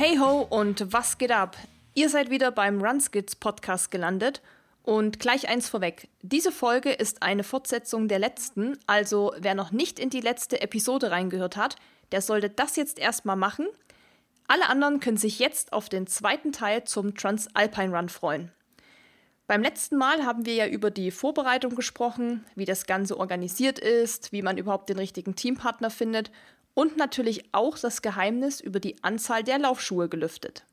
Hey ho und was geht ab? Ihr seid wieder beim Runskids Podcast gelandet und gleich eins vorweg. Diese Folge ist eine Fortsetzung der letzten, also wer noch nicht in die letzte Episode reingehört hat, der sollte das jetzt erstmal machen. Alle anderen können sich jetzt auf den zweiten Teil zum Transalpine Run freuen. Beim letzten Mal haben wir ja über die Vorbereitung gesprochen, wie das Ganze organisiert ist, wie man überhaupt den richtigen Teampartner findet und natürlich auch das Geheimnis über die Anzahl der Laufschuhe gelüftet.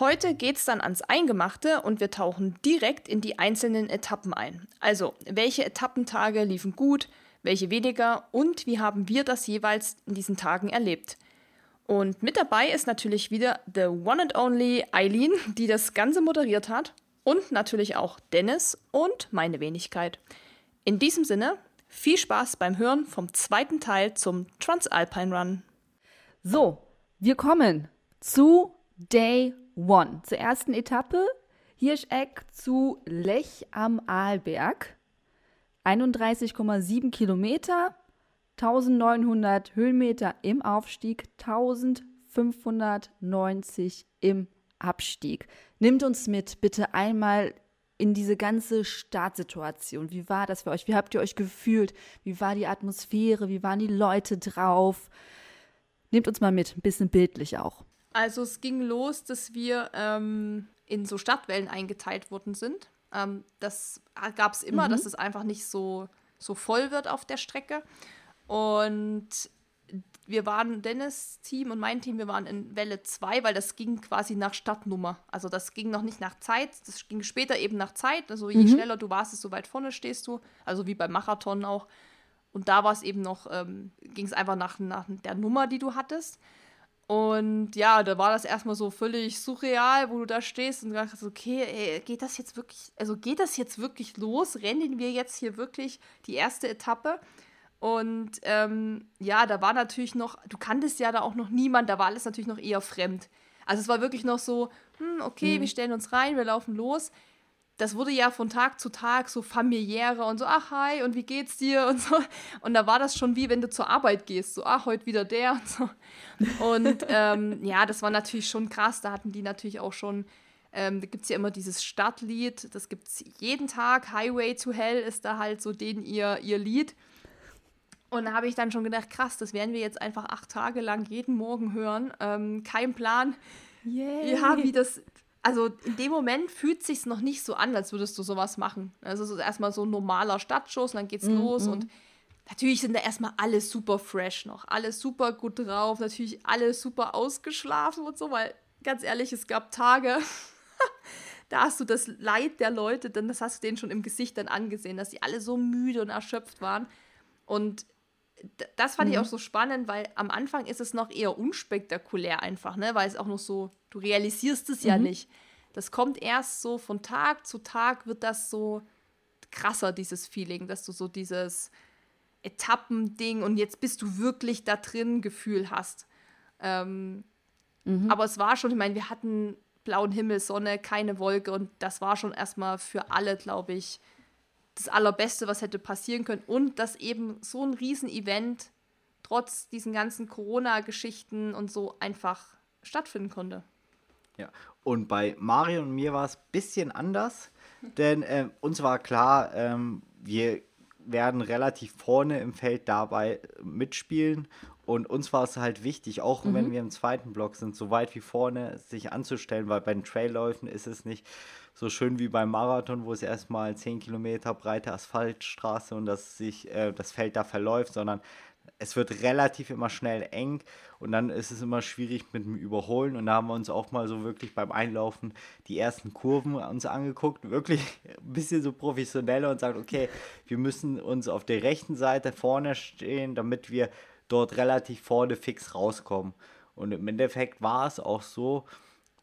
Heute geht es dann ans Eingemachte und wir tauchen direkt in die einzelnen Etappen ein. Also, welche Etappentage liefen gut, welche weniger und wie haben wir das jeweils in diesen Tagen erlebt. Und mit dabei ist natürlich wieder the one and only Eileen, die das Ganze moderiert hat und natürlich auch Dennis und meine Wenigkeit. In diesem Sinne, viel Spaß beim Hören vom zweiten Teil zum Transalpine Run. So, wir kommen zu Day One, zur ersten Etappe. Hirscheck zu Lech am Arlberg. 31,7 Kilometer, 1900 Höhenmeter im Aufstieg, 1590 im Abstieg. Nimmt uns mit, bitte einmal in diese ganze Startsituation. Wie war das für euch? Wie habt ihr euch gefühlt? Wie war die Atmosphäre? Wie waren die Leute drauf? Nehmt uns mal mit, ein bisschen bildlich auch. Also es ging los, dass wir ähm, in so Stadtwellen eingeteilt worden sind. Ähm, das gab es immer, mhm. dass es einfach nicht so, so voll wird auf der Strecke. Und wir waren Dennis Team und mein Team, wir waren in Welle 2, weil das ging quasi nach Stadtnummer. Also das ging noch nicht nach Zeit, das ging später eben nach Zeit. Also je mhm. schneller du warst, desto weit vorne stehst du. Also wie beim Marathon auch. Und da war es eben noch, ähm, ging es einfach nach, nach der Nummer, die du hattest. Und ja, da war das erstmal so völlig surreal, wo du da stehst und dachtest, okay, ey, geht das jetzt wirklich, also geht das jetzt wirklich los? Rennen wir jetzt hier wirklich die erste Etappe? Und ähm, ja, da war natürlich noch, du kanntest ja da auch noch niemand, da war alles natürlich noch eher fremd. Also es war wirklich noch so, hm, okay, mhm. wir stellen uns rein, wir laufen los. Das wurde ja von Tag zu Tag so familiärer und so, ach hi, und wie geht's dir und so. Und da war das schon wie wenn du zur Arbeit gehst, so, ach, heute wieder der und so. Und ähm, ja, das war natürlich schon krass. Da hatten die natürlich auch schon ähm, da gibt es ja immer dieses Stadtlied, das gibt es jeden Tag. Highway to Hell ist da halt so den ihr, ihr Lied. Und da habe ich dann schon gedacht, krass, das werden wir jetzt einfach acht Tage lang jeden Morgen hören. Ähm, kein Plan. Yay. Ja, wie das. Also in dem Moment fühlt es sich noch nicht so an, als würdest du sowas machen. Also es ist erstmal so ein normaler Stadtschuss dann geht's mm, los und natürlich sind da erstmal alle super fresh noch, alle super gut drauf, natürlich alle super ausgeschlafen und so, weil ganz ehrlich, es gab Tage, da hast du das Leid der Leute, denn das hast du denen schon im Gesicht dann angesehen, dass sie alle so müde und erschöpft waren. Und das fand mhm. ich auch so spannend, weil am Anfang ist es noch eher unspektakulär einfach, ne? Weil es auch noch so, du realisierst es ja mhm. nicht. Das kommt erst so von Tag zu Tag wird das so krasser, dieses Feeling, dass du so dieses Etappending und jetzt bist du wirklich da drin Gefühl hast. Ähm, mhm. Aber es war schon, ich meine, wir hatten blauen Himmel, Sonne, keine Wolke und das war schon erstmal für alle, glaube ich, das Allerbeste, was hätte passieren können. Und dass eben so ein Riesenevent trotz diesen ganzen Corona-Geschichten und so einfach stattfinden konnte. Ja, und bei Mario und mir war es ein bisschen anders, denn äh, uns war klar, ähm, wir werden relativ vorne im Feld dabei mitspielen und uns war es halt wichtig, auch mhm. wenn wir im zweiten Block sind, so weit wie vorne sich anzustellen, weil bei den Trailläufen ist es nicht so schön wie beim Marathon, wo es erstmal 10 Kilometer breite Asphaltstraße und das sich äh, das Feld da verläuft, sondern es wird relativ immer schnell eng und dann ist es immer schwierig mit dem Überholen und da haben wir uns auch mal so wirklich beim Einlaufen die ersten Kurven uns angeguckt, wirklich ein bisschen so professioneller und sagt, okay, wir müssen uns auf der rechten Seite vorne stehen, damit wir dort relativ vorne fix rauskommen. Und im Endeffekt war es auch so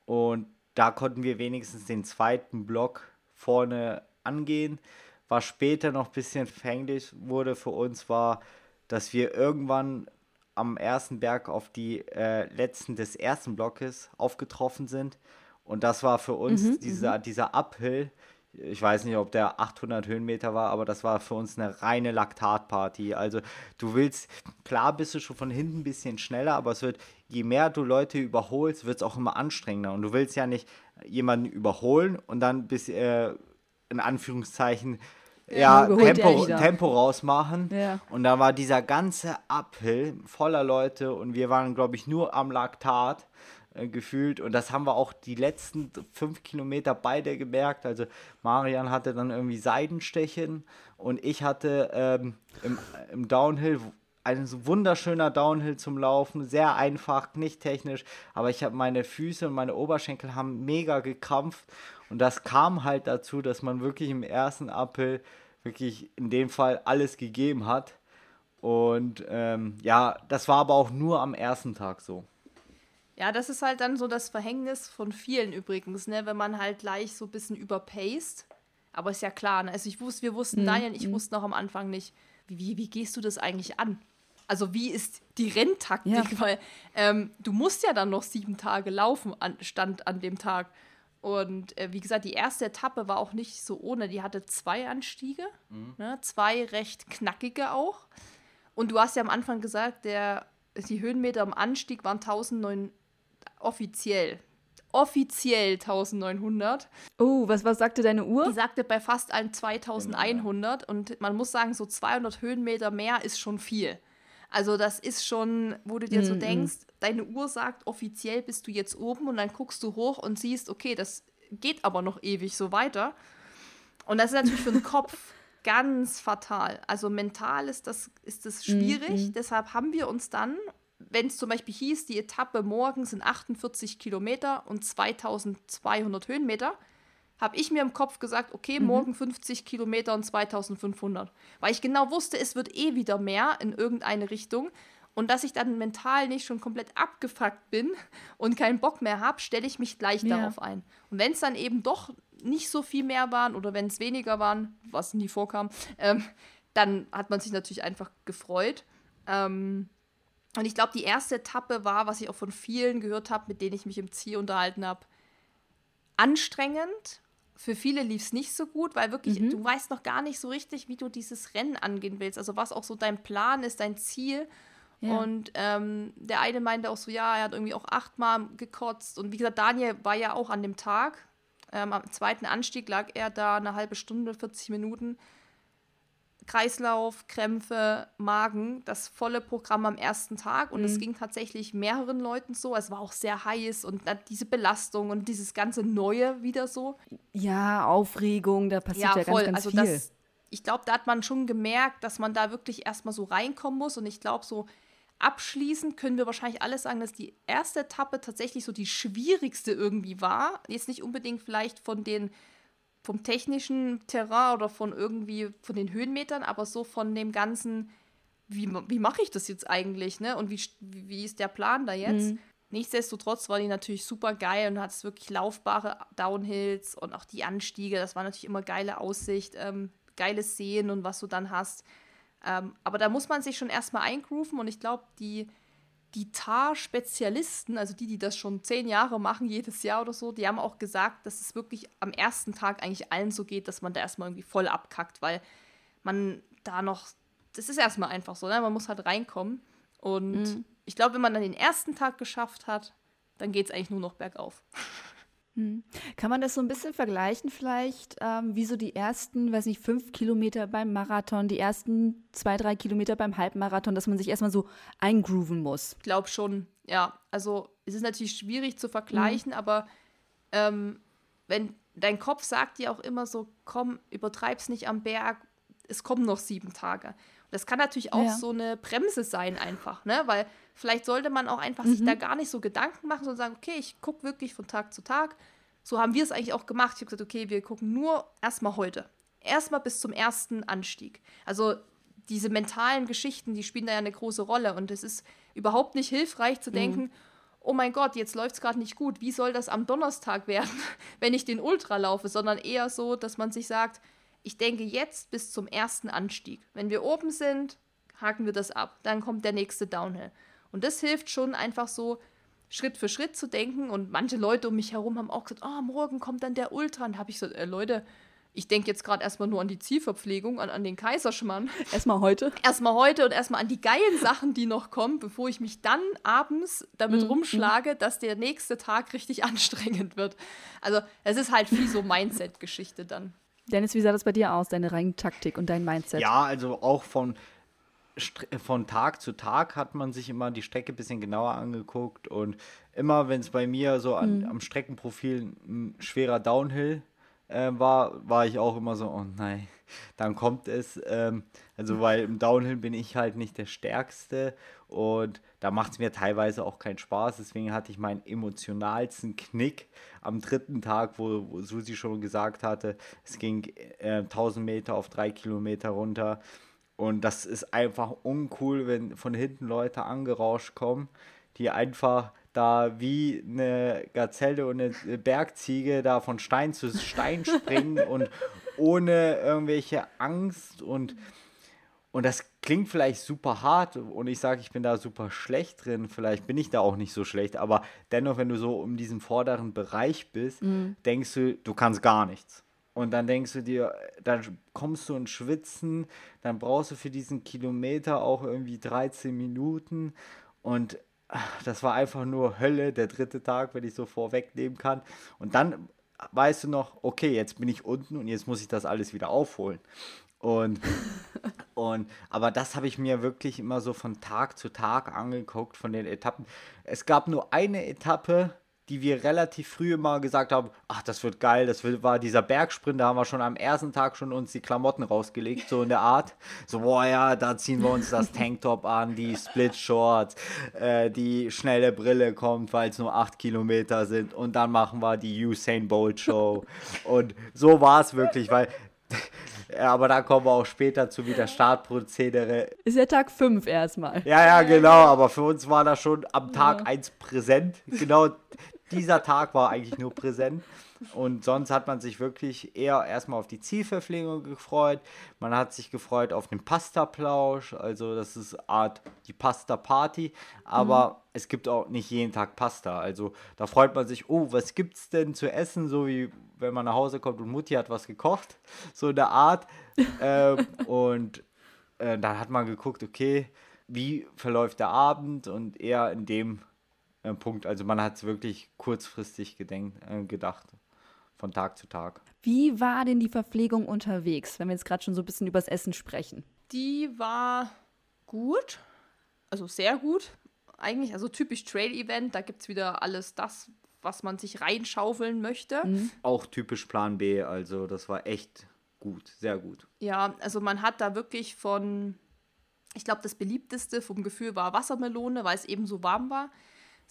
und da konnten wir wenigstens den zweiten Block vorne angehen. Was später noch ein bisschen fänglich wurde für uns, war, dass wir irgendwann am ersten Berg auf die äh, letzten des ersten Blockes aufgetroffen sind. Und das war für uns mhm, dieser, mhm. dieser Uphill, ich weiß nicht, ob der 800 Höhenmeter war, aber das war für uns eine reine Laktatparty. Also du willst, klar bist du schon von hinten ein bisschen schneller, aber es wird, je mehr du Leute überholst, wird es auch immer anstrengender. Und du willst ja nicht jemanden überholen und dann bis, äh, in Anführungszeichen, ja, Tempo, Tempo rausmachen. Ja. Und da war dieser ganze Uphill voller Leute und wir waren, glaube ich, nur am Laktat äh, gefühlt. Und das haben wir auch die letzten fünf Kilometer beide gemerkt. Also Marian hatte dann irgendwie Seidenstechen und ich hatte ähm, im, im Downhill ein wunderschöner Downhill zum Laufen, sehr einfach, nicht technisch, aber ich habe meine Füße und meine Oberschenkel haben mega gekrampft und das kam halt dazu, dass man wirklich im ersten Uphill wirklich in dem Fall alles gegeben hat und ähm, ja, das war aber auch nur am ersten Tag so. Ja, das ist halt dann so das Verhängnis von vielen übrigens, ne, wenn man halt gleich so ein bisschen überpaced. Aber ist ja klar, ne? also ich wusste, wir wussten, mhm. Daniel ich mhm. wussten auch am Anfang nicht, wie, wie, wie gehst du das eigentlich an? Also wie ist die Renntaktik? Ja. Weil ähm, du musst ja dann noch sieben Tage laufen, an, stand an dem Tag. Und äh, wie gesagt, die erste Etappe war auch nicht so ohne. Die hatte zwei Anstiege, mhm. ne? zwei recht knackige auch. Und du hast ja am Anfang gesagt, der, die Höhenmeter am Anstieg waren 1900 offiziell. Offiziell 1900. Oh, was, was sagte deine Uhr? Die sagte bei fast allen 2100 und man muss sagen, so 200 Höhenmeter mehr ist schon viel. Also das ist schon, wo du dir mm, so denkst, deine Uhr sagt, offiziell bist du jetzt oben und dann guckst du hoch und siehst, okay, das geht aber noch ewig so weiter. Und das ist natürlich für den Kopf ganz fatal. Also mental ist das, ist das schwierig. Mm, Deshalb haben wir uns dann, wenn es zum Beispiel hieß, die Etappe morgen sind 48 Kilometer und 2200 Höhenmeter, habe ich mir im Kopf gesagt, okay, mhm. morgen 50 Kilometer und 2500. Weil ich genau wusste, es wird eh wieder mehr in irgendeine Richtung. Und dass ich dann mental nicht schon komplett abgefuckt bin und keinen Bock mehr habe, stelle ich mich gleich ja. darauf ein. Und wenn es dann eben doch nicht so viel mehr waren oder wenn es weniger waren, was nie vorkam, ähm, dann hat man sich natürlich einfach gefreut. Ähm, und ich glaube, die erste Etappe war, was ich auch von vielen gehört habe, mit denen ich mich im Ziel unterhalten habe, anstrengend. Für viele lief es nicht so gut, weil wirklich, mhm. du weißt noch gar nicht so richtig, wie du dieses Rennen angehen willst. Also was auch so dein Plan ist, dein Ziel. Ja. Und ähm, der eine meinte auch so, ja, er hat irgendwie auch achtmal gekotzt. Und wie gesagt, Daniel war ja auch an dem Tag. Ähm, am zweiten Anstieg lag er da eine halbe Stunde, 40 Minuten. Kreislauf, Krämpfe, Magen, das volle Programm am ersten Tag. Und es mhm. ging tatsächlich mehreren Leuten so. Es war auch sehr heiß und diese Belastung und dieses ganze Neue wieder so. Ja, Aufregung, da passiert ja, ja voll. ganz, ganz also viel. Das, ich glaube, da hat man schon gemerkt, dass man da wirklich erstmal so reinkommen muss. Und ich glaube, so abschließend können wir wahrscheinlich alle sagen, dass die erste Etappe tatsächlich so die schwierigste irgendwie war. Jetzt nicht unbedingt vielleicht von den vom technischen Terrain oder von irgendwie von den Höhenmetern, aber so von dem ganzen, wie, wie mache ich das jetzt eigentlich, ne? Und wie, wie ist der Plan da jetzt? Mhm. Nichtsdestotrotz war die natürlich super geil und hat es wirklich laufbare Downhills und auch die Anstiege. Das war natürlich immer geile Aussicht, ähm, geile Seen und was du dann hast. Ähm, aber da muss man sich schon erstmal eingrooven und ich glaube, die die TAR-Spezialisten, also die, die das schon zehn Jahre machen, jedes Jahr oder so, die haben auch gesagt, dass es wirklich am ersten Tag eigentlich allen so geht, dass man da erstmal irgendwie voll abkackt, weil man da noch, das ist erstmal einfach so, ne? man muss halt reinkommen. Und mhm. ich glaube, wenn man dann den ersten Tag geschafft hat, dann geht es eigentlich nur noch bergauf. Hm. Kann man das so ein bisschen vergleichen, vielleicht, ähm, wie so die ersten, weiß nicht, fünf Kilometer beim Marathon, die ersten zwei, drei Kilometer beim Halbmarathon, dass man sich erstmal so eingrooven muss? Ich glaube schon, ja. Also, es ist natürlich schwierig zu vergleichen, mhm. aber ähm, wenn dein Kopf sagt dir auch immer so, komm, übertreib's nicht am Berg, es kommen noch sieben Tage. Das kann natürlich auch ja. so eine Bremse sein, einfach, ne? Weil Vielleicht sollte man auch einfach mhm. sich da gar nicht so Gedanken machen, sondern sagen, okay, ich gucke wirklich von Tag zu Tag. So haben wir es eigentlich auch gemacht. Ich habe gesagt, okay, wir gucken nur erstmal heute. Erstmal bis zum ersten Anstieg. Also diese mentalen Geschichten, die spielen da ja eine große Rolle. Und es ist überhaupt nicht hilfreich zu mhm. denken, mhm. oh mein Gott, jetzt läuft es gerade nicht gut. Wie soll das am Donnerstag werden, wenn ich den Ultra laufe? Sondern eher so, dass man sich sagt, ich denke jetzt bis zum ersten Anstieg. Wenn wir oben sind, haken wir das ab. Dann kommt der nächste Downhill. Und das hilft schon einfach so, Schritt für Schritt zu denken. Und manche Leute um mich herum haben auch gesagt, oh, morgen kommt dann der Ultra. Und da habe ich gesagt, äh, Leute, ich denke jetzt gerade erstmal nur an die Zielverpflegung, an, an den Kaiserschmarrn. Erstmal heute. Erstmal heute und erstmal an die geilen Sachen, die noch kommen, bevor ich mich dann abends damit Mhm, rumschlage, dass der nächste Tag richtig anstrengend wird. Also, es ist halt viel so Mindset-Geschichte dann. Dennis, wie sah das bei dir aus, deine reine Taktik und dein Mindset? Ja, also auch von, von Tag zu Tag hat man sich immer die Strecke ein bisschen genauer angeguckt und immer, wenn es bei mir so an, am Streckenprofil ein schwerer Downhill äh, war, war ich auch immer so, oh nein, dann kommt es. Ähm, also, weil im Downhill bin ich halt nicht der Stärkste und da macht es mir teilweise auch keinen Spaß. Deswegen hatte ich meinen emotionalsten Knick am dritten Tag, wo, wo Susi schon gesagt hatte, es ging äh, 1000 Meter auf drei Kilometer runter. Und das ist einfach uncool, wenn von hinten Leute angerauscht kommen, die einfach da wie eine Gazelle und eine Bergziege da von Stein zu Stein springen und ohne irgendwelche Angst und und das klingt vielleicht super hart und ich sage, ich bin da super schlecht drin. Vielleicht bin ich da auch nicht so schlecht, aber dennoch, wenn du so um diesen vorderen Bereich bist, denkst du, du kannst gar nichts. Und dann denkst du dir, dann kommst du ins Schwitzen, dann brauchst du für diesen Kilometer auch irgendwie 13 Minuten. Und das war einfach nur Hölle, der dritte Tag, wenn ich so vorwegnehmen kann. Und dann weißt du noch, okay, jetzt bin ich unten und jetzt muss ich das alles wieder aufholen. Und, und aber das habe ich mir wirklich immer so von Tag zu Tag angeguckt, von den Etappen. Es gab nur eine Etappe, die wir relativ früh mal gesagt haben, ach, das wird geil, das wird, war dieser Bergsprint, da haben wir schon am ersten Tag schon uns die Klamotten rausgelegt, so in der Art. So, boah, ja, da ziehen wir uns das Tanktop an, die Split Shorts, äh, die schnelle Brille kommt, weil es nur acht Kilometer sind und dann machen wir die Usain Bolt Show. Und so war es wirklich, weil aber da kommen wir auch später zu wieder Startprozedere. Ist ja Tag 5 erstmal. Ja, ja, genau, aber für uns war das schon am Tag 1 präsent. Genau dieser Tag war eigentlich nur präsent. Und sonst hat man sich wirklich eher erstmal auf die Zielverpflegung gefreut. Man hat sich gefreut auf den Pasta-Plausch. Also, das ist Art die Pasta-Party. Aber es gibt auch nicht jeden Tag Pasta. Also, da freut man sich, oh, was gibt's denn zu essen? So wie wenn man nach Hause kommt und Mutti hat was gekocht. So in der Art. ähm, und äh, dann hat man geguckt, okay, wie verläuft der Abend und eher in dem äh, Punkt. Also man hat es wirklich kurzfristig gedenkt, äh, gedacht, von Tag zu Tag. Wie war denn die Verpflegung unterwegs, wenn wir jetzt gerade schon so ein bisschen übers Essen sprechen? Die war gut, also sehr gut eigentlich, also typisch Trail-Event, da gibt es wieder alles das, was man sich reinschaufeln möchte. Auch typisch Plan B, also das war echt gut, sehr gut. Ja, also man hat da wirklich von, ich glaube, das beliebteste vom Gefühl war Wassermelone, weil es eben so warm war.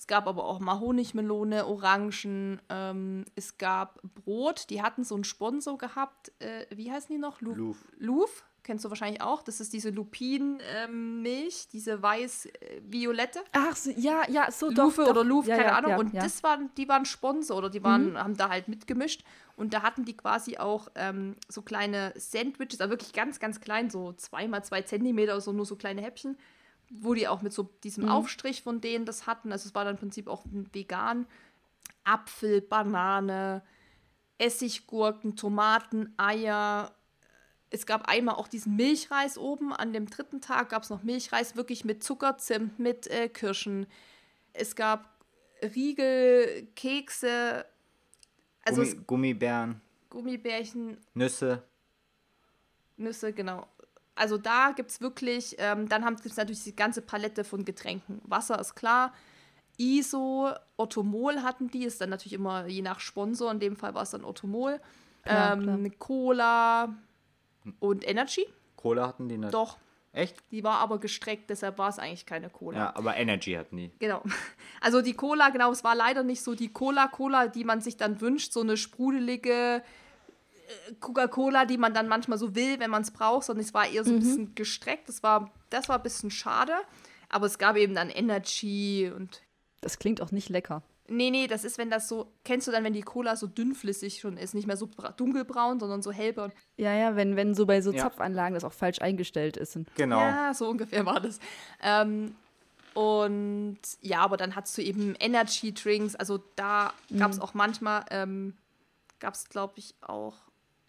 Es gab aber auch mal Honigmelone, Orangen, ähm, es gab Brot, die hatten so einen Sponsor gehabt, äh, wie heißen die noch? Lu Louf. Louf, kennst du wahrscheinlich auch. Das ist diese Lupin-Milch, diese weiß-violette. Ach, so, ja, ja, so Lufe oder Luf, ja, keine ja, Ahnung. Ja, und ja. das waren, die waren Sponsor oder die waren, haben da halt mitgemischt. Und da hatten die quasi auch ähm, so kleine Sandwiches, aber wirklich ganz, ganz klein, so zwei mal zwei Zentimeter oder so, nur so kleine Häppchen, wo die auch mit so diesem Aufstrich von denen das hatten. Also es war dann im Prinzip auch vegan. Apfel, Banane, Essiggurken, Tomaten, Eier. Es gab einmal auch diesen Milchreis oben. An dem dritten Tag gab es noch Milchreis, wirklich mit Zucker, Zimt, mit äh, Kirschen. Es gab Riegel, Kekse, also Gummi, Gummibären, Gummibärchen, Nüsse. Nüsse, genau. Also da gibt es wirklich, ähm, dann gibt es natürlich die ganze Palette von Getränken. Wasser ist klar. ISO, Ottomol hatten die, ist dann natürlich immer je nach Sponsor, in dem Fall war es dann Ottomol. Klar, ähm, Cola und Energy. Cola hatten die nicht. Doch, Echt? die war aber gestreckt, deshalb war es eigentlich keine Cola. Ja, aber Energy hatten die. Genau. Also die Cola, genau, es war leider nicht so die Cola-Cola, die man sich dann wünscht, so eine sprudelige Coca-Cola, die man dann manchmal so will, wenn man es braucht, sondern es war eher so ein bisschen gestreckt. Das war, das war ein bisschen schade. Aber es gab eben dann Energy und. Das klingt auch nicht lecker. Nee, nee, das ist, wenn das so. Kennst du dann, wenn die Cola so dünnflüssig schon ist? Nicht mehr so bra- dunkelbraun, sondern so hellbraun. Ja, ja, wenn, wenn so bei so Ja. Zapfanlagen das auch falsch eingestellt ist. Und Genau. Ja, so ungefähr war das. Ähm, und ja, aber dann hast du eben Energy Drinks. Also da gab es auch manchmal, ähm, gab es glaube ich auch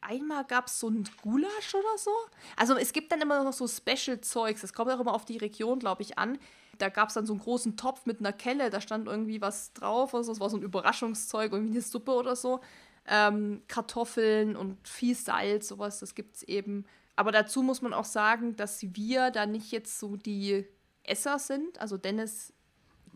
einmal gab es so ein Gulasch oder so. Also es gibt dann immer noch so Special-Zeugs. Das kommt auch immer auf die Region, glaube ich, an. Da gab es dann so einen großen Topf mit einer Kelle, da stand irgendwie was drauf. Also das war so ein Überraschungszeug, irgendwie eine Suppe oder so. Ähm, Kartoffeln und viel Salz, sowas, das gibt es eben. Aber dazu muss man auch sagen, dass wir da nicht jetzt so die Esser sind. Also Dennis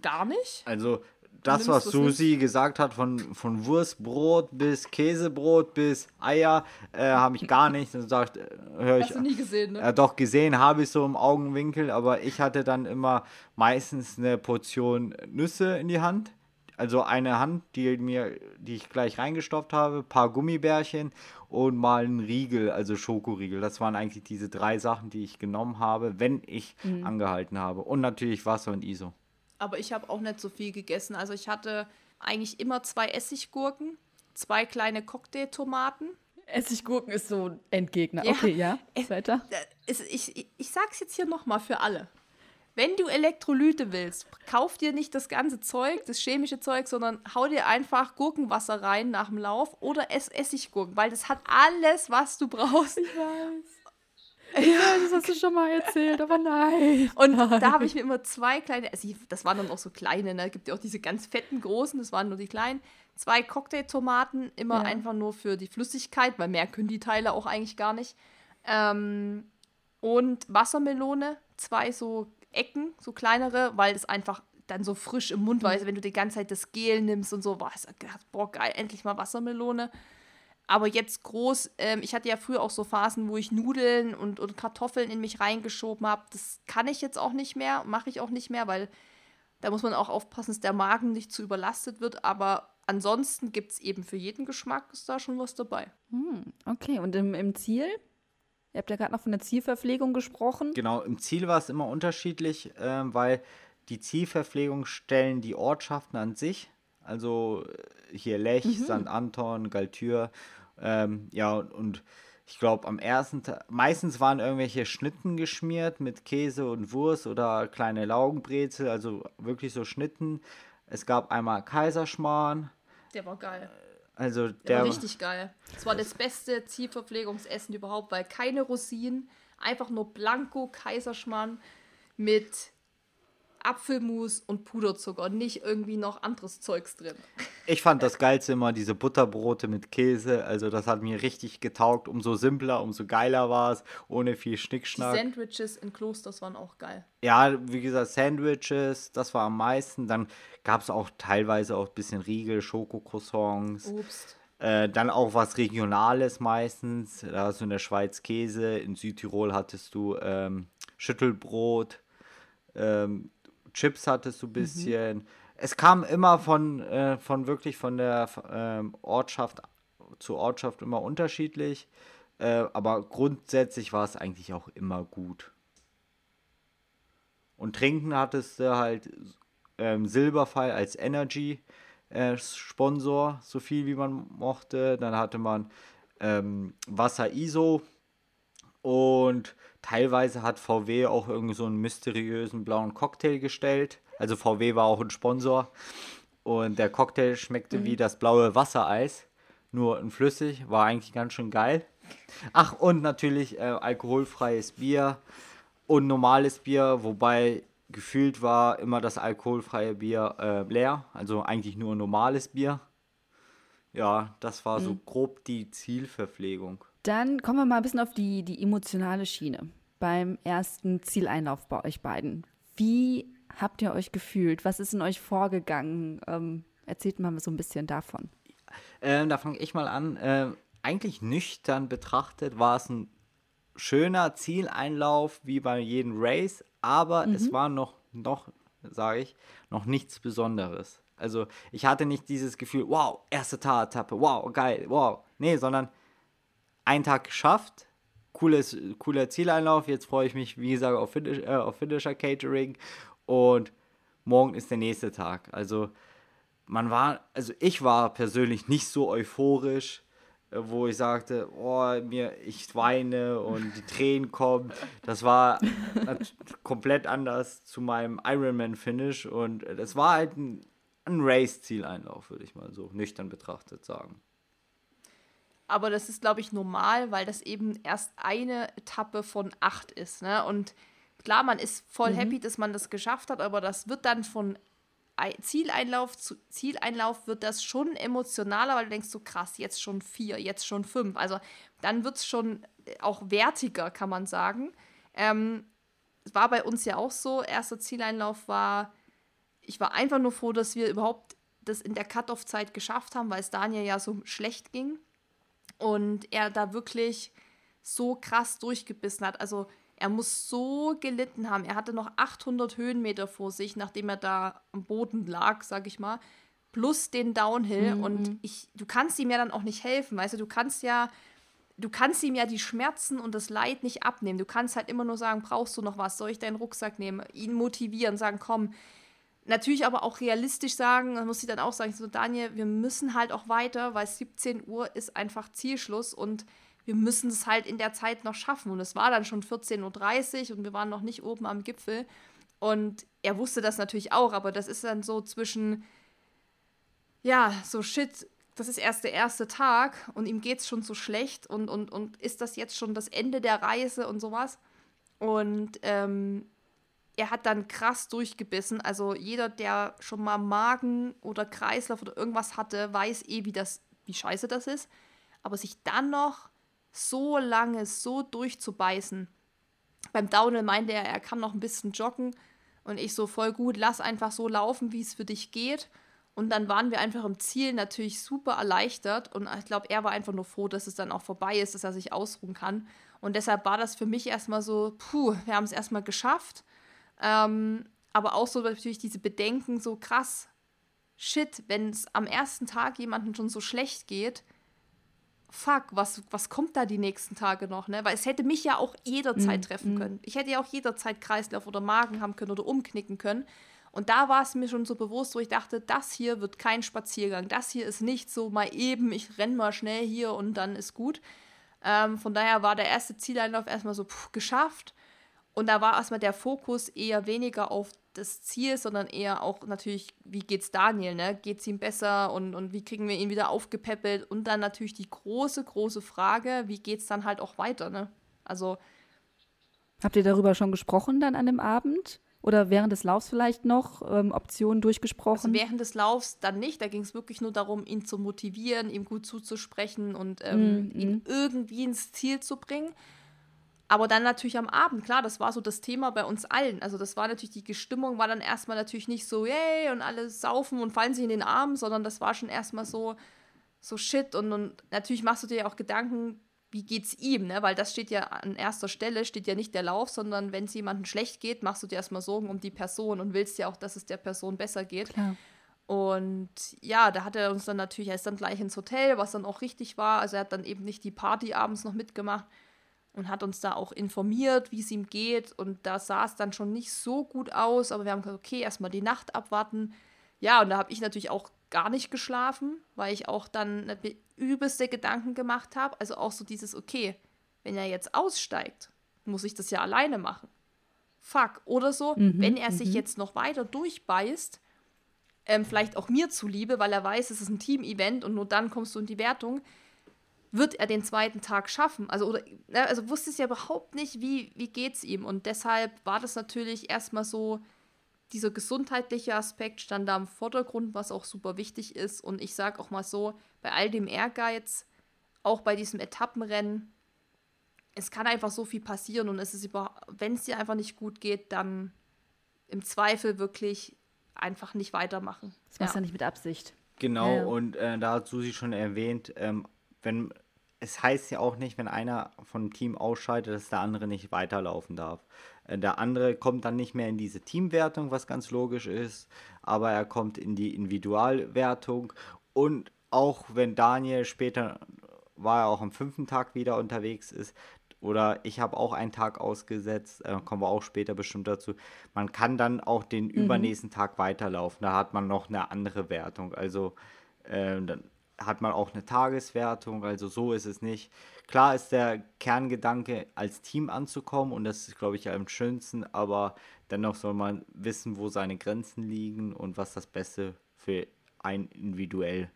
gar nicht. Also das, was Susi nicht? gesagt hat, von, von Wurstbrot bis Käsebrot bis Eier, äh, habe ich gar nicht. Das sagt, äh, hör ich, Hast du nie gesehen, ne? Äh, doch, gesehen habe ich so im Augenwinkel, aber ich hatte dann immer meistens eine Portion Nüsse in die Hand. Also eine Hand, die mir, die ich gleich reingestopft habe, paar Gummibärchen und mal ein Riegel, also Schokoriegel. Das waren eigentlich diese drei Sachen, die ich genommen habe, wenn ich mhm. angehalten habe. Und natürlich Wasser und ISO aber ich habe auch nicht so viel gegessen. Also ich hatte eigentlich immer zwei Essiggurken, zwei kleine Cocktailtomaten. Essiggurken ist so ein Endgegner. Ja, okay, ja. Weiter. Es, ich, ich, ich sag's jetzt hier nochmal für alle. Wenn du Elektrolyte willst, kauf dir nicht das ganze Zeug, das chemische Zeug, sondern hau dir einfach Gurkenwasser rein nach dem Lauf oder ess Essiggurken, weil das hat alles, was du brauchst. Ich weiß. Ja, das hast du schon mal erzählt, aber nein. Und nein. da habe ich mir immer zwei kleine, also das waren dann auch so kleine, ne? Gibt ja auch diese ganz fetten großen, das waren nur die kleinen. Zwei Cocktailtomaten, immer ja. einfach nur für die Flüssigkeit, weil mehr können die Teile auch eigentlich gar nicht. Ähm, und Wassermelone, zwei so Ecken, so kleinere, weil das einfach dann so frisch im Mund war. Also wenn du die ganze Zeit das Gel nimmst und so, boah, boah geil, endlich mal Wassermelone. Aber jetzt groß, ähm, ich hatte ja früher auch so Phasen, wo ich Nudeln und, und Kartoffeln in mich reingeschoben habe. Das kann ich jetzt auch nicht mehr, mache ich auch nicht mehr, weil da muss man auch aufpassen, dass der Magen nicht zu überlastet wird. Aber ansonsten gibt es eben für jeden Geschmack ist da schon was dabei. Hm, okay, und im, im Ziel? Ihr habt ja gerade noch von der Zielverpflegung gesprochen. Genau, im Ziel war es immer unterschiedlich, äh, weil die Zielverpflegung stellen die Ortschaften an sich also äh, hier Lech, mhm. St. Anton, Galtür. Ähm, ja, und ich glaube, am ersten Tag, meistens waren irgendwelche Schnitten geschmiert mit Käse und Wurst oder kleine Laugenbrezel, also wirklich so Schnitten. Es gab einmal Kaiserschmarrn. Der war geil. Also der, der war richtig geil. Das war das beste Zielverpflegungsessen überhaupt, weil keine Rosinen, einfach nur Blanco Kaiserschmarrn mit Apfelmus und Puderzucker nicht irgendwie noch anderes Zeugs drin. Ich fand das Geilste immer diese Butterbrote mit Käse. Also das hat mir richtig getaugt. Umso simpler, umso geiler war es, ohne viel Schnickschnack. Die Sandwiches in Klosters waren auch geil. Ja, wie gesagt, Sandwiches, das war am meisten. Dann gab es auch teilweise auch ein bisschen Riegel, Schokocroissants. Obst. Äh, dann auch was Regionales meistens. Da hast du in der Schweiz Käse, in Südtirol hattest du ähm, Schüttelbrot. Ähm, Chips hattest du ein mhm. bisschen. Mhm. Es kam immer von, äh, von wirklich von der ähm, Ortschaft zu Ortschaft immer unterschiedlich. Äh, aber grundsätzlich war es eigentlich auch immer gut. Und trinken hattest du halt ähm, Silberfall als Energy äh, Sponsor, so viel wie man mochte. Dann hatte man ähm, Wasser ISO und Teilweise hat VW auch irgendwie so einen mysteriösen blauen Cocktail gestellt. Also VW war auch ein Sponsor. Und der Cocktail schmeckte mhm. wie das blaue Wassereis. Nur ein flüssig, war eigentlich ganz schön geil. Ach, und natürlich äh, alkoholfreies Bier und normales Bier, wobei gefühlt war immer das alkoholfreie Bier äh, leer. Also eigentlich nur normales Bier. Ja, das war mhm. so grob die Zielverpflegung. Dann kommen wir mal ein bisschen auf die, die emotionale Schiene beim ersten Zieleinlauf bei euch beiden. Wie habt ihr euch gefühlt? Was ist in euch vorgegangen? Ähm, erzählt mal so ein bisschen davon. Ähm, da fange ich mal an. Ähm, eigentlich nüchtern betrachtet war es ein schöner Zieleinlauf wie bei jedem Race, aber mhm. es war noch, noch sage ich, noch nichts Besonderes. Also ich hatte nicht dieses Gefühl, wow, erste Etappe, wow, geil, wow. Nee, sondern einen Tag geschafft, cooles, cooler Zieleinlauf. Jetzt freue ich mich, wie gesagt, auf, Finish, äh, auf Finisher Catering und morgen ist der nächste Tag. Also man war, also ich war persönlich nicht so euphorisch, äh, wo ich sagte, oh, mir, ich weine und die Tränen kommen. Das war komplett anders zu meinem Ironman-Finish und das war halt ein, ein Race-Zieleinlauf, würde ich mal so nüchtern betrachtet sagen. aber das ist, glaube ich, normal, weil das eben erst eine Etappe von acht ist. Ne? Und klar, man ist voll mhm. happy, dass man das geschafft hat, aber das wird dann von Zieleinlauf zu Zieleinlauf wird das schon emotionaler, weil du denkst so krass, jetzt schon vier, jetzt schon fünf. Also dann wird es schon äh, auch wertiger, kann man sagen. Ähm, es war bei uns ja auch so, erster Zieleinlauf war, ich war einfach nur froh, dass wir überhaupt das in der Cut-Off-Zeit geschafft haben, weil es Daniel ja so schlecht ging und er da wirklich so krass durchgebissen hat. Also er muss so gelitten haben. Er hatte noch 800 Höhenmeter vor sich, nachdem er da am Boden lag, sag ich mal, plus den Downhill. Mhm. Und ich, du kannst ihm ja dann auch nicht helfen, weißt du, du kannst ja, du kannst ihm ja die Schmerzen und das Leid nicht abnehmen. Du kannst halt immer nur sagen, brauchst du noch was? Soll ich deinen Rucksack nehmen? Ihn motivieren, sagen, komm. Natürlich aber auch realistisch sagen, muss ich dann auch sagen, so Daniel, wir müssen halt auch weiter, weil 17 Uhr ist einfach Zielschluss und wir müssen es halt in der Zeit noch schaffen. Und es war dann schon 14.30 Uhr und wir waren noch nicht oben am Gipfel. Und er wusste das natürlich auch, aber das ist dann so zwischen, ja, so shit, das ist erst der erste Tag und ihm geht es schon so schlecht und, und, und ist das jetzt schon das Ende der Reise und sowas. Und ähm, er hat dann krass durchgebissen. Also jeder, der schon mal Magen oder Kreislauf oder irgendwas hatte, weiß eh, wie das, wie scheiße das ist. Aber sich dann noch so lange so durchzubeißen. Beim Downhill meinte er, er kann noch ein bisschen joggen und ich so voll gut, lass einfach so laufen, wie es für dich geht. Und dann waren wir einfach im Ziel natürlich super erleichtert und ich glaube, er war einfach nur froh, dass es dann auch vorbei ist, dass er sich ausruhen kann. Und deshalb war das für mich erstmal so, puh, wir haben es erstmal geschafft. Ähm, aber auch so natürlich diese Bedenken, so krass, shit, wenn es am ersten Tag jemandem schon so schlecht geht, fuck, was, was kommt da die nächsten Tage noch, ne? Weil es hätte mich ja auch jederzeit mm, treffen mm. können. Ich hätte ja auch jederzeit Kreislauf oder Magen haben können oder umknicken können. Und da war es mir schon so bewusst, wo ich dachte, das hier wird kein Spaziergang. Das hier ist nicht so mal eben, ich renne mal schnell hier und dann ist gut. Ähm, von daher war der erste Zieleinlauf erstmal so pff, geschafft. Und da war erstmal der Fokus eher weniger auf das Ziel, sondern eher auch natürlich, wie geht's Daniel, ne? Geht's ihm besser und, und wie kriegen wir ihn wieder aufgepäppelt? Und dann natürlich die große, große Frage, wie geht's dann halt auch weiter, ne? Also. Habt ihr darüber schon gesprochen dann an dem Abend? Oder während des Laufs vielleicht noch ähm, Optionen durchgesprochen? Also während des Laufs dann nicht. Da ging es wirklich nur darum, ihn zu motivieren, ihm gut zuzusprechen und ähm, mm, ihn mm. irgendwie ins Ziel zu bringen. Aber dann natürlich am Abend, klar, das war so das Thema bei uns allen. Also das war natürlich, die Stimmung war dann erstmal natürlich nicht so, yay, und alle saufen und fallen sich in den Arm, sondern das war schon erstmal so, so shit. Und, und natürlich machst du dir ja auch Gedanken, wie geht's ihm, ne? Weil das steht ja an erster Stelle, steht ja nicht der Lauf, sondern wenn es jemandem schlecht geht, machst du dir erstmal Sorgen um die Person und willst ja auch, dass es der Person besser geht. Klar. Und ja, da hat er uns dann natürlich, er ist dann gleich ins Hotel, was dann auch richtig war. Also er hat dann eben nicht die Party abends noch mitgemacht und hat uns da auch informiert, wie es ihm geht. Und da sah es dann schon nicht so gut aus, aber wir haben gesagt, okay, erstmal die Nacht abwarten. Ja, und da habe ich natürlich auch gar nicht geschlafen, weil ich auch dann übelste Gedanken gemacht habe. Also auch so dieses, okay, wenn er jetzt aussteigt, muss ich das ja alleine machen. Fuck. Oder so, mhm, wenn er sich mhm. jetzt noch weiter durchbeißt, ähm, vielleicht auch mir zuliebe, weil er weiß, es ist ein Team-Event und nur dann kommst du in die Wertung, wird er den zweiten Tag schaffen? Also, oder, ne, also wusste es ja überhaupt nicht, wie, wie geht es ihm. Und deshalb war das natürlich erstmal so, dieser gesundheitliche Aspekt stand da im Vordergrund, was auch super wichtig ist. Und ich sage auch mal so, bei all dem Ehrgeiz, auch bei diesem Etappenrennen, es kann einfach so viel passieren und es ist wenn es dir einfach nicht gut geht, dann im Zweifel wirklich einfach nicht weitermachen. Das machst ja. ja nicht mit Absicht. Genau, ja. und äh, da hat Susi schon erwähnt, ähm, wenn es heißt ja auch nicht, wenn einer vom Team ausscheidet, dass der andere nicht weiterlaufen darf. Äh, der andere kommt dann nicht mehr in diese Teamwertung, was ganz logisch ist, aber er kommt in die Individualwertung und auch wenn Daniel später war er auch am fünften Tag wieder unterwegs ist, oder ich habe auch einen Tag ausgesetzt, äh, kommen wir auch später bestimmt dazu. Man kann dann auch den mhm. übernächsten Tag weiterlaufen. Da hat man noch eine andere Wertung. Also äh, dann hat man auch eine Tageswertung, also so ist es nicht. Klar ist der Kerngedanke, als Team anzukommen und das ist, glaube ich, am schönsten, aber dennoch soll man wissen, wo seine Grenzen liegen und was das Beste für ein individuell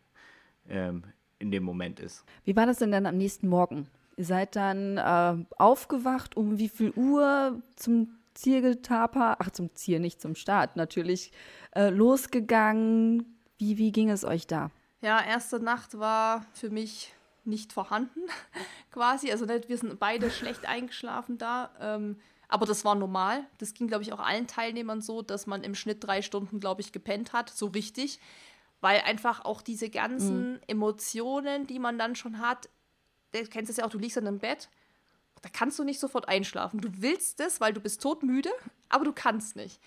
ähm, in dem Moment ist. Wie war das denn dann am nächsten Morgen? Ihr seid dann äh, aufgewacht, um wie viel Uhr zum Zielgetaper, ach zum Ziel, nicht zum Start natürlich, äh, losgegangen. Wie, wie ging es euch da? Ja, erste Nacht war für mich nicht vorhanden, quasi. Also wir sind beide schlecht eingeschlafen da. Ähm, aber das war normal. Das ging, glaube ich, auch allen Teilnehmern so, dass man im Schnitt drei Stunden, glaube ich, gepennt hat, so richtig. Weil einfach auch diese ganzen mhm. Emotionen, die man dann schon hat, du kennst es ja auch, du liegst in einem Bett, da kannst du nicht sofort einschlafen. Du willst es, weil du bist todmüde, aber du kannst nicht.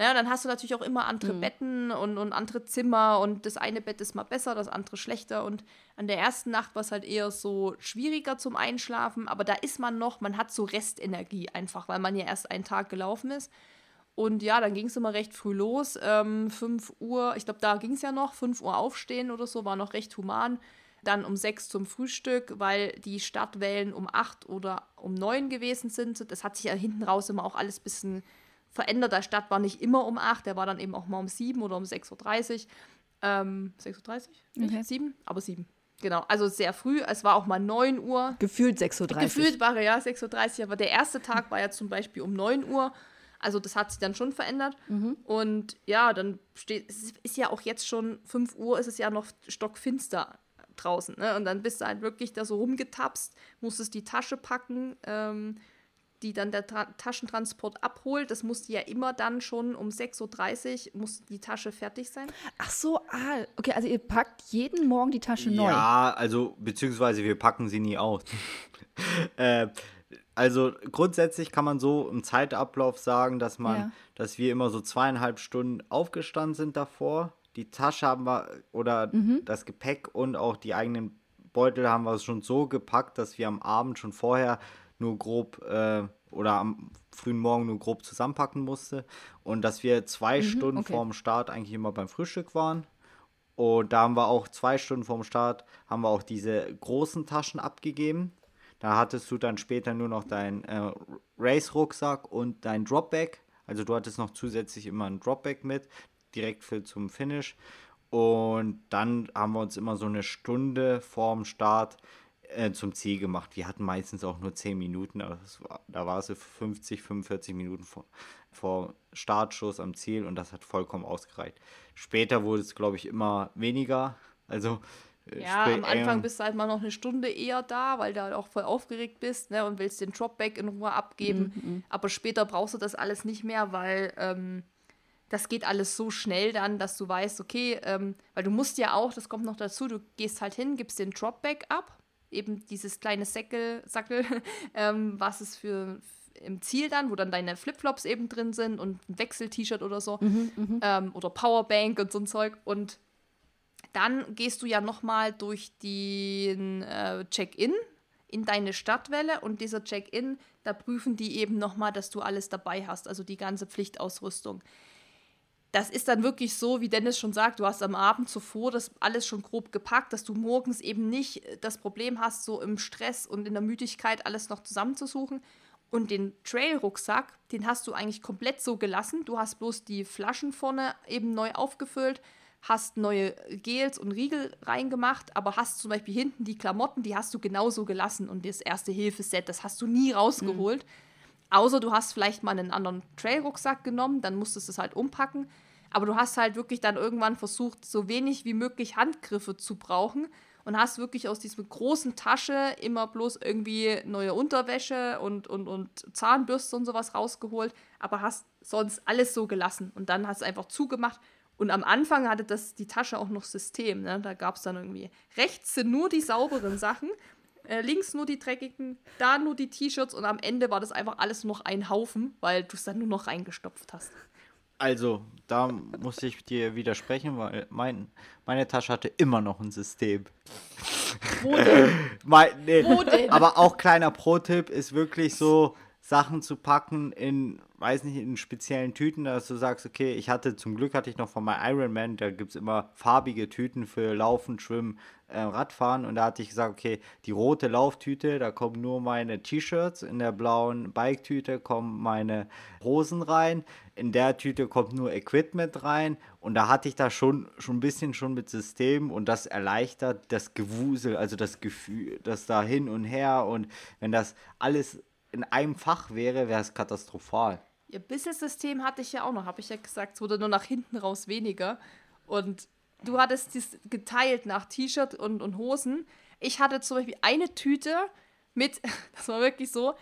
Naja, dann hast du natürlich auch immer andere mhm. Betten und, und andere Zimmer und das eine Bett ist mal besser, das andere schlechter. Und an der ersten Nacht war es halt eher so schwieriger zum Einschlafen, aber da ist man noch, man hat so Restenergie einfach, weil man ja erst einen Tag gelaufen ist. Und ja, dann ging es immer recht früh los. Ähm, 5 Uhr, ich glaube, da ging es ja noch, 5 Uhr aufstehen oder so, war noch recht human. Dann um 6 zum Frühstück, weil die Startwellen um 8 oder um 9 gewesen sind. Das hat sich ja hinten raus immer auch alles ein bisschen verändert. Der Start war nicht immer um 8, der war dann eben auch mal um 7 oder um 6.30 Uhr. Ähm, 6.30 Uhr? Okay. 7? Aber 7. Genau, also sehr früh. Es war auch mal 9 Uhr. Gefühlt 6.30 Uhr. Gefühlt war ja 6.30 Uhr, aber der erste Tag war ja zum Beispiel um 9 Uhr. Also das hat sich dann schon verändert. Mhm. Und ja, dann steht, es ist ja auch jetzt schon 5 Uhr, ist es ja noch stockfinster draußen. Ne? Und dann bist du halt wirklich da so rumgetapst, musstest die Tasche packen. Ähm, die dann der Tra Taschentransport abholt. Das musste ja immer dann schon um 6.30 Uhr musste die Tasche fertig sein. Ach so, ah, okay, also ihr packt jeden Morgen die Tasche neu. Ja, also beziehungsweise wir packen sie nie aus. äh, also grundsätzlich kann man so im Zeitablauf sagen, dass man, ja. dass wir immer so zweieinhalb Stunden aufgestanden sind davor. Die Tasche haben wir oder mhm. das Gepäck und auch die eigenen Beutel haben wir schon so gepackt, dass wir am Abend schon vorher nur grob äh, oder am frühen Morgen nur grob zusammenpacken musste. Und dass wir zwei mhm, Stunden okay. vorm Start eigentlich immer beim Frühstück waren. Und da haben wir auch zwei Stunden vorm Start, haben wir auch diese großen Taschen abgegeben. Da hattest du dann später nur noch deinen äh, Race-Rucksack und dein Dropback. Also du hattest noch zusätzlich immer ein Dropback mit, direkt für zum Finish. Und dann haben wir uns immer so eine Stunde vorm Start äh, zum Ziel gemacht. Wir hatten meistens auch nur 10 Minuten, war, da war es 50, 45 Minuten vor, vor Startschuss am Ziel und das hat vollkommen ausgereicht. Später wurde es, glaube ich, immer weniger. Also äh, ja, am Anfang bist du halt mal noch eine Stunde eher da, weil du halt auch voll aufgeregt bist ne, und willst den Dropback in Ruhe abgeben. Mhm, mhm. Aber später brauchst du das alles nicht mehr, weil ähm, das geht alles so schnell dann, dass du weißt, okay, ähm, weil du musst ja auch, das kommt noch dazu, du gehst halt hin, gibst den Dropback ab eben dieses kleine Säckel, Sackel, ähm, was es für im Ziel dann, wo dann deine Flipflops eben drin sind und ein Wechsel-T-Shirt oder so mhm, mhm, ähm, oder Powerbank und so ein Zeug. Und dann gehst du ja nochmal durch den äh, Check-in in deine Stadtwelle und dieser Check-in, da prüfen die eben nochmal, dass du alles dabei hast, also die ganze Pflichtausrüstung das ist dann wirklich so, wie Dennis schon sagt, du hast am Abend zuvor das alles schon grob gepackt, dass du morgens eben nicht das Problem hast, so im Stress und in der Müdigkeit alles noch zusammenzusuchen. Und den Trail-Rucksack, den hast du eigentlich komplett so gelassen. Du hast bloß die Flaschen vorne eben neu aufgefüllt, hast neue Gels und Riegel reingemacht, aber hast zum Beispiel hinten die Klamotten, die hast du genauso gelassen. Und das Erste-Hilfe-Set, das hast du nie rausgeholt. Mhm. Außer du hast vielleicht mal einen anderen Trail-Rucksack genommen, dann musstest du es halt umpacken. Aber du hast halt wirklich dann irgendwann versucht, so wenig wie möglich Handgriffe zu brauchen und hast wirklich aus dieser großen Tasche immer bloß irgendwie neue Unterwäsche und, und, und Zahnbürste und sowas rausgeholt, aber hast sonst alles so gelassen. Und dann hast du einfach zugemacht. Und am Anfang hatte das die Tasche auch noch System. Ne? Da gab es dann irgendwie rechts sind nur die sauberen Sachen äh, links nur die dreckigen, da nur die T-Shirts und am Ende war das einfach alles nur noch ein Haufen, weil du es dann nur noch reingestopft hast. Also, da muss ich dir widersprechen, weil mein, meine Tasche hatte immer noch ein System. Wo denn? mein, nee, Wo denn? Aber auch kleiner Pro-Tipp ist wirklich so, Sachen zu packen in weiß nicht, in speziellen Tüten, dass du sagst, okay, ich hatte, zum Glück hatte ich noch von meinem Ironman, da gibt es immer farbige Tüten für Laufen, Schwimmen, äh, Radfahren. Und da hatte ich gesagt, okay, die rote Lauftüte, da kommen nur meine T-Shirts, in der blauen Bike-Tüte kommen meine Hosen rein, in der Tüte kommt nur Equipment rein. Und da hatte ich da schon, schon ein bisschen schon mit System und das erleichtert das Gewusel, also das Gefühl, das da hin und her. Und wenn das alles in einem Fach wäre, wäre es katastrophal. Ihr Business-System hatte ich ja auch noch, habe ich ja gesagt. Es wurde nur nach hinten raus weniger. Und du hattest es geteilt nach T-Shirt und, und Hosen. Ich hatte zum Beispiel eine Tüte mit, das war wirklich so,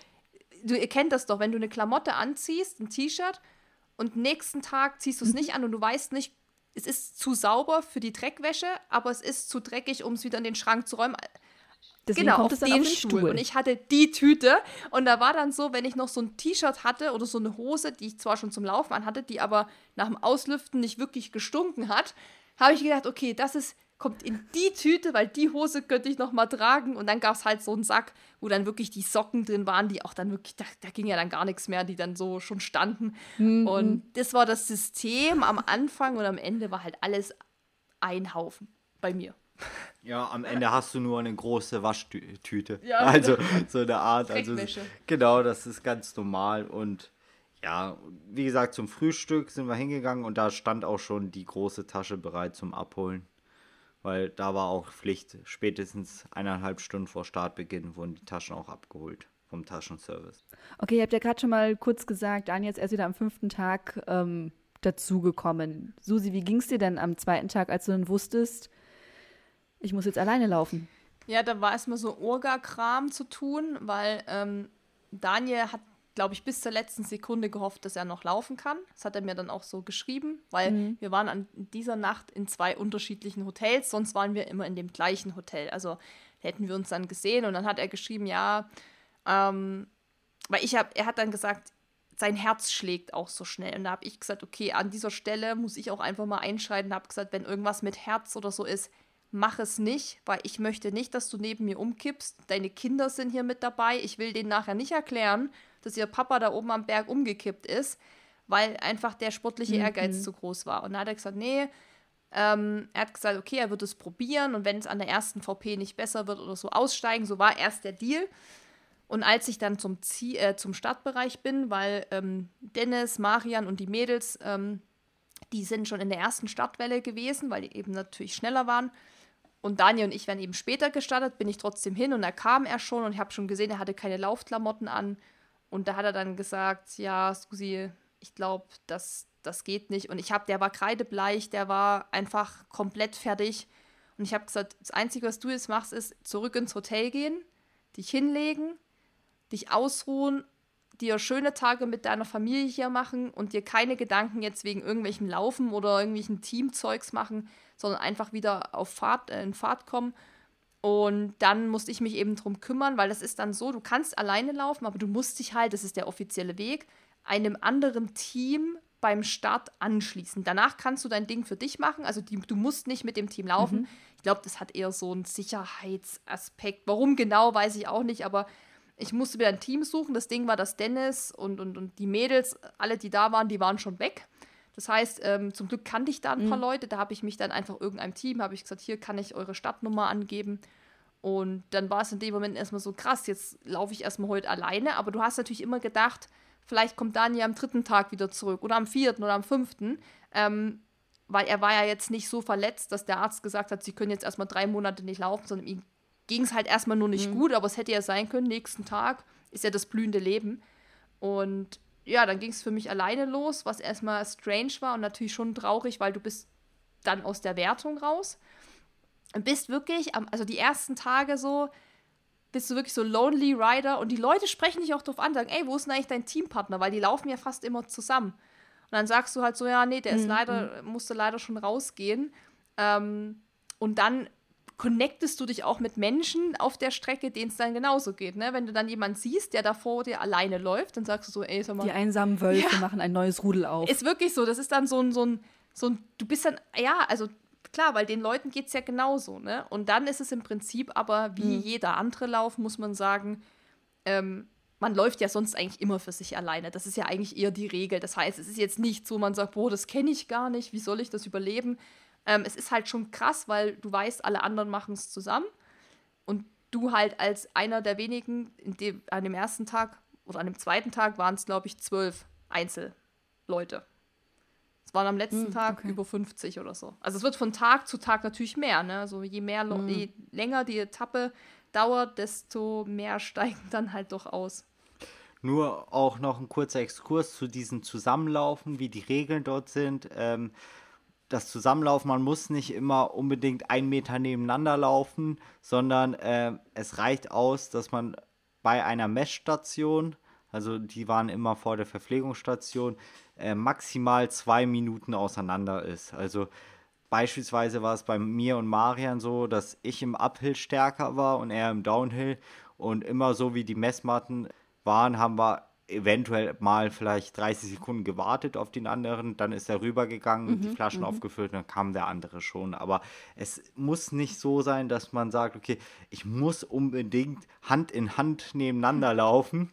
du ihr kennt das doch, wenn du eine Klamotte anziehst, ein T-Shirt, und nächsten Tag ziehst du es mhm. nicht an und du weißt nicht, es ist zu sauber für die Dreckwäsche, aber es ist zu dreckig, um es wieder in den Schrank zu räumen. Deswegen genau, auf den, auf den Stuhl. Stuhl. Und ich hatte die Tüte. Und da war dann so, wenn ich noch so ein T-Shirt hatte oder so eine Hose, die ich zwar schon zum Laufen anhatte, die aber nach dem Auslüften nicht wirklich gestunken hat, habe ich gedacht, okay, das ist, kommt in die Tüte, weil die Hose könnte ich noch mal tragen. Und dann gab es halt so einen Sack, wo dann wirklich die Socken drin waren, die auch dann wirklich, da, da ging ja dann gar nichts mehr, die dann so schon standen. Mhm. Und das war das System am Anfang und am Ende war halt alles ein Haufen bei mir. Ja, am Ende hast du nur eine große Waschtüte. Ja, also so eine Art. Also genau, das ist ganz normal. Und ja, wie gesagt, zum Frühstück sind wir hingegangen und da stand auch schon die große Tasche bereit zum Abholen. Weil da war auch Pflicht, spätestens eineinhalb Stunden vor Startbeginn wurden die Taschen auch abgeholt vom Taschenservice. Okay, ihr habt ja gerade schon mal kurz gesagt, Anja ist erst wieder am fünften Tag ähm, dazugekommen. Susi, wie ging es dir denn am zweiten Tag, als du dann wusstest, ich muss jetzt alleine laufen. Ja, da war erstmal so Orga-Kram zu tun, weil ähm, Daniel hat, glaube ich, bis zur letzten Sekunde gehofft, dass er noch laufen kann. Das hat er mir dann auch so geschrieben, weil mhm. wir waren an dieser Nacht in zwei unterschiedlichen Hotels, sonst waren wir immer in dem gleichen Hotel. Also hätten wir uns dann gesehen und dann hat er geschrieben, ja, ähm, weil ich habe, er hat dann gesagt, sein Herz schlägt auch so schnell. Und da habe ich gesagt, okay, an dieser Stelle muss ich auch einfach mal einschreiten. Habe gesagt, wenn irgendwas mit Herz oder so ist, mach es nicht, weil ich möchte nicht, dass du neben mir umkippst. Deine Kinder sind hier mit dabei. Ich will denen nachher nicht erklären, dass ihr Papa da oben am Berg umgekippt ist, weil einfach der sportliche mhm. Ehrgeiz zu groß war. Und dann hat er gesagt, nee, ähm, er hat gesagt, okay, er wird es probieren und wenn es an der ersten VP nicht besser wird oder so aussteigen, so war erst der Deal. Und als ich dann zum, Ziel, äh, zum Startbereich bin, weil ähm, Dennis, Marian und die Mädels, ähm, die sind schon in der ersten Startwelle gewesen, weil die eben natürlich schneller waren, und Daniel und ich werden eben später gestartet, bin ich trotzdem hin und da kam er schon und ich habe schon gesehen, er hatte keine Laufklamotten an. Und da hat er dann gesagt, ja, Susi, ich glaube, das, das geht nicht. Und ich habe, der war kreidebleich, der war einfach komplett fertig. Und ich habe gesagt, das Einzige, was du jetzt machst, ist zurück ins Hotel gehen, dich hinlegen, dich ausruhen, dir schöne Tage mit deiner Familie hier machen und dir keine Gedanken jetzt wegen irgendwelchem Laufen oder irgendwelchen Teamzeugs machen, sondern einfach wieder auf Fahrt, äh, in Fahrt kommen. Und dann musste ich mich eben drum kümmern, weil das ist dann so, du kannst alleine laufen, aber du musst dich halt, das ist der offizielle Weg, einem anderen Team beim Start anschließen. Danach kannst du dein Ding für dich machen, also die, du musst nicht mit dem Team laufen. Mhm. Ich glaube, das hat eher so einen Sicherheitsaspekt. Warum genau, weiß ich auch nicht, aber ich musste wieder ein Team suchen. Das Ding war, dass Dennis und, und, und die Mädels, alle, die da waren, die waren schon weg. Das heißt, ähm, zum Glück kannte ich da ein paar mhm. Leute. Da habe ich mich dann einfach irgendeinem Team, habe ich gesagt, hier kann ich eure Stadtnummer angeben. Und dann war es in dem Moment erstmal so krass, jetzt laufe ich erstmal heute alleine. Aber du hast natürlich immer gedacht, vielleicht kommt Daniel am dritten Tag wieder zurück oder am vierten oder am fünften. Ähm, weil er war ja jetzt nicht so verletzt, dass der Arzt gesagt hat, sie können jetzt erstmal drei Monate nicht laufen, sondern ihm ging es halt erstmal nur nicht mhm. gut, aber es hätte ja sein können, nächsten Tag ist ja das blühende Leben. Und ja, dann ging es für mich alleine los, was erstmal strange war und natürlich schon traurig, weil du bist dann aus der Wertung raus. Und bist wirklich, also die ersten Tage so, bist du wirklich so Lonely Rider und die Leute sprechen dich auch drauf an, sagen, ey, wo ist denn eigentlich dein Teampartner? Weil die laufen ja fast immer zusammen. Und dann sagst du halt so, ja, nee, der ist mhm. leider, musste leider schon rausgehen. Ähm, und dann connectest du dich auch mit Menschen auf der Strecke, denen es dann genauso geht. Ne? Wenn du dann jemanden siehst, der da vor dir alleine läuft, dann sagst du so, ey, sag mal. Die einsamen Wölfe ja, machen ein neues Rudel auf. Ist wirklich so. Das ist dann so ein, so ein, so ein, du bist dann, ja, also klar, weil den Leuten geht es ja genauso. Ne? Und dann ist es im Prinzip aber wie mhm. jeder andere Lauf, muss man sagen, ähm, man läuft ja sonst eigentlich immer für sich alleine. Das ist ja eigentlich eher die Regel. Das heißt, es ist jetzt nicht so, man sagt, boah, das kenne ich gar nicht, wie soll ich das überleben? Ähm, es ist halt schon krass, weil du weißt, alle anderen machen es zusammen und du halt als einer der wenigen, dem, an dem ersten Tag oder an dem zweiten Tag waren es, glaube ich, zwölf Einzelleute. Es waren am letzten hm, Tag okay. über 50 oder so. Also es wird von Tag zu Tag natürlich mehr. Ne? Also je mehr, hm. je länger die Etappe dauert, desto mehr steigen dann halt doch aus. Nur auch noch ein kurzer Exkurs zu diesen Zusammenlaufen, wie die Regeln dort sind. Ähm, das Zusammenlaufen, man muss nicht immer unbedingt einen Meter nebeneinander laufen, sondern äh, es reicht aus, dass man bei einer Messstation, also die waren immer vor der Verpflegungsstation, äh, maximal zwei Minuten auseinander ist. Also beispielsweise war es bei mir und Marian so, dass ich im Uphill stärker war und er im Downhill und immer so wie die Messmatten waren, haben wir eventuell mal vielleicht 30 Sekunden gewartet auf den anderen, dann ist er rübergegangen, mhm, die Flaschen mhm. aufgefüllt, dann kam der andere schon. Aber es muss nicht so sein, dass man sagt, okay, ich muss unbedingt Hand in Hand nebeneinander laufen.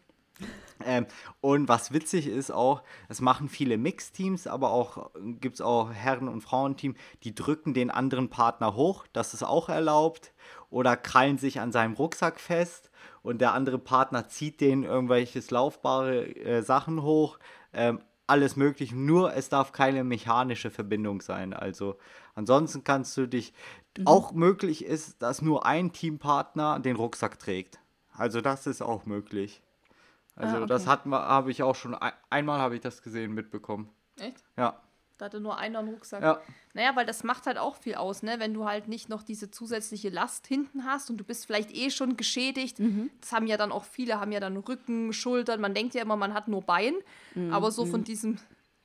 Ähm, und was witzig ist auch, es machen viele Mixteams, aber auch gibt es auch Herren- und Frauenteam, die drücken den anderen Partner hoch, das ist auch erlaubt, oder krallen sich an seinem Rucksack fest und der andere Partner zieht denen irgendwelches laufbare äh, Sachen hoch. Ähm, alles möglich, nur es darf keine mechanische Verbindung sein. Also ansonsten kannst du dich, mhm. auch möglich ist, dass nur ein Teampartner den Rucksack trägt. Also das ist auch möglich. Also ah, okay. das habe ich auch schon, einmal habe ich das gesehen, mitbekommen. Echt? Ja. Da hatte nur einer einen Rucksack. Ja. Naja, weil das macht halt auch viel aus, ne? Wenn du halt nicht noch diese zusätzliche Last hinten hast und du bist vielleicht eh schon geschädigt. Mhm. Das haben ja dann auch viele, haben ja dann Rücken, Schultern. Man denkt ja immer, man hat nur Bein. Mhm. Aber so von mhm. diesem.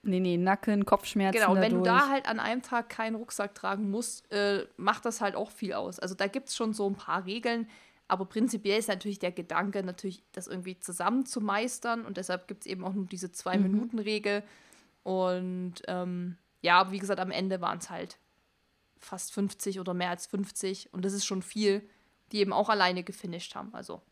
Nee, nee, Nacken, Kopfschmerzen. Genau, und wenn dadurch. du da halt an einem Tag keinen Rucksack tragen musst, äh, macht das halt auch viel aus. Also da gibt es schon so ein paar Regeln. Aber prinzipiell ist natürlich der Gedanke, natürlich das irgendwie zusammen zu meistern. Und deshalb gibt es eben auch nur diese Zwei-Minuten-Regel. Mhm und ähm, ja, aber wie gesagt, am Ende waren es halt fast 50 oder mehr als 50. Und das ist schon viel, die eben auch alleine gefinisht haben. Also,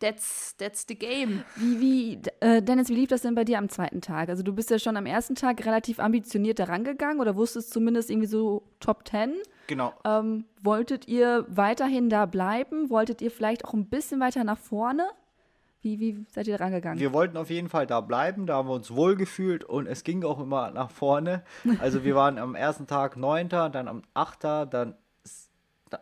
that's, that's the game. Wie, wie, äh, Dennis, wie lief das denn bei dir am zweiten Tag? Also, du bist ja schon am ersten Tag relativ ambitioniert daran gegangen oder wusstest zumindest irgendwie so Top 10. Genau. Ähm, wolltet ihr weiterhin da bleiben? Wolltet ihr vielleicht auch ein bisschen weiter nach vorne? Wie, wie seid ihr rangegangen? Wir wollten auf jeden Fall da bleiben, da haben wir uns wohl gefühlt und es ging auch immer nach vorne. Also wir waren am ersten Tag Neunter, dann am Achter, dann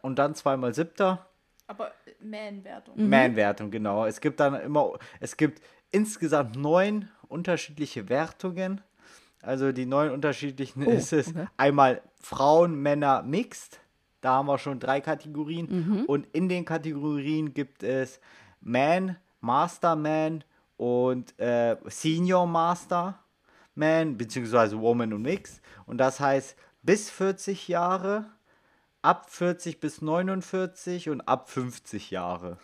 und dann zweimal Siebter. Aber Man-Wertung. Mhm. Man-Wertung, genau. Es gibt dann immer, es gibt insgesamt neun unterschiedliche Wertungen. Also die neun unterschiedlichen oh, ist es okay. einmal Frauen, Männer, Mixed. Da haben wir schon drei Kategorien. Mhm. Und in den Kategorien gibt es Man, Masterman und äh, Senior Masterman, beziehungsweise Woman und Mix. Und das heißt bis 40 Jahre, ab 40 bis 49 und ab 50 Jahre.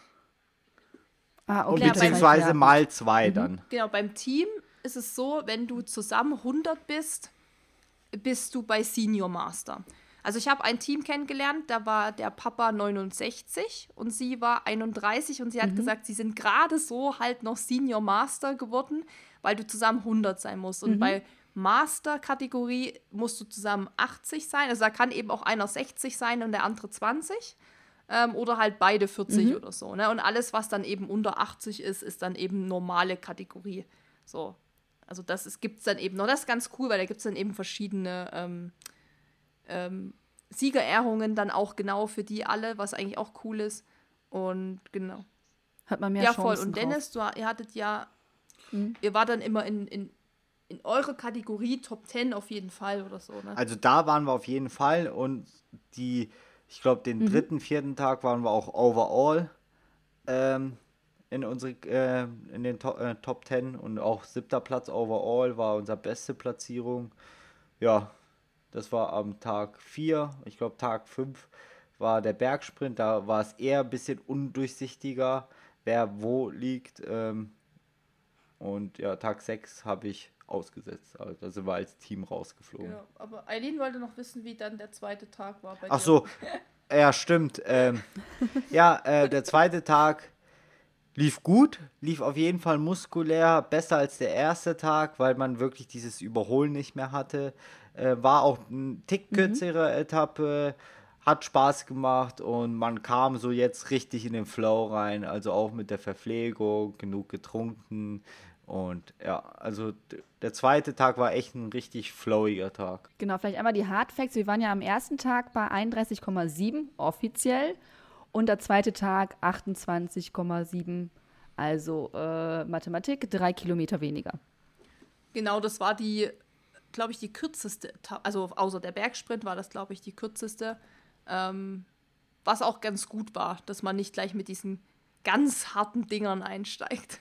Ah, okay. Und beziehungsweise mal zwei mhm. dann. Genau, beim Team ist es so, wenn du zusammen 100 bist, bist du bei Senior Master. Also ich habe ein Team kennengelernt, da war der Papa 69 und sie war 31 und sie hat mhm. gesagt, sie sind gerade so halt noch Senior Master geworden, weil du zusammen 100 sein musst. Und mhm. bei Master-Kategorie musst du zusammen 80 sein. Also da kann eben auch einer 60 sein und der andere 20. Ähm, oder halt beide 40 mhm. oder so. Ne? Und alles, was dann eben unter 80 ist, ist dann eben normale Kategorie. So. Also das gibt es dann eben noch. Das ist ganz cool, weil da gibt es dann eben verschiedene ähm, ähm, Siegerehrungen dann auch genau für die alle, was eigentlich auch cool ist. Und genau. Hat man mehr ja, Chancen voll. Und Dennis, du, ihr hattet ja, mhm. ihr war dann immer in, in, in eure Kategorie Top 10 auf jeden Fall oder so, ne? Also da waren wir auf jeden Fall und die, ich glaube, den mhm. dritten, vierten Tag waren wir auch overall ähm, in unsere, äh, in den to äh, Top 10 und auch siebter Platz overall war unsere beste Platzierung. Ja, das war am Tag 4. Ich glaube, Tag 5 war der Bergsprint. Da war es eher ein bisschen undurchsichtiger, wer wo liegt. Ähm, und ja, Tag 6 habe ich ausgesetzt. Also da sind wir als Team rausgeflogen. Genau, aber Eileen wollte noch wissen, wie dann der zweite Tag war. Ach so, ja, stimmt. Ähm, ja, äh, der zweite Tag, lief gut, lief auf jeden Fall muskulär, besser als der erste Tag, weil man wirklich dieses Überholen nicht mehr hatte. Äh, war auch ein Tick kürzere mhm. Etappe, hat Spaß gemacht und man kam so jetzt richtig in den Flow rein, also auch mit der Verpflegung, genug getrunken und ja, also der zweite Tag war echt ein richtig flowiger Tag. Genau, vielleicht einmal die Hard Facts. Wir waren ja am ersten Tag bei 31,7 offiziell und der zweite Tag 28,7, also äh, Mathematik, drei Kilometer weniger. Genau, das war die, glaube ich, die kürzeste, also außer der Bergsprint war das, glaube ich, die kürzeste. Ähm, was auch ganz gut war, dass man nicht gleich mit diesen ganz harten Dingern einsteigt.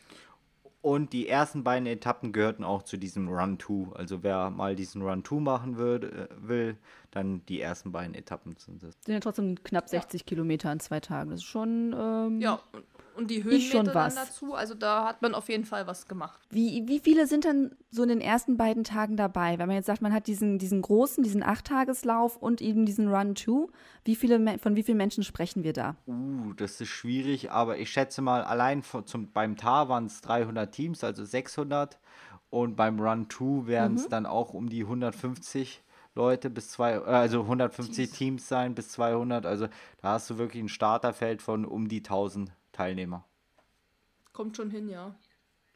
Und die ersten beiden Etappen gehörten auch zu diesem Run-2. Also wer mal diesen Run-2 machen will, äh, will, dann die ersten beiden Etappen sind das. Sind ja trotzdem knapp 60 ja. Kilometer in zwei Tagen. Das ist schon. Ähm, ja, und die Höhenmeter dann dazu. Also da hat man auf jeden Fall was gemacht. Wie, wie viele sind dann so in den ersten beiden Tagen dabei? Wenn man jetzt sagt, man hat diesen, diesen großen, diesen Achttageslauf und eben diesen Run-2. Wie viele, von wie vielen Menschen sprechen wir da? Uh, das ist schwierig, aber ich schätze mal, allein von, zum, beim TAR waren es 300 Teams, also 600. Und beim Run-2 wären es mhm. dann auch um die 150 Leute bis zwei, äh, also 150 Teams. Teams sein bis 200. Also da hast du wirklich ein Starterfeld von um die 1000 Teilnehmer. Kommt schon hin, ja.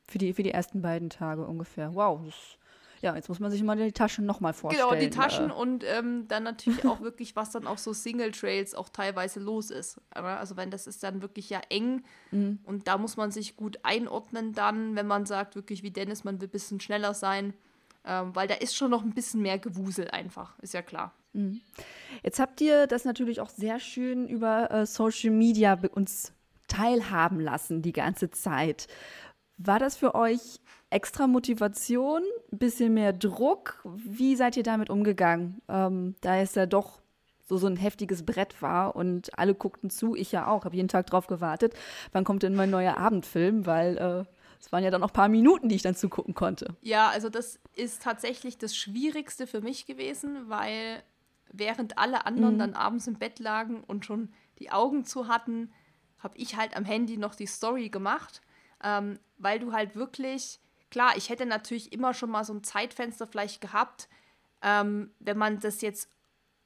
Für die, für die ersten beiden Tage ungefähr. Wow. Das, ja, jetzt muss man sich mal die Taschen nochmal vorstellen. Genau, die Taschen äh. und ähm, dann natürlich auch wirklich, was dann auch so Single Trails auch teilweise los ist. Also wenn das ist dann wirklich ja eng mhm. und da muss man sich gut einordnen dann, wenn man sagt, wirklich wie Dennis, man will ein bisschen schneller sein. Ähm, weil da ist schon noch ein bisschen mehr Gewusel einfach, ist ja klar. Mhm. Jetzt habt ihr das natürlich auch sehr schön über äh, Social Media uns teilhaben lassen die ganze Zeit. War das für euch extra Motivation, ein bisschen mehr Druck? Wie seid ihr damit umgegangen? Ähm, da es ja doch so, so ein heftiges Brett war und alle guckten zu, ich ja auch, habe jeden Tag drauf gewartet, wann kommt denn mein neuer Abendfilm, weil äh, es waren ja dann noch ein paar Minuten, die ich dann zugucken konnte. Ja, also das ist tatsächlich das Schwierigste für mich gewesen, weil während alle anderen mhm. dann abends im Bett lagen und schon die Augen zu hatten, habe ich halt am Handy noch die Story gemacht, ähm, weil du halt wirklich, klar, ich hätte natürlich immer schon mal so ein Zeitfenster vielleicht gehabt, ähm, wenn man das jetzt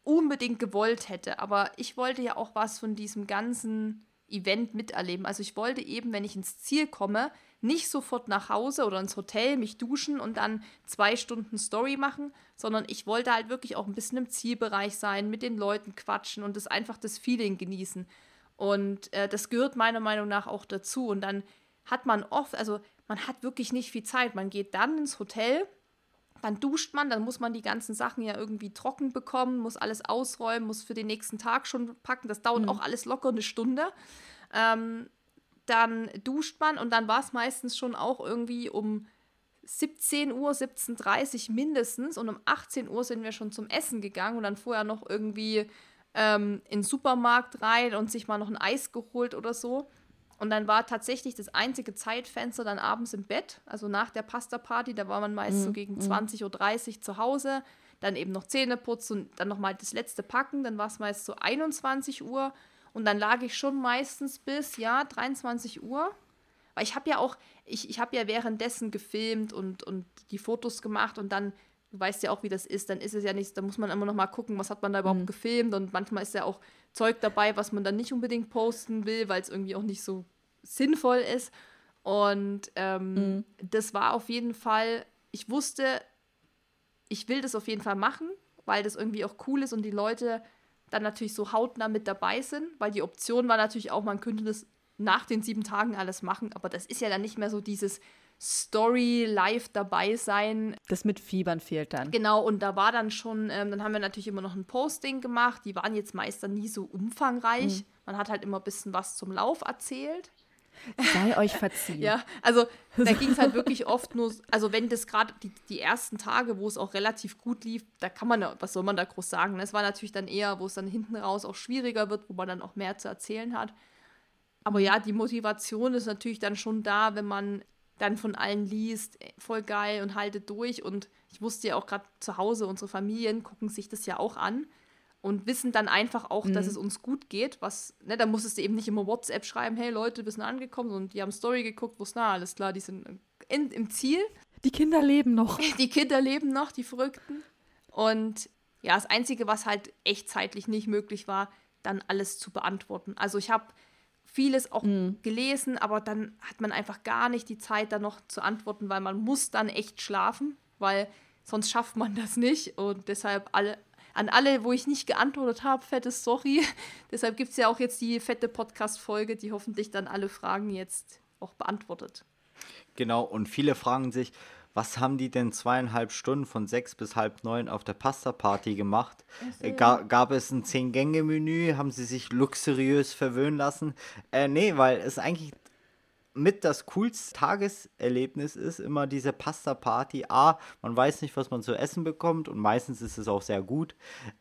unbedingt gewollt hätte. Aber ich wollte ja auch was von diesem ganzen Event miterleben. Also ich wollte eben, wenn ich ins Ziel komme, nicht sofort nach Hause oder ins Hotel, mich duschen und dann zwei Stunden Story machen, sondern ich wollte halt wirklich auch ein bisschen im Zielbereich sein, mit den Leuten quatschen und das einfach das Feeling genießen. Und äh, das gehört meiner Meinung nach auch dazu. Und dann hat man oft, also man hat wirklich nicht viel Zeit. Man geht dann ins Hotel, dann duscht man, dann muss man die ganzen Sachen ja irgendwie trocken bekommen, muss alles ausräumen, muss für den nächsten Tag schon packen. Das dauert mhm. auch alles locker eine Stunde. Ähm, dann duscht man und dann war es meistens schon auch irgendwie um 17 Uhr, 17.30 Uhr mindestens und um 18 Uhr sind wir schon zum Essen gegangen und dann vorher noch irgendwie ähm, in den Supermarkt rein und sich mal noch ein Eis geholt oder so. Und dann war tatsächlich das einzige Zeitfenster dann abends im Bett, also nach der Pasta-Party, da war man meist mhm. so gegen 20.30 Uhr zu Hause, dann eben noch Zähne putzen und dann nochmal das letzte Packen, dann war es meist so 21 Uhr und dann lag ich schon meistens bis, ja, 23 Uhr. Weil ich habe ja auch, ich, ich habe ja währenddessen gefilmt und, und die Fotos gemacht und dann du weißt ja auch, wie das ist, dann ist es ja nicht, da muss man immer noch mal gucken, was hat man da überhaupt mhm. gefilmt und manchmal ist ja auch Zeug dabei, was man dann nicht unbedingt posten will, weil es irgendwie auch nicht so sinnvoll ist. Und ähm, mhm. das war auf jeden Fall, ich wusste, ich will das auf jeden Fall machen, weil das irgendwie auch cool ist und die Leute dann natürlich so hautnah mit dabei sind, weil die Option war natürlich auch, man könnte das nach den sieben Tagen alles machen, aber das ist ja dann nicht mehr so dieses, Story live dabei sein. Das mit Fiebern fehlt dann. Genau, und da war dann schon, ähm, dann haben wir natürlich immer noch ein Posting gemacht. Die waren jetzt meist dann nie so umfangreich. Mhm. Man hat halt immer ein bisschen was zum Lauf erzählt. Sei euch verziehen. ja, also da ging es halt wirklich oft nur, also wenn das gerade die, die ersten Tage, wo es auch relativ gut lief, da kann man, was soll man da groß sagen? Es war natürlich dann eher, wo es dann hinten raus auch schwieriger wird, wo man dann auch mehr zu erzählen hat. Aber ja, die Motivation ist natürlich dann schon da, wenn man dann von allen liest, äh, voll geil und haltet durch. Und ich wusste ja auch gerade zu Hause, unsere Familien gucken sich das ja auch an. Und wissen dann einfach auch, mhm. dass es uns gut geht. Was, ne, da musstest du eben nicht immer WhatsApp schreiben, hey Leute, wir sind angekommen und die haben Story geguckt, wo es na, alles klar, die sind in, im Ziel. Die Kinder leben noch. Die Kinder leben noch, die Verrückten. Und ja, das Einzige, was halt echt zeitlich nicht möglich war, dann alles zu beantworten. Also ich habe vieles auch mhm. gelesen, aber dann hat man einfach gar nicht die Zeit, da noch zu antworten, weil man muss dann echt schlafen, weil sonst schafft man das nicht. Und deshalb alle, an alle, wo ich nicht geantwortet habe, fettes Sorry. deshalb gibt es ja auch jetzt die fette Podcast-Folge, die hoffentlich dann alle Fragen jetzt auch beantwortet. Genau, und viele fragen sich, was haben die denn zweieinhalb Stunden von sechs bis halb neun auf der Pasta-Party gemacht? Äh, Ga gab es ein Zehn-Gänge-Menü? Haben sie sich luxuriös verwöhnen lassen? Äh, nee, weil es eigentlich mit das coolste Tageserlebnis ist immer diese Pasta-Party. A, man weiß nicht, was man zu essen bekommt und meistens ist es auch sehr gut.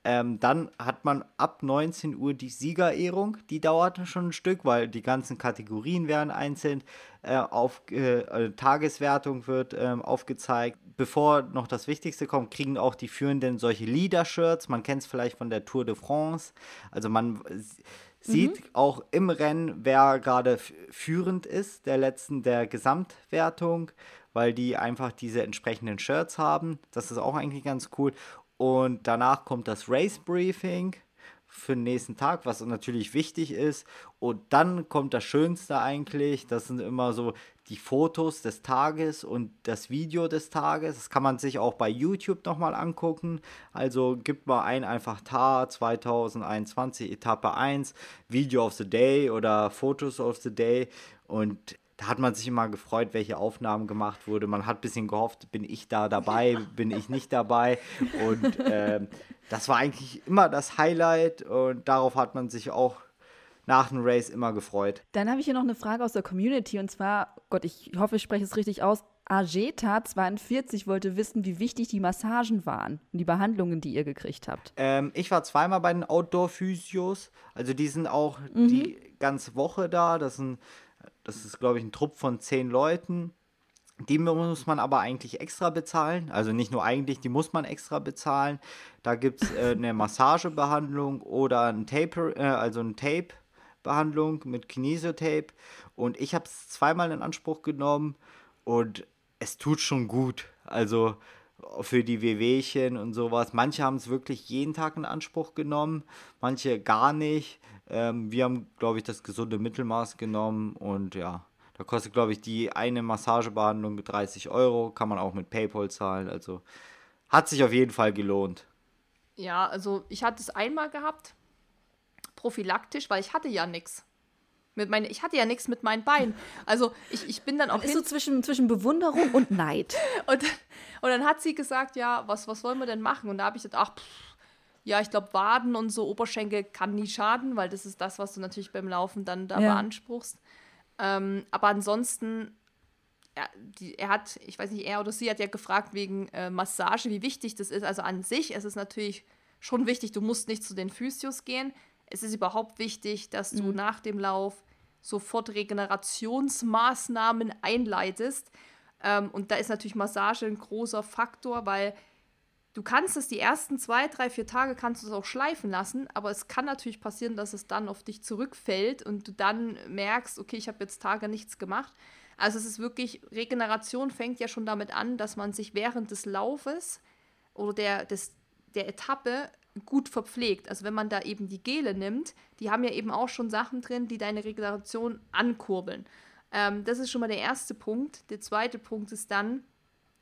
Ähm, dann hat man ab 19 Uhr die Siegerehrung, die dauert schon ein Stück, weil die ganzen Kategorien werden einzeln äh, auf äh, Tageswertung wird äh, aufgezeigt. Bevor noch das Wichtigste kommt, kriegen auch die Führenden solche Leader-Shirts. Man kennt es vielleicht von der Tour de France. Also man sieht mhm. auch im Rennen, wer gerade führend ist, der letzten der Gesamtwertung, weil die einfach diese entsprechenden Shirts haben. Das ist auch eigentlich ganz cool. Und danach kommt das Race Briefing für den nächsten Tag, was natürlich wichtig ist. Und dann kommt das Schönste eigentlich. Das sind immer so die Fotos des Tages und das Video des Tages. Das kann man sich auch bei YouTube nochmal angucken. Also gibt mal ein einfach TAR 2021 Etappe 1, Video of the Day oder Fotos of the Day. Und da hat man sich immer gefreut, welche Aufnahmen gemacht wurde. Man hat ein bisschen gehofft, bin ich da dabei, bin ich nicht dabei. Und äh, das war eigentlich immer das Highlight und darauf hat man sich auch nach dem Race immer gefreut. Dann habe ich hier noch eine Frage aus der Community und zwar, Gott, ich hoffe, ich spreche es richtig aus. Ageta42 wollte wissen, wie wichtig die Massagen waren und die Behandlungen, die ihr gekriegt habt. Ähm, ich war zweimal bei den Outdoor-Physios. Also die sind auch mhm. die ganze Woche da. Das, sind, das ist, glaube ich, ein Trupp von zehn Leuten. Die muss man aber eigentlich extra bezahlen. Also nicht nur eigentlich, die muss man extra bezahlen. Da gibt es äh, eine Massagebehandlung oder ein Tape, äh, also ein Tape-Behandlung mit Kinesiotape. Und ich habe es zweimal in Anspruch genommen und es tut schon gut. Also für die Wehwehchen und sowas. Manche haben es wirklich jeden Tag in Anspruch genommen, manche gar nicht. Ähm, wir haben, glaube ich, das gesunde Mittelmaß genommen und ja. Da kostet, glaube ich, die eine Massagebehandlung 30 Euro. Kann man auch mit PayPal zahlen. Also hat sich auf jeden Fall gelohnt. Ja, also ich hatte es einmal gehabt, prophylaktisch, weil ich hatte ja nichts. Mit meine, ich hatte ja nichts mit meinen Beinen. Also ich, ich bin dann auch. Ist so zwischen, zwischen Bewunderung und Neid. und, und dann hat sie gesagt, ja, was, was wollen wir denn machen? Und da habe ich gesagt, ach, pff, ja, ich glaube, Waden und so Oberschenkel kann nie schaden, weil das ist das, was du natürlich beim Laufen dann da ja. beanspruchst. Ähm, aber ansonsten, er, die, er, hat, ich weiß nicht, er oder sie hat ja gefragt wegen äh, Massage, wie wichtig das ist. Also an sich ist es natürlich schon wichtig, du musst nicht zu den Physios gehen. Es ist überhaupt wichtig, dass du mhm. nach dem Lauf sofort Regenerationsmaßnahmen einleitest. Ähm, und da ist natürlich Massage ein großer Faktor, weil Du kannst es die ersten zwei, drei, vier Tage kannst du es auch schleifen lassen, aber es kann natürlich passieren, dass es dann auf dich zurückfällt und du dann merkst, okay, ich habe jetzt Tage nichts gemacht. Also es ist wirklich, Regeneration fängt ja schon damit an, dass man sich während des Laufes oder der, des, der Etappe gut verpflegt. Also wenn man da eben die Gele nimmt, die haben ja eben auch schon Sachen drin, die deine Regeneration ankurbeln. Ähm, das ist schon mal der erste Punkt. Der zweite Punkt ist dann,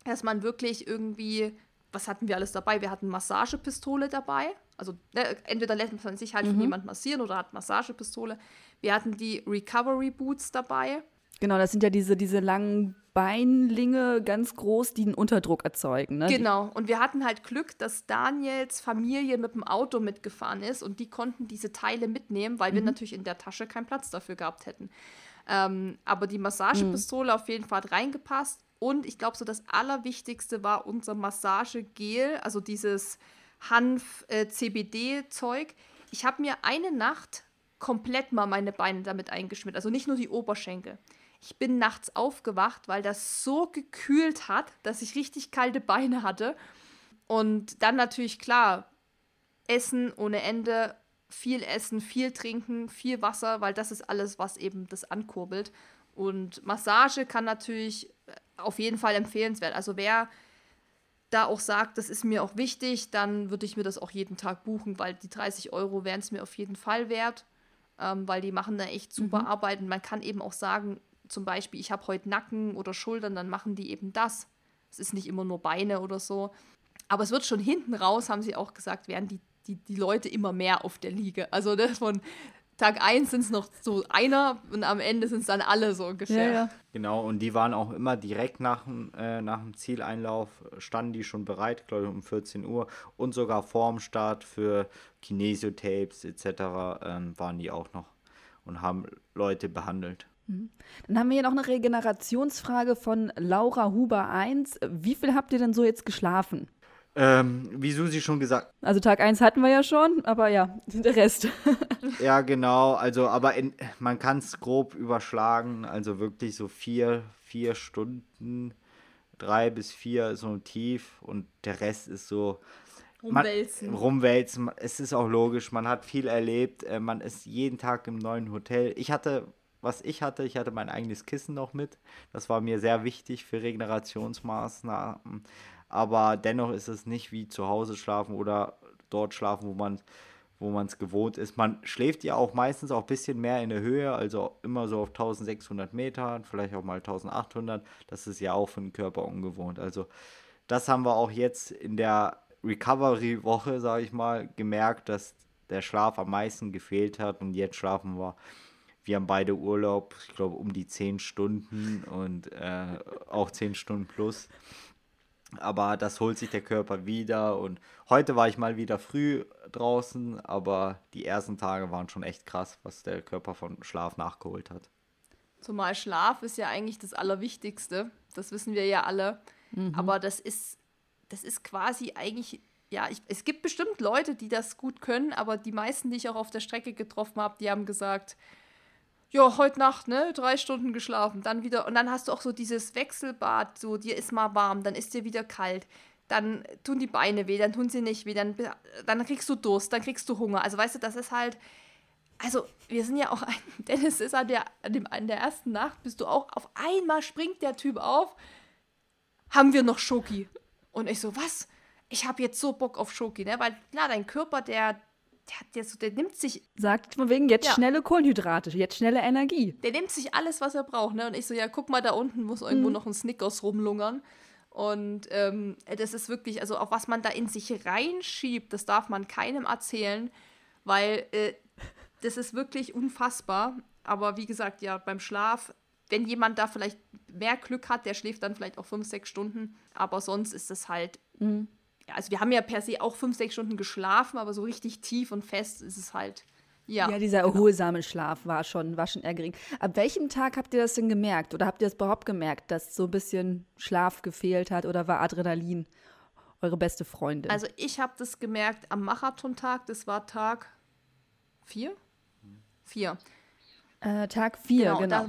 dass man wirklich irgendwie was hatten wir alles dabei? Wir hatten Massagepistole dabei. Also ne, entweder lässt man sich halt mhm. von jemand massieren oder hat Massagepistole. Wir hatten die Recovery Boots dabei. Genau, das sind ja diese, diese langen Beinlinge, ganz groß, die einen Unterdruck erzeugen. Ne? Genau. Und wir hatten halt Glück, dass Daniels Familie mit dem Auto mitgefahren ist und die konnten diese Teile mitnehmen, weil mhm. wir natürlich in der Tasche keinen Platz dafür gehabt hätten. Ähm, aber die Massagepistole mhm. auf jeden Fall hat reingepasst. Und ich glaube, so das Allerwichtigste war unser Massagegel, also dieses Hanf-CBD-Zeug. Äh, ich habe mir eine Nacht komplett mal meine Beine damit eingeschmiert, also nicht nur die Oberschenkel. Ich bin nachts aufgewacht, weil das so gekühlt hat, dass ich richtig kalte Beine hatte. Und dann natürlich klar, Essen ohne Ende, viel Essen, viel Trinken, viel Wasser, weil das ist alles, was eben das ankurbelt. Und Massage kann natürlich äh, auf jeden Fall empfehlenswert. Also wer da auch sagt, das ist mir auch wichtig, dann würde ich mir das auch jeden Tag buchen, weil die 30 Euro wären es mir auf jeden Fall wert, ähm, weil die machen da echt super mhm. Arbeit. Und man kann eben auch sagen, zum Beispiel, ich habe heute Nacken oder Schultern, dann machen die eben das. Es ist nicht immer nur Beine oder so. Aber es wird schon hinten raus, haben sie auch gesagt, werden die, die, die Leute immer mehr auf der Liege. Also das von Tag 1 sind es noch so einer und am Ende sind es dann alle so ungefähr. Ja, ja. Genau, und die waren auch immer direkt nach, äh, nach dem Zieleinlauf, standen die schon bereit, glaube ich, um 14 Uhr und sogar vorm Start für Kinesiotapes etc. Ähm, waren die auch noch und haben Leute behandelt. Mhm. Dann haben wir hier noch eine Regenerationsfrage von Laura Huber 1. Wie viel habt ihr denn so jetzt geschlafen? Ähm, wie Susi schon gesagt. Also Tag 1 hatten wir ja schon, aber ja, der Rest. ja, genau. Also, aber in, man kann es grob überschlagen. Also wirklich so vier, vier Stunden, drei bis vier so tief und der Rest ist so. Rumwälzen. Man, rumwälzen. Es ist auch logisch. Man hat viel erlebt. Äh, man ist jeden Tag im neuen Hotel. Ich hatte was ich hatte. Ich hatte mein eigenes Kissen noch mit. Das war mir sehr wichtig für Regenerationsmaßnahmen aber dennoch ist es nicht wie zu Hause schlafen oder dort schlafen, wo man wo man es gewohnt ist. Man schläft ja auch meistens auch ein bisschen mehr in der Höhe, also immer so auf 1600 Metern, vielleicht auch mal 1800. Das ist ja auch für den Körper ungewohnt. Also das haben wir auch jetzt in der Recovery-Woche, sage ich mal, gemerkt, dass der Schlaf am meisten gefehlt hat und jetzt schlafen wir. Wir haben beide Urlaub, ich glaube um die 10 Stunden und äh, auch 10 Stunden plus. Aber das holt sich der Körper wieder. Und heute war ich mal wieder früh draußen, aber die ersten Tage waren schon echt krass, was der Körper von Schlaf nachgeholt hat. Zumal Schlaf ist ja eigentlich das Allerwichtigste. Das wissen wir ja alle. Mhm. Aber das ist, das ist quasi eigentlich, ja, ich, es gibt bestimmt Leute, die das gut können, aber die meisten, die ich auch auf der Strecke getroffen habe, die haben gesagt, ja, heute Nacht, ne, drei Stunden geschlafen, dann wieder, und dann hast du auch so dieses Wechselbad, so, dir ist mal warm, dann ist dir wieder kalt, dann tun die Beine weh, dann tun sie nicht weh, dann, dann kriegst du Durst, dann kriegst du Hunger. Also weißt du, das ist halt, also wir sind ja auch ein, Dennis ist an der, an, dem, an der ersten Nacht, bist du auch, auf einmal springt der Typ auf, haben wir noch Schoki. Und ich so, was? Ich habe jetzt so Bock auf Schoki, ne? Weil klar, dein Körper, der, der, hat so, der nimmt sich. Sagt von wegen jetzt ja. schnelle Kohlenhydrate, jetzt schnelle Energie. Der nimmt sich alles, was er braucht, ne? Und ich so, ja, guck mal, da unten muss irgendwo mhm. noch ein Snickers rumlungern. Und ähm, das ist wirklich, also auch was man da in sich reinschiebt, das darf man keinem erzählen, weil äh, das ist wirklich unfassbar. Aber wie gesagt, ja, beim Schlaf, wenn jemand da vielleicht mehr Glück hat, der schläft dann vielleicht auch fünf, sechs Stunden. Aber sonst ist es halt mhm ja, also wir haben ja per se auch fünf, sechs Stunden geschlafen, aber so richtig tief und fest ist es halt. Ja, ja dieser genau. erholsame Schlaf war schon, war schon eher gering. Ab welchem Tag habt ihr das denn gemerkt? Oder habt ihr das überhaupt gemerkt, dass so ein bisschen Schlaf gefehlt hat? Oder war Adrenalin eure beste Freundin? Also ich habe das gemerkt am Marathontag, das war Tag vier? Vier. Äh, Tag vier, genau. genau. Da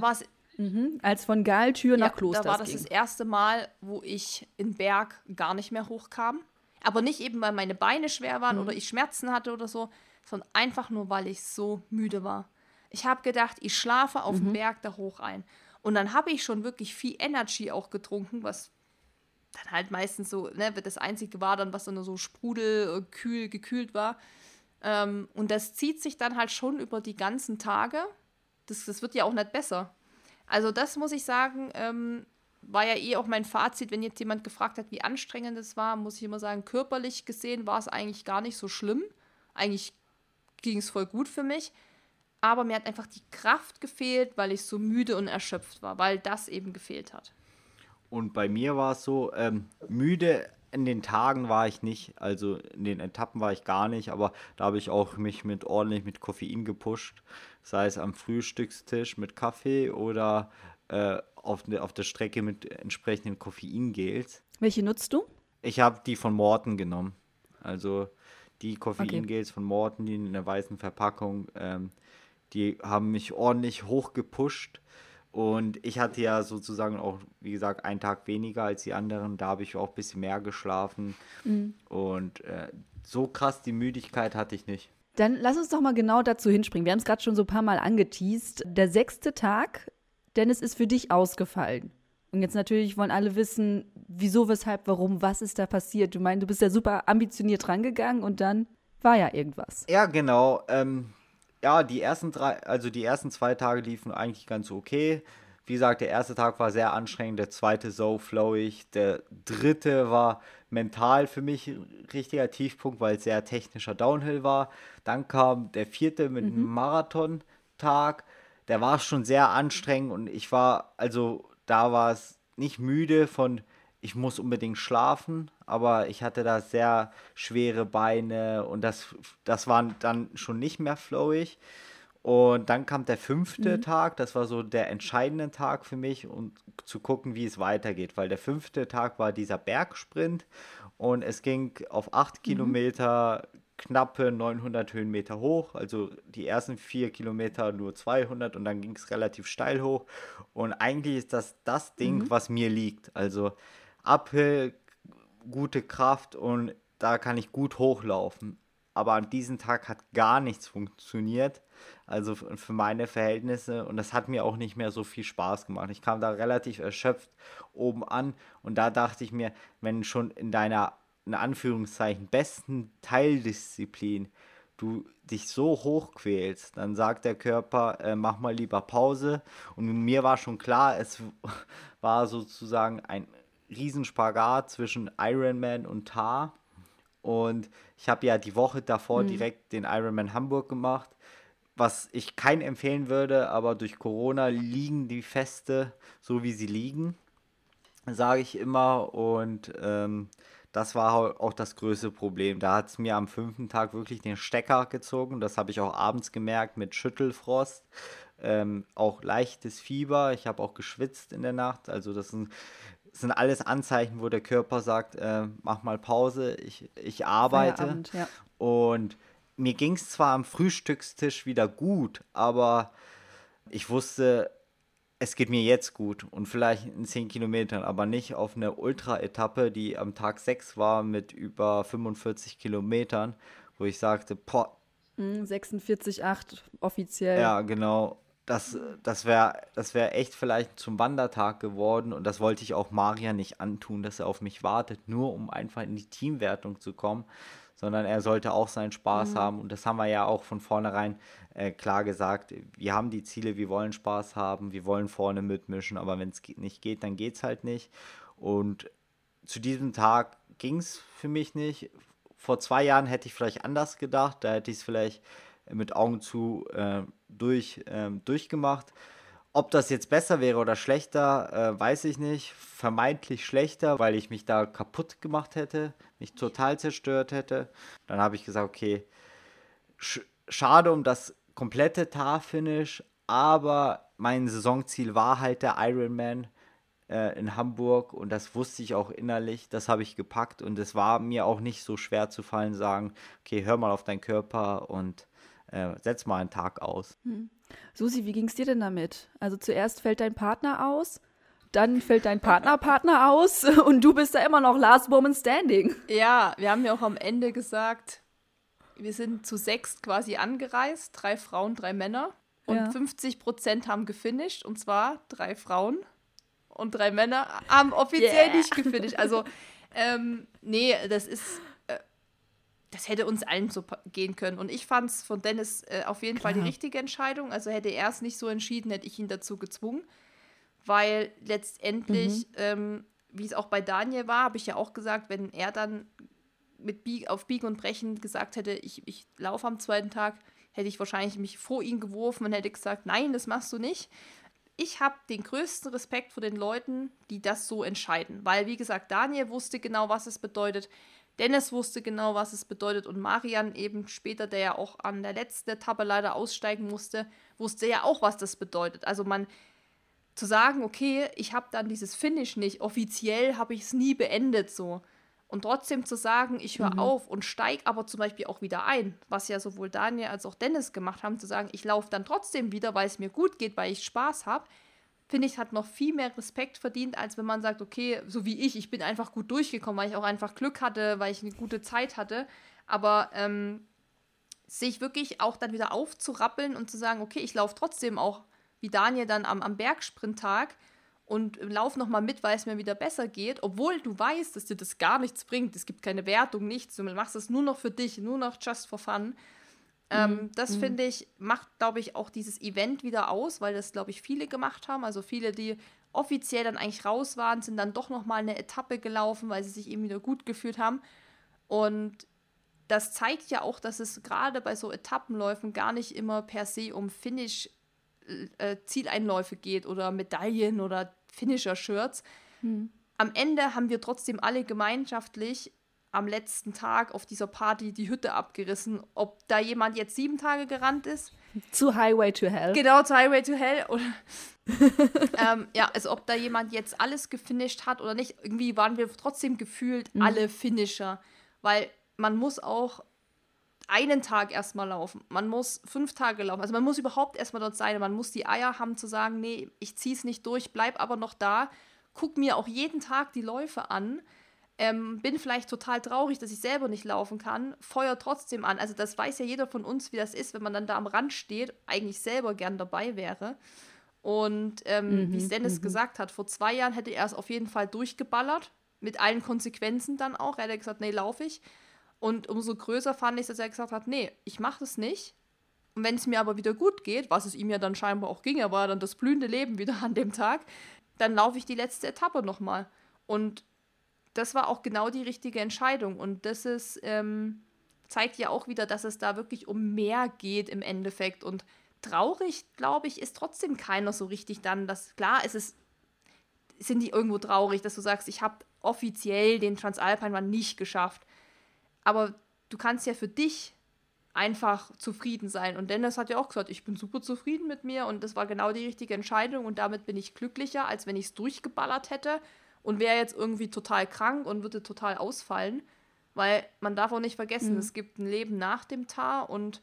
Mhm, als von Galtür ja, nach Kloster. Da war das ging. das erste Mal, wo ich in Berg gar nicht mehr hochkam. Aber nicht eben, weil meine Beine schwer waren mhm. oder ich Schmerzen hatte oder so, sondern einfach nur, weil ich so müde war. Ich habe gedacht, ich schlafe auf mhm. dem Berg da hoch ein. Und dann habe ich schon wirklich viel Energy auch getrunken, was dann halt meistens so, ne, das Einzige war dann, was dann so sprudel, äh, kühl, gekühlt war. Ähm, und das zieht sich dann halt schon über die ganzen Tage. Das, das wird ja auch nicht besser. Also das muss ich sagen, ähm, war ja eh auch mein Fazit, wenn jetzt jemand gefragt hat, wie anstrengend es war, muss ich immer sagen, körperlich gesehen war es eigentlich gar nicht so schlimm. Eigentlich ging es voll gut für mich. Aber mir hat einfach die Kraft gefehlt, weil ich so müde und erschöpft war, weil das eben gefehlt hat. Und bei mir war es so, ähm, müde in den Tagen war ich nicht, also in den Etappen war ich gar nicht, aber da habe ich auch mich mit ordentlich mit Koffein gepusht, sei es am Frühstückstisch mit Kaffee oder äh, auf, ne, auf der Strecke mit entsprechenden Koffeingels. Welche nutzt du? Ich habe die von Morten genommen. Also die Koffeingels okay. von Morten, die in der weißen Verpackung, ähm, die haben mich ordentlich hochgepusht. Und ich hatte ja sozusagen auch, wie gesagt, einen Tag weniger als die anderen. Da habe ich auch ein bisschen mehr geschlafen. Mhm. Und äh, so krass die Müdigkeit hatte ich nicht. Dann lass uns doch mal genau dazu hinspringen. Wir haben es gerade schon so ein paar Mal angeteased. Der sechste Tag, Dennis, ist für dich ausgefallen. Und jetzt natürlich wollen alle wissen, wieso, weshalb, warum, was ist da passiert. Du meinst, du bist ja super ambitioniert rangegangen und dann war ja irgendwas. Ja, genau. Ähm, ja, die ersten drei, also die ersten zwei Tage liefen eigentlich ganz okay. Wie gesagt, der erste Tag war sehr anstrengend, der zweite so flowig, der dritte war mental für mich ein richtiger Tiefpunkt, weil es sehr technischer Downhill war. Dann kam der vierte mit einem mhm. Marathon-Tag. Der war schon sehr anstrengend und ich war, also da war es nicht müde von, ich muss unbedingt schlafen, aber ich hatte da sehr schwere Beine und das, das war dann schon nicht mehr flowig. Und dann kam der fünfte mhm. Tag, das war so der entscheidende Tag für mich, um zu gucken, wie es weitergeht, weil der fünfte Tag war dieser Bergsprint und es ging auf acht mhm. Kilometer knappe 900 Höhenmeter hoch, also die ersten vier Kilometer nur 200 und dann ging es relativ steil hoch und eigentlich ist das das Ding, mhm. was mir liegt, also Uphill, gute Kraft und da kann ich gut hochlaufen, aber an diesem Tag hat gar nichts funktioniert also für meine Verhältnisse. Und das hat mir auch nicht mehr so viel Spaß gemacht. Ich kam da relativ erschöpft oben an und da dachte ich mir, wenn schon in deiner, in Anführungszeichen, besten Teildisziplin du dich so hoch quälst, dann sagt der Körper, äh, mach mal lieber Pause. Und mir war schon klar, es war sozusagen ein Riesenspagat zwischen Ironman und Tar. Und ich habe ja die Woche davor mhm. direkt den Ironman Hamburg gemacht was ich kein empfehlen würde, aber durch Corona liegen die Feste so, wie sie liegen, sage ich immer. Und ähm, das war auch das größte Problem. Da hat es mir am fünften Tag wirklich den Stecker gezogen. Das habe ich auch abends gemerkt mit Schüttelfrost. Ähm, auch leichtes Fieber. Ich habe auch geschwitzt in der Nacht. Also das sind, das sind alles Anzeichen, wo der Körper sagt, äh, mach mal Pause, ich, ich arbeite. Ja. Und mir ging es zwar am Frühstückstisch wieder gut, aber ich wusste, es geht mir jetzt gut und vielleicht in 10 Kilometern, aber nicht auf eine Ultra-Etappe, die am Tag 6 war mit über 45 Kilometern, wo ich sagte, boah. 46,8 hm, offiziell. Ja, genau. Das, das wäre das wär echt vielleicht zum Wandertag geworden und das wollte ich auch Maria nicht antun, dass er auf mich wartet, nur um einfach in die Teamwertung zu kommen, sondern er sollte auch seinen Spaß mhm. haben. Und das haben wir ja auch von vornherein äh, klar gesagt. Wir haben die Ziele, wir wollen Spaß haben, wir wollen vorne mitmischen, aber wenn es nicht geht, dann geht es halt nicht. Und zu diesem Tag ging es für mich nicht. Vor zwei Jahren hätte ich vielleicht anders gedacht, da hätte ich es vielleicht mit Augen zu äh, durch, äh, durchgemacht. Ob das jetzt besser wäre oder schlechter, äh, weiß ich nicht. Vermeintlich schlechter, weil ich mich da kaputt gemacht hätte, mich total zerstört hätte. Dann habe ich gesagt, okay, sch schade um das komplette Tar-Finish, aber mein Saisonziel war halt der Ironman äh, in Hamburg und das wusste ich auch innerlich. Das habe ich gepackt und es war mir auch nicht so schwer zu fallen, sagen, okay, hör mal auf deinen Körper und äh, setz mal einen Tag aus. Hm. Susi, wie ging es dir denn damit? Also zuerst fällt dein Partner aus, dann fällt dein Partner Partner aus und du bist da immer noch Last Woman Standing. Ja, wir haben ja auch am Ende gesagt, wir sind zu sechs quasi angereist, drei Frauen, drei Männer. Und ja. 50 Prozent haben gefinisht, und zwar drei Frauen und drei Männer haben offiziell yeah. nicht gefinisht. Also, ähm, nee, das ist das hätte uns allen so gehen können. Und ich fand es von Dennis äh, auf jeden Klar. Fall die richtige Entscheidung. Also hätte er es nicht so entschieden, hätte ich ihn dazu gezwungen. Weil letztendlich, mhm. ähm, wie es auch bei Daniel war, habe ich ja auch gesagt, wenn er dann mit Bieg, auf Biegen und Brechen gesagt hätte, ich, ich laufe am zweiten Tag, hätte ich wahrscheinlich mich vor ihn geworfen und hätte gesagt, nein, das machst du nicht. Ich habe den größten Respekt vor den Leuten, die das so entscheiden. Weil, wie gesagt, Daniel wusste genau, was es bedeutet. Dennis wusste genau, was es bedeutet und Marian eben später, der ja auch an der letzten Etappe leider aussteigen musste, wusste ja auch, was das bedeutet. Also man zu sagen, okay, ich habe dann dieses Finish nicht, offiziell habe ich es nie beendet so. Und trotzdem zu sagen, ich höre mhm. auf und steige aber zum Beispiel auch wieder ein, was ja sowohl Daniel als auch Dennis gemacht haben, zu sagen, ich laufe dann trotzdem wieder, weil es mir gut geht, weil ich Spaß habe, finde ich, hat noch viel mehr Respekt verdient, als wenn man sagt, okay, so wie ich, ich bin einfach gut durchgekommen, weil ich auch einfach Glück hatte, weil ich eine gute Zeit hatte. Aber ähm, sich wirklich auch dann wieder aufzurappeln und zu sagen, okay, ich laufe trotzdem auch wie Daniel dann am, am Bergsprinttag und lauf noch mal mit, weil es mir wieder besser geht, obwohl du weißt, dass dir das gar nichts bringt. Es gibt keine Wertung, nichts. Du machst es nur noch für dich, nur noch just for fun. Ähm, mhm. das mhm. finde ich, macht, glaube ich, auch dieses Event wieder aus, weil das, glaube ich, viele gemacht haben. Also viele, die offiziell dann eigentlich raus waren, sind dann doch noch mal eine Etappe gelaufen, weil sie sich eben wieder gut gefühlt haben. Und das zeigt ja auch, dass es gerade bei so Etappenläufen gar nicht immer per se um Finish äh, Zieleinläufe geht oder Medaillen oder Finisher-Shirts. Hm. Am Ende haben wir trotzdem alle gemeinschaftlich am letzten Tag auf dieser Party die Hütte abgerissen. Ob da jemand jetzt sieben Tage gerannt ist. Zu Highway to Hell. Genau, zu Highway to Hell. Oder, ähm, ja, also ob da jemand jetzt alles gefinisht hat oder nicht. Irgendwie waren wir trotzdem gefühlt mhm. alle Finisher. Weil man muss auch einen Tag erstmal laufen. Man muss fünf Tage laufen. Also man muss überhaupt erstmal dort sein. Man muss die Eier haben zu sagen, nee, ich zieh's nicht durch, bleib aber noch da. Guck mir auch jeden Tag die Läufe an. Ähm, bin vielleicht total traurig, dass ich selber nicht laufen kann, feuer trotzdem an. Also das weiß ja jeder von uns, wie das ist, wenn man dann da am Rand steht, eigentlich selber gern dabei wäre. Und ähm, mhm, wie es Dennis mhm. gesagt hat, vor zwei Jahren hätte er es auf jeden Fall durchgeballert, mit allen Konsequenzen dann auch. Er hätte gesagt, nee, laufe ich. Und umso größer fand ich, dass er gesagt hat, nee, ich mache das nicht. Und wenn es mir aber wieder gut geht, was es ihm ja dann scheinbar auch ging, er war dann das blühende Leben wieder an dem Tag, dann laufe ich die letzte Etappe nochmal. Und das war auch genau die richtige Entscheidung. Und das ist, ähm, zeigt ja auch wieder, dass es da wirklich um mehr geht im Endeffekt. Und traurig, glaube ich, ist trotzdem keiner so richtig dann. Das, klar, es ist, sind die irgendwo traurig, dass du sagst, ich habe offiziell den Transalpine Run nicht geschafft. Aber du kannst ja für dich einfach zufrieden sein. Und Dennis hat ja auch gesagt, ich bin super zufrieden mit mir und das war genau die richtige Entscheidung und damit bin ich glücklicher, als wenn ich es durchgeballert hätte und wäre jetzt irgendwie total krank und würde total ausfallen. Weil man darf auch nicht vergessen, mhm. es gibt ein Leben nach dem Tar und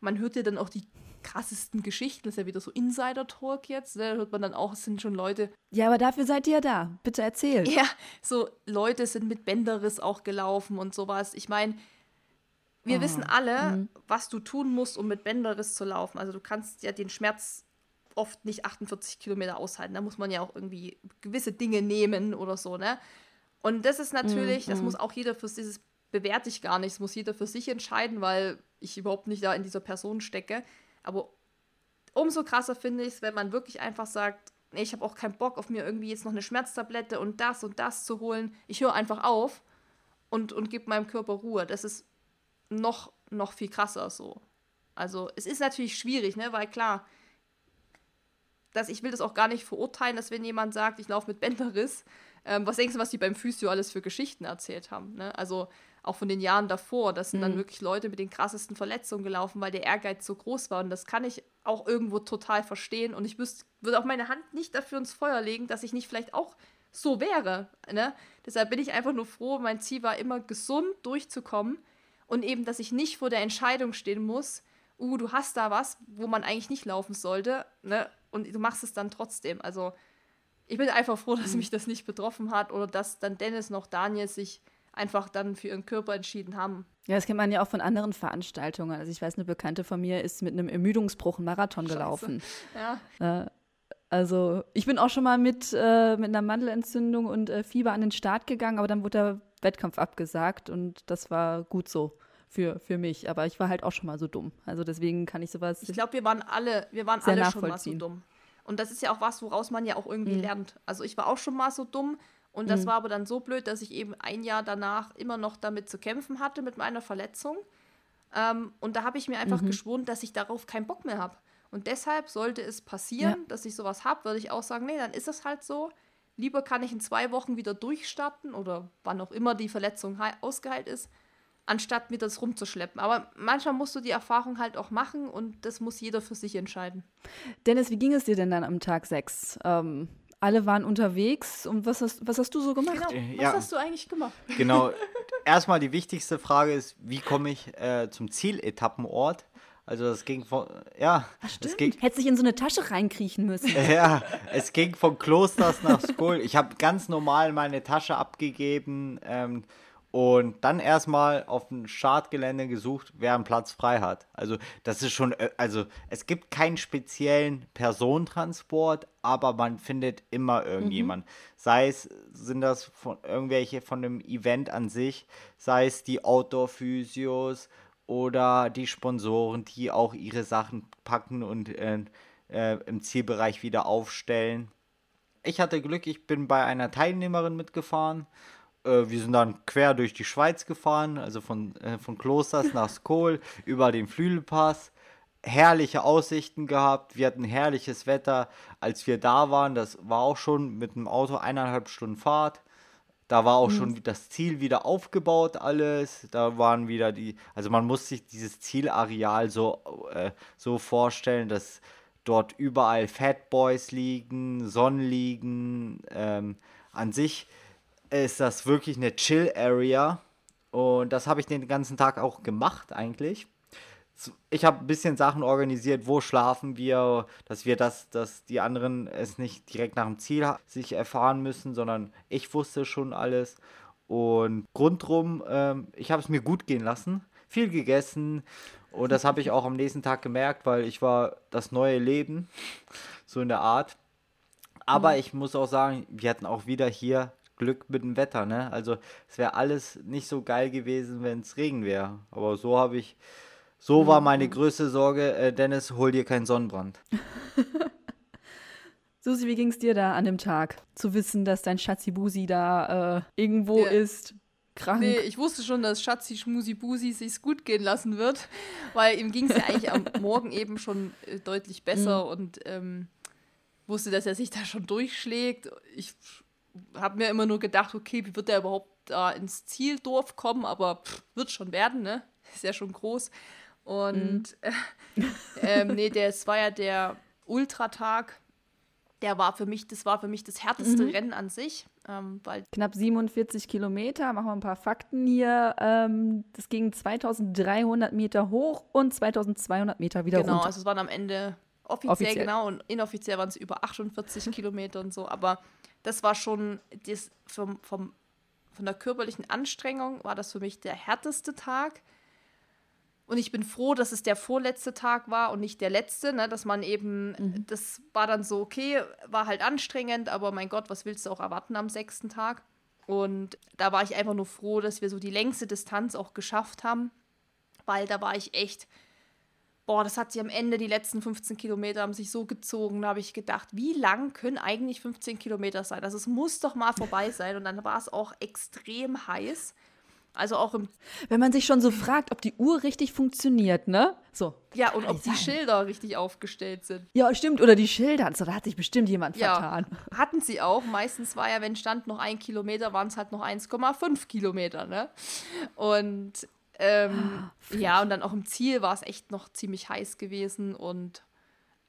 man hört ja dann auch die krassesten Geschichten. Das ist ja wieder so Insider-Talk jetzt. Ne? Da hört man dann auch, es sind schon Leute. Ja, aber dafür seid ihr ja da. Bitte erzählt. Ja, so Leute sind mit Bänderriss auch gelaufen und sowas. Ich meine, wir oh. wissen alle, mhm. was du tun musst, um mit Bänderriss zu laufen. Also du kannst ja den Schmerz oft nicht 48 Kilometer aushalten. Da muss man ja auch irgendwie gewisse Dinge nehmen oder so, ne? Und das ist natürlich, mhm. das muss auch jeder für sich, bewerte ich gar nicht, das muss jeder für sich entscheiden, weil ich überhaupt nicht da in dieser Person stecke. Aber umso krasser finde ich es, wenn man wirklich einfach sagt, nee, ich habe auch keinen Bock auf mir irgendwie jetzt noch eine Schmerztablette und das und das zu holen. Ich höre einfach auf und, und gebe meinem Körper Ruhe. Das ist noch, noch viel krasser so. Also es ist natürlich schwierig, ne? Weil klar, dass ich will das auch gar nicht verurteilen, dass wenn jemand sagt, ich laufe mit Bänderriss, ähm, was denkst du, was die beim Physio alles für Geschichten erzählt haben? Ne? Also auch von den Jahren davor, das sind mhm. dann wirklich Leute mit den krassesten Verletzungen gelaufen, weil der Ehrgeiz so groß war. Und das kann ich auch irgendwo total verstehen. Und ich würde auch meine Hand nicht dafür ins Feuer legen, dass ich nicht vielleicht auch so wäre. Ne? Deshalb bin ich einfach nur froh, mein Ziel war immer gesund durchzukommen und eben, dass ich nicht vor der Entscheidung stehen muss, uh, du hast da was, wo man eigentlich nicht laufen sollte, ne? Und du machst es dann trotzdem. Also ich bin einfach froh, dass mhm. mich das nicht betroffen hat oder dass dann Dennis noch Daniel sich einfach dann für ihren Körper entschieden haben. Ja, das kennt man ja auch von anderen Veranstaltungen. Also ich weiß, eine Bekannte von mir ist mit einem Ermüdungsbruch einen Marathon Scheiße. gelaufen. Ja. Äh, also ich bin auch schon mal mit, äh, mit einer Mandelentzündung und äh, Fieber an den Start gegangen, aber dann wurde der Wettkampf abgesagt und das war gut so für, für mich. Aber ich war halt auch schon mal so dumm. Also deswegen kann ich sowas. Ich glaube, wir waren alle, wir waren alle schon mal so dumm. Und das ist ja auch was, woraus man ja auch irgendwie mhm. lernt. Also ich war auch schon mal so dumm und das mhm. war aber dann so blöd, dass ich eben ein Jahr danach immer noch damit zu kämpfen hatte mit meiner Verletzung. Ähm, und da habe ich mir einfach mhm. geschworen, dass ich darauf keinen Bock mehr habe. Und deshalb sollte es passieren, ja. dass ich sowas habe, würde ich auch sagen, nee, dann ist es halt so. Lieber kann ich in zwei Wochen wieder durchstarten oder wann auch immer die Verletzung ausgeheilt ist, anstatt mir das rumzuschleppen. Aber manchmal musst du die Erfahrung halt auch machen und das muss jeder für sich entscheiden. Dennis, wie ging es dir denn dann am Tag 6? Ähm, alle waren unterwegs und was hast, was hast du so gemacht? Genau. Was ja, hast du eigentlich gemacht? Genau. Erstmal die wichtigste Frage ist, wie komme ich äh, zum Zieletappenort? Also das ging von, ja. Ach, stimmt. Es ging, Hätte sich in so eine Tasche reinkriechen müssen. ja, es ging von Klosters nach Skol. Ich habe ganz normal meine Tasche abgegeben ähm, und dann erstmal auf dem Startgelände gesucht, wer einen Platz frei hat. Also das ist schon, äh, also es gibt keinen speziellen Personentransport, aber man findet immer irgendjemand. Mhm. Sei es, sind das von irgendwelche von dem Event an sich, sei es die Outdoor-Physios oder die Sponsoren, die auch ihre Sachen packen und äh, äh, im Zielbereich wieder aufstellen. Ich hatte Glück, ich bin bei einer Teilnehmerin mitgefahren wir sind dann quer durch die Schweiz gefahren, also von, äh, von Klosters nach Skol über den Flügelpass. Herrliche Aussichten gehabt. Wir hatten herrliches Wetter, als wir da waren. Das war auch schon mit dem Auto eineinhalb Stunden Fahrt. Da war auch mhm. schon das Ziel wieder aufgebaut, alles. Da waren wieder die, also man muss sich dieses Zielareal so, äh, so vorstellen, dass dort überall Fat Boys liegen, Sonnen liegen. Ähm, an sich ist das wirklich eine Chill-Area. Und das habe ich den ganzen Tag auch gemacht eigentlich. Ich habe ein bisschen Sachen organisiert, wo schlafen wir, dass wir das, dass die anderen es nicht direkt nach dem Ziel sich erfahren müssen, sondern ich wusste schon alles. Und rundrum, ähm, ich habe es mir gut gehen lassen, viel gegessen und das habe ich auch am nächsten Tag gemerkt, weil ich war das neue Leben, so in der Art. Aber mhm. ich muss auch sagen, wir hatten auch wieder hier Glück mit dem Wetter, ne? Also es wäre alles nicht so geil gewesen, wenn es Regen wäre. Aber so habe ich, so war meine mhm. größte Sorge, äh, Dennis, hol dir keinen Sonnenbrand. Susi, wie ging es dir da an dem Tag? Zu wissen, dass dein Schatzi-Busi da äh, irgendwo ja. ist, krank. Nee, ich wusste schon, dass Schatzi Schmusi Busi sich's gut gehen lassen wird, weil ihm ging es ja eigentlich am Morgen eben schon äh, deutlich besser mhm. und ähm, wusste, dass er sich da schon durchschlägt. Ich habe mir immer nur gedacht, okay, wie wird der überhaupt da ins Zieldorf kommen? Aber pff, wird schon werden, ne? Ist ja schon groß. Und mhm. äh, ähm, nee, das war ja der Ultratag. Der war für mich, das war für mich das härteste mhm. Rennen an sich. Ähm, weil Knapp 47 Kilometer, machen wir ein paar Fakten hier. Ähm, das ging 2300 Meter hoch und 2200 Meter wieder genau, runter. Genau, also es waren am Ende offiziell, offiziell. genau und inoffiziell waren es über 48 Kilometer und so. Aber das war schon das vom, vom, von der körperlichen Anstrengung war das für mich der härteste Tag. Und ich bin froh, dass es der vorletzte Tag war und nicht der letzte, ne? dass man eben, mhm. das war dann so, okay, war halt anstrengend, aber mein Gott, was willst du auch erwarten am sechsten Tag? Und da war ich einfach nur froh, dass wir so die längste Distanz auch geschafft haben, weil da war ich echt boah, das hat sich am Ende, die letzten 15 Kilometer haben sich so gezogen. Da habe ich gedacht, wie lang können eigentlich 15 Kilometer sein? Also es muss doch mal vorbei sein. Und dann war es auch extrem heiß. Also auch im. Wenn man sich schon so fragt, ob die Uhr richtig funktioniert, ne? So. Ja, und ob die Schilder richtig aufgestellt sind. Ja, stimmt. Oder die Schilder. So, da hat sich bestimmt jemand ja, vertan. Hatten sie auch. Meistens war ja, wenn stand noch ein Kilometer, waren es halt noch 1,5 Kilometer, ne? Und ähm, ah, ja, und dann auch im Ziel war es echt noch ziemlich heiß gewesen. Und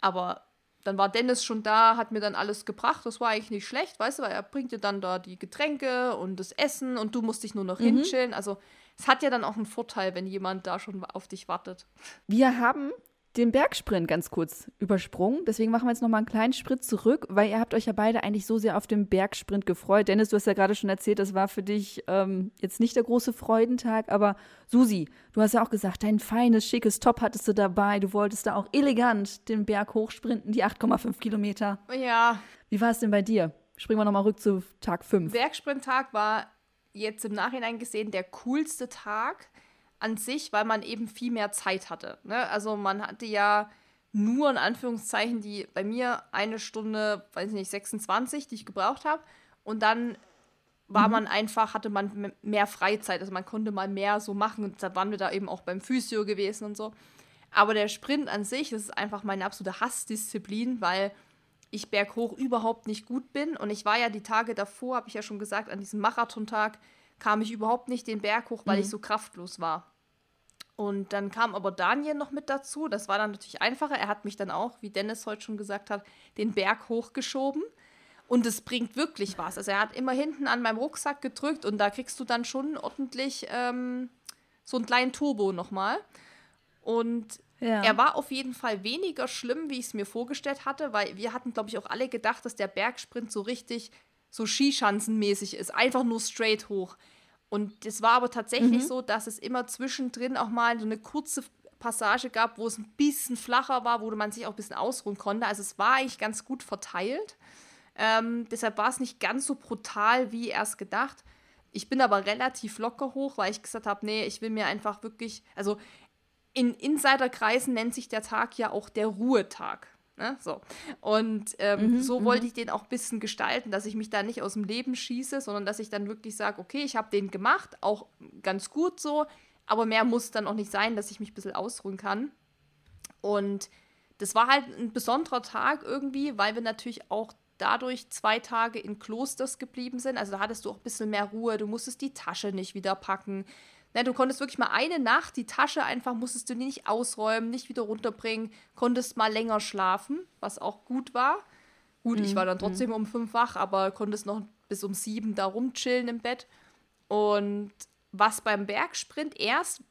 aber dann war Dennis schon da, hat mir dann alles gebracht. Das war eigentlich nicht schlecht, weißt du, weil er bringt dir dann da die Getränke und das Essen und du musst dich nur noch mhm. hinchillen. Also es hat ja dann auch einen Vorteil, wenn jemand da schon auf dich wartet. Wir haben den Bergsprint ganz kurz übersprungen. Deswegen machen wir jetzt noch mal einen kleinen Schritt zurück, weil ihr habt euch ja beide eigentlich so sehr auf den Bergsprint gefreut. Dennis, du hast ja gerade schon erzählt, das war für dich ähm, jetzt nicht der große Freudentag, aber Susi, du hast ja auch gesagt, dein feines, schickes Top hattest du dabei. Du wolltest da auch elegant den Berg hochsprinten, die 8,5 Kilometer. Ja. Wie war es denn bei dir? Springen wir noch mal rück zu Tag 5. Bergsprint-Tag war jetzt im Nachhinein gesehen der coolste Tag an sich, weil man eben viel mehr Zeit hatte. Ne? Also man hatte ja nur in Anführungszeichen die bei mir eine Stunde, weiß ich nicht, 26, die ich gebraucht habe. Und dann war mhm. man einfach, hatte man mehr Freizeit. Also man konnte mal mehr so machen. Und da waren wir da eben auch beim Physio gewesen und so. Aber der Sprint an sich, das ist einfach meine absolute Hassdisziplin, weil ich berghoch überhaupt nicht gut bin. Und ich war ja die Tage davor, habe ich ja schon gesagt, an diesem Marathontag kam ich überhaupt nicht den Berg hoch, weil mhm. ich so kraftlos war. Und dann kam aber Daniel noch mit dazu. Das war dann natürlich einfacher. Er hat mich dann auch, wie Dennis heute schon gesagt hat, den Berg hochgeschoben. Und es bringt wirklich was. Also er hat immer hinten an meinem Rucksack gedrückt und da kriegst du dann schon ordentlich ähm, so einen kleinen Turbo nochmal. Und ja. er war auf jeden Fall weniger schlimm, wie ich es mir vorgestellt hatte, weil wir hatten, glaube ich, auch alle gedacht, dass der Bergsprint so richtig so Skischanzenmäßig ist. Einfach nur straight hoch. Und es war aber tatsächlich mhm. so, dass es immer zwischendrin auch mal so eine kurze Passage gab, wo es ein bisschen flacher war, wo man sich auch ein bisschen ausruhen konnte. Also es war eigentlich ganz gut verteilt. Ähm, deshalb war es nicht ganz so brutal wie erst gedacht. Ich bin aber relativ locker hoch, weil ich gesagt habe, nee, ich will mir einfach wirklich, also in Insiderkreisen nennt sich der Tag ja auch der Ruhetag. Ne? So. Und ähm, mhm, so wollte mhm. ich den auch ein bisschen gestalten, dass ich mich da nicht aus dem Leben schieße, sondern dass ich dann wirklich sage, okay, ich habe den gemacht, auch ganz gut so, aber mehr muss dann auch nicht sein, dass ich mich ein bisschen ausruhen kann. Und das war halt ein besonderer Tag irgendwie, weil wir natürlich auch dadurch zwei Tage in Klosters geblieben sind. Also da hattest du auch ein bisschen mehr Ruhe, du musstest die Tasche nicht wieder packen. Ne, du konntest wirklich mal eine Nacht die Tasche einfach, musstest du nicht ausräumen, nicht wieder runterbringen, konntest mal länger schlafen, was auch gut war. Gut, mhm. ich war dann trotzdem mhm. um fünf wach, aber konntest noch bis um sieben da rumchillen im Bett. Und was beim Bergsprint erst,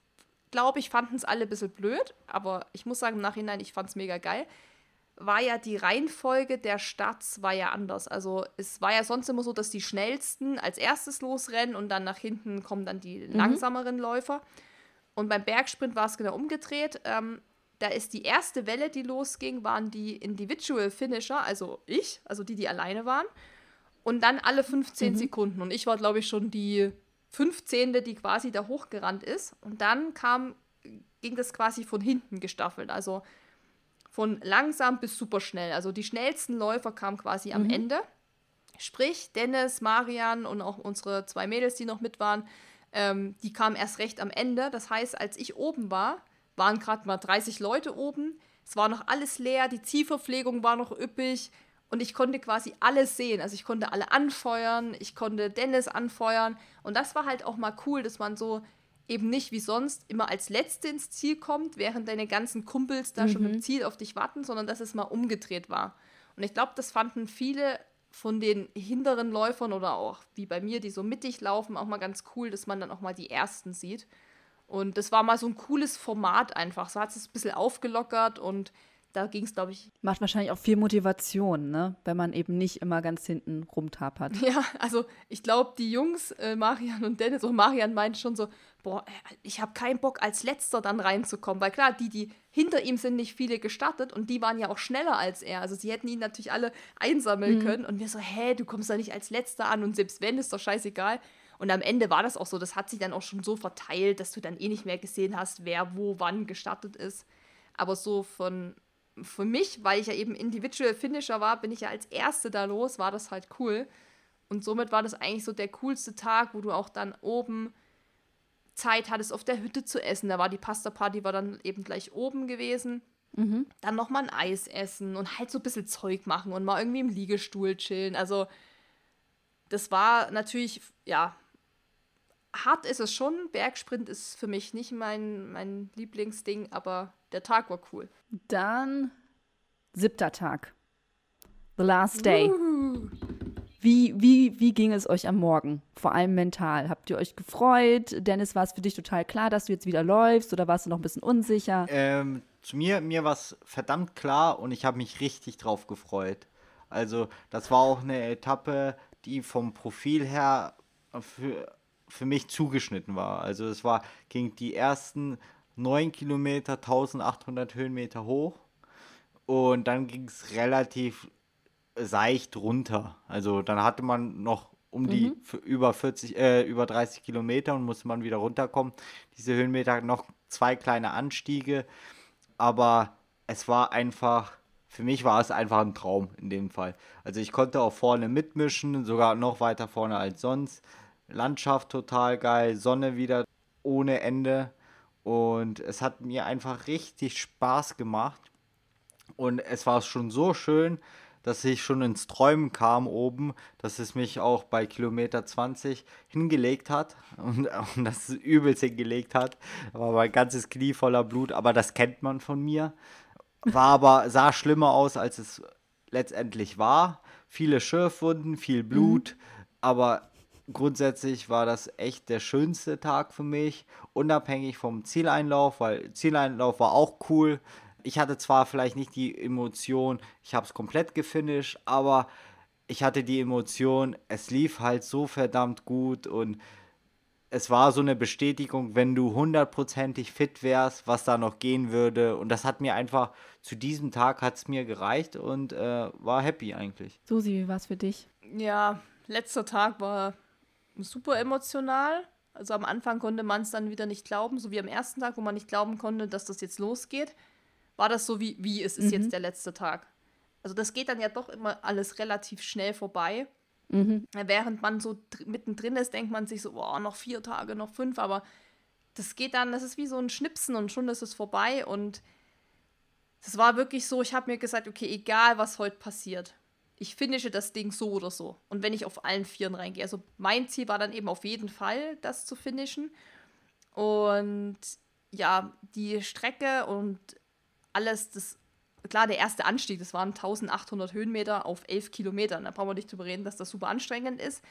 glaube ich, fanden es alle ein bisschen blöd, aber ich muss sagen, im Nachhinein, ich fand es mega geil war ja die Reihenfolge der Starts war ja anders. Also es war ja sonst immer so, dass die schnellsten als erstes losrennen und dann nach hinten kommen dann die mhm. langsameren Läufer. Und beim Bergsprint war es genau umgedreht. Ähm, da ist die erste Welle, die losging, waren die Individual Finisher, also ich, also die, die alleine waren. Und dann alle 15 mhm. Sekunden. Und ich war, glaube ich, schon die 15. die quasi da hochgerannt ist. Und dann kam, ging das quasi von hinten gestaffelt. Also von langsam bis super schnell. Also die schnellsten Läufer kamen quasi am mhm. Ende. Sprich, Dennis, Marian und auch unsere zwei Mädels, die noch mit waren, ähm, die kamen erst recht am Ende. Das heißt, als ich oben war, waren gerade mal 30 Leute oben. Es war noch alles leer, die Zielverpflegung war noch üppig und ich konnte quasi alles sehen. Also ich konnte alle anfeuern, ich konnte Dennis anfeuern und das war halt auch mal cool, dass man so eben nicht wie sonst immer als Letzte ins Ziel kommt, während deine ganzen Kumpels da mhm. schon im Ziel auf dich warten, sondern dass es mal umgedreht war. Und ich glaube, das fanden viele von den hinteren Läufern oder auch wie bei mir, die so mittig laufen, auch mal ganz cool, dass man dann auch mal die ersten sieht. Und das war mal so ein cooles Format einfach. So hat es ein bisschen aufgelockert und da ging es, glaube ich. Macht wahrscheinlich auch viel Motivation, ne? Wenn man eben nicht immer ganz hinten rumtapert. Ja, also ich glaube, die Jungs, äh, Marian und Dennis, und Marian meint schon so, boah, äh, ich habe keinen Bock, als letzter dann reinzukommen. Weil klar, die, die hinter ihm sind, nicht viele gestartet und die waren ja auch schneller als er. Also sie hätten ihn natürlich alle einsammeln mhm. können. Und wir so, hä, du kommst da nicht als letzter an und selbst wenn, ist doch scheißegal. Und am Ende war das auch so, das hat sich dann auch schon so verteilt, dass du dann eh nicht mehr gesehen hast, wer wo wann gestartet ist. Aber so von für mich, weil ich ja eben Individual Finisher war, bin ich ja als Erste da los, war das halt cool. Und somit war das eigentlich so der coolste Tag, wo du auch dann oben Zeit hattest, auf der Hütte zu essen. Da war die Pasta-Party, war dann eben gleich oben gewesen. Mhm. Dann nochmal ein Eis essen und halt so ein bisschen Zeug machen und mal irgendwie im Liegestuhl chillen. Also, das war natürlich, ja, hart ist es schon. Bergsprint ist für mich nicht mein, mein Lieblingsding, aber der Tag war cool. Dann siebter Tag. The last day. Wie, wie, wie ging es euch am Morgen? Vor allem mental. Habt ihr euch gefreut? Dennis, war es für dich total klar, dass du jetzt wieder läufst oder warst du noch ein bisschen unsicher? Ähm, zu mir, mir war es verdammt klar und ich habe mich richtig drauf gefreut. Also, das war auch eine Etappe, die vom Profil her für, für mich zugeschnitten war. Also, es war, ging die ersten 9 Kilometer, 1800 Höhenmeter hoch. Und dann ging es relativ seicht runter. Also dann hatte man noch um die mhm. über 40, äh, über 30 Kilometer und musste man wieder runterkommen. Diese Höhenmeter noch zwei kleine Anstiege. Aber es war einfach, für mich war es einfach ein Traum in dem Fall. Also ich konnte auch vorne mitmischen, sogar noch weiter vorne als sonst. Landschaft total geil, Sonne wieder ohne Ende. Und es hat mir einfach richtig Spaß gemacht. Und es war schon so schön, dass ich schon ins Träumen kam oben, dass es mich auch bei Kilometer 20 hingelegt hat und, und das übelst hingelegt hat. Da war mein ganzes Knie voller Blut, aber das kennt man von mir. War aber, sah schlimmer aus, als es letztendlich war. Viele Schürfwunden, viel Blut, mhm. aber grundsätzlich war das echt der schönste Tag für mich, unabhängig vom Zieleinlauf, weil Zieleinlauf war auch cool. Ich hatte zwar vielleicht nicht die Emotion, ich habe es komplett gefinisht, aber ich hatte die Emotion, es lief halt so verdammt gut und es war so eine Bestätigung, wenn du hundertprozentig fit wärst, was da noch gehen würde. Und das hat mir einfach, zu diesem Tag hat es mir gereicht und äh, war happy eigentlich. Susi, wie war es für dich? Ja, letzter Tag war super emotional. Also am Anfang konnte man es dann wieder nicht glauben, so wie am ersten Tag, wo man nicht glauben konnte, dass das jetzt losgeht. War das so wie, wie es ist mhm. jetzt der letzte Tag. Also das geht dann ja doch immer alles relativ schnell vorbei. Mhm. Während man so mittendrin ist, denkt man sich so, oh, noch vier Tage, noch fünf, aber das geht dann, das ist wie so ein Schnipsen und schon ist es vorbei und das war wirklich so, ich habe mir gesagt, okay, egal was heute passiert, ich finische das Ding so oder so. Und wenn ich auf allen Vieren reingehe. Also mein Ziel war dann eben auf jeden Fall, das zu finishen. Und ja, die Strecke und alles, das klar, der erste Anstieg, das waren 1800 Höhenmeter auf 11 Kilometern. Da brauchen wir nicht drüber reden, dass das super anstrengend ist.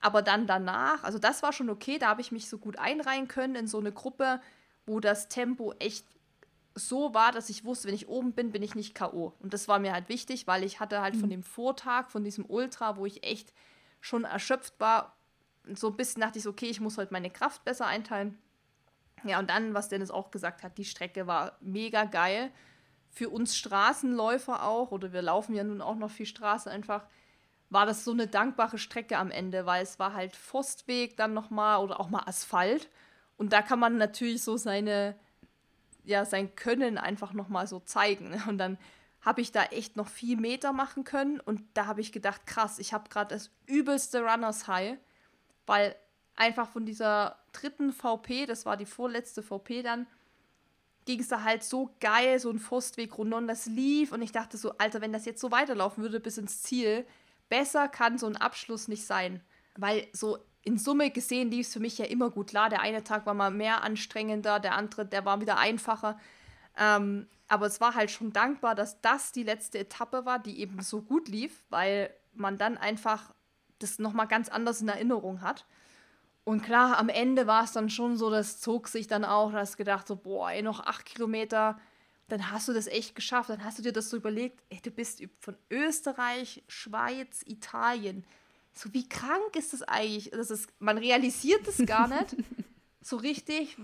Aber dann danach, also das war schon okay, da habe ich mich so gut einreihen können in so eine Gruppe, wo das Tempo echt so war, dass ich wusste, wenn ich oben bin, bin ich nicht K.O. Und das war mir halt wichtig, weil ich hatte halt mhm. von dem Vortag, von diesem Ultra, wo ich echt schon erschöpft war, so ein bisschen dachte ich, okay, ich muss heute meine Kraft besser einteilen. Ja, und dann, was Dennis auch gesagt hat, die Strecke war mega geil für uns Straßenläufer auch, oder wir laufen ja nun auch noch viel Straße einfach, war das so eine dankbare Strecke am Ende, weil es war halt Forstweg dann nochmal oder auch mal Asphalt. Und da kann man natürlich so seine, ja, sein Können einfach nochmal so zeigen. Und dann habe ich da echt noch viel Meter machen können. Und da habe ich gedacht, krass, ich habe gerade das übelste Runners High, weil einfach von dieser dritten VP, das war die vorletzte VP dann, ging es da halt so geil, so ein Forstweg runter und das lief und ich dachte so, Alter, wenn das jetzt so weiterlaufen würde bis ins Ziel, besser kann so ein Abschluss nicht sein. Weil so in Summe gesehen lief es für mich ja immer gut. Klar, der eine Tag war mal mehr anstrengender, der andere, der war wieder einfacher. Ähm, aber es war halt schon dankbar, dass das die letzte Etappe war, die eben so gut lief, weil man dann einfach das nochmal ganz anders in Erinnerung hat. Und klar, am Ende war es dann schon so, das zog sich dann auch, da hast gedacht, so, boah, ey, noch acht Kilometer, dann hast du das echt geschafft, dann hast du dir das so überlegt, ey, du bist von Österreich, Schweiz, Italien. So, wie krank ist das eigentlich? Das ist, man realisiert es gar nicht so richtig,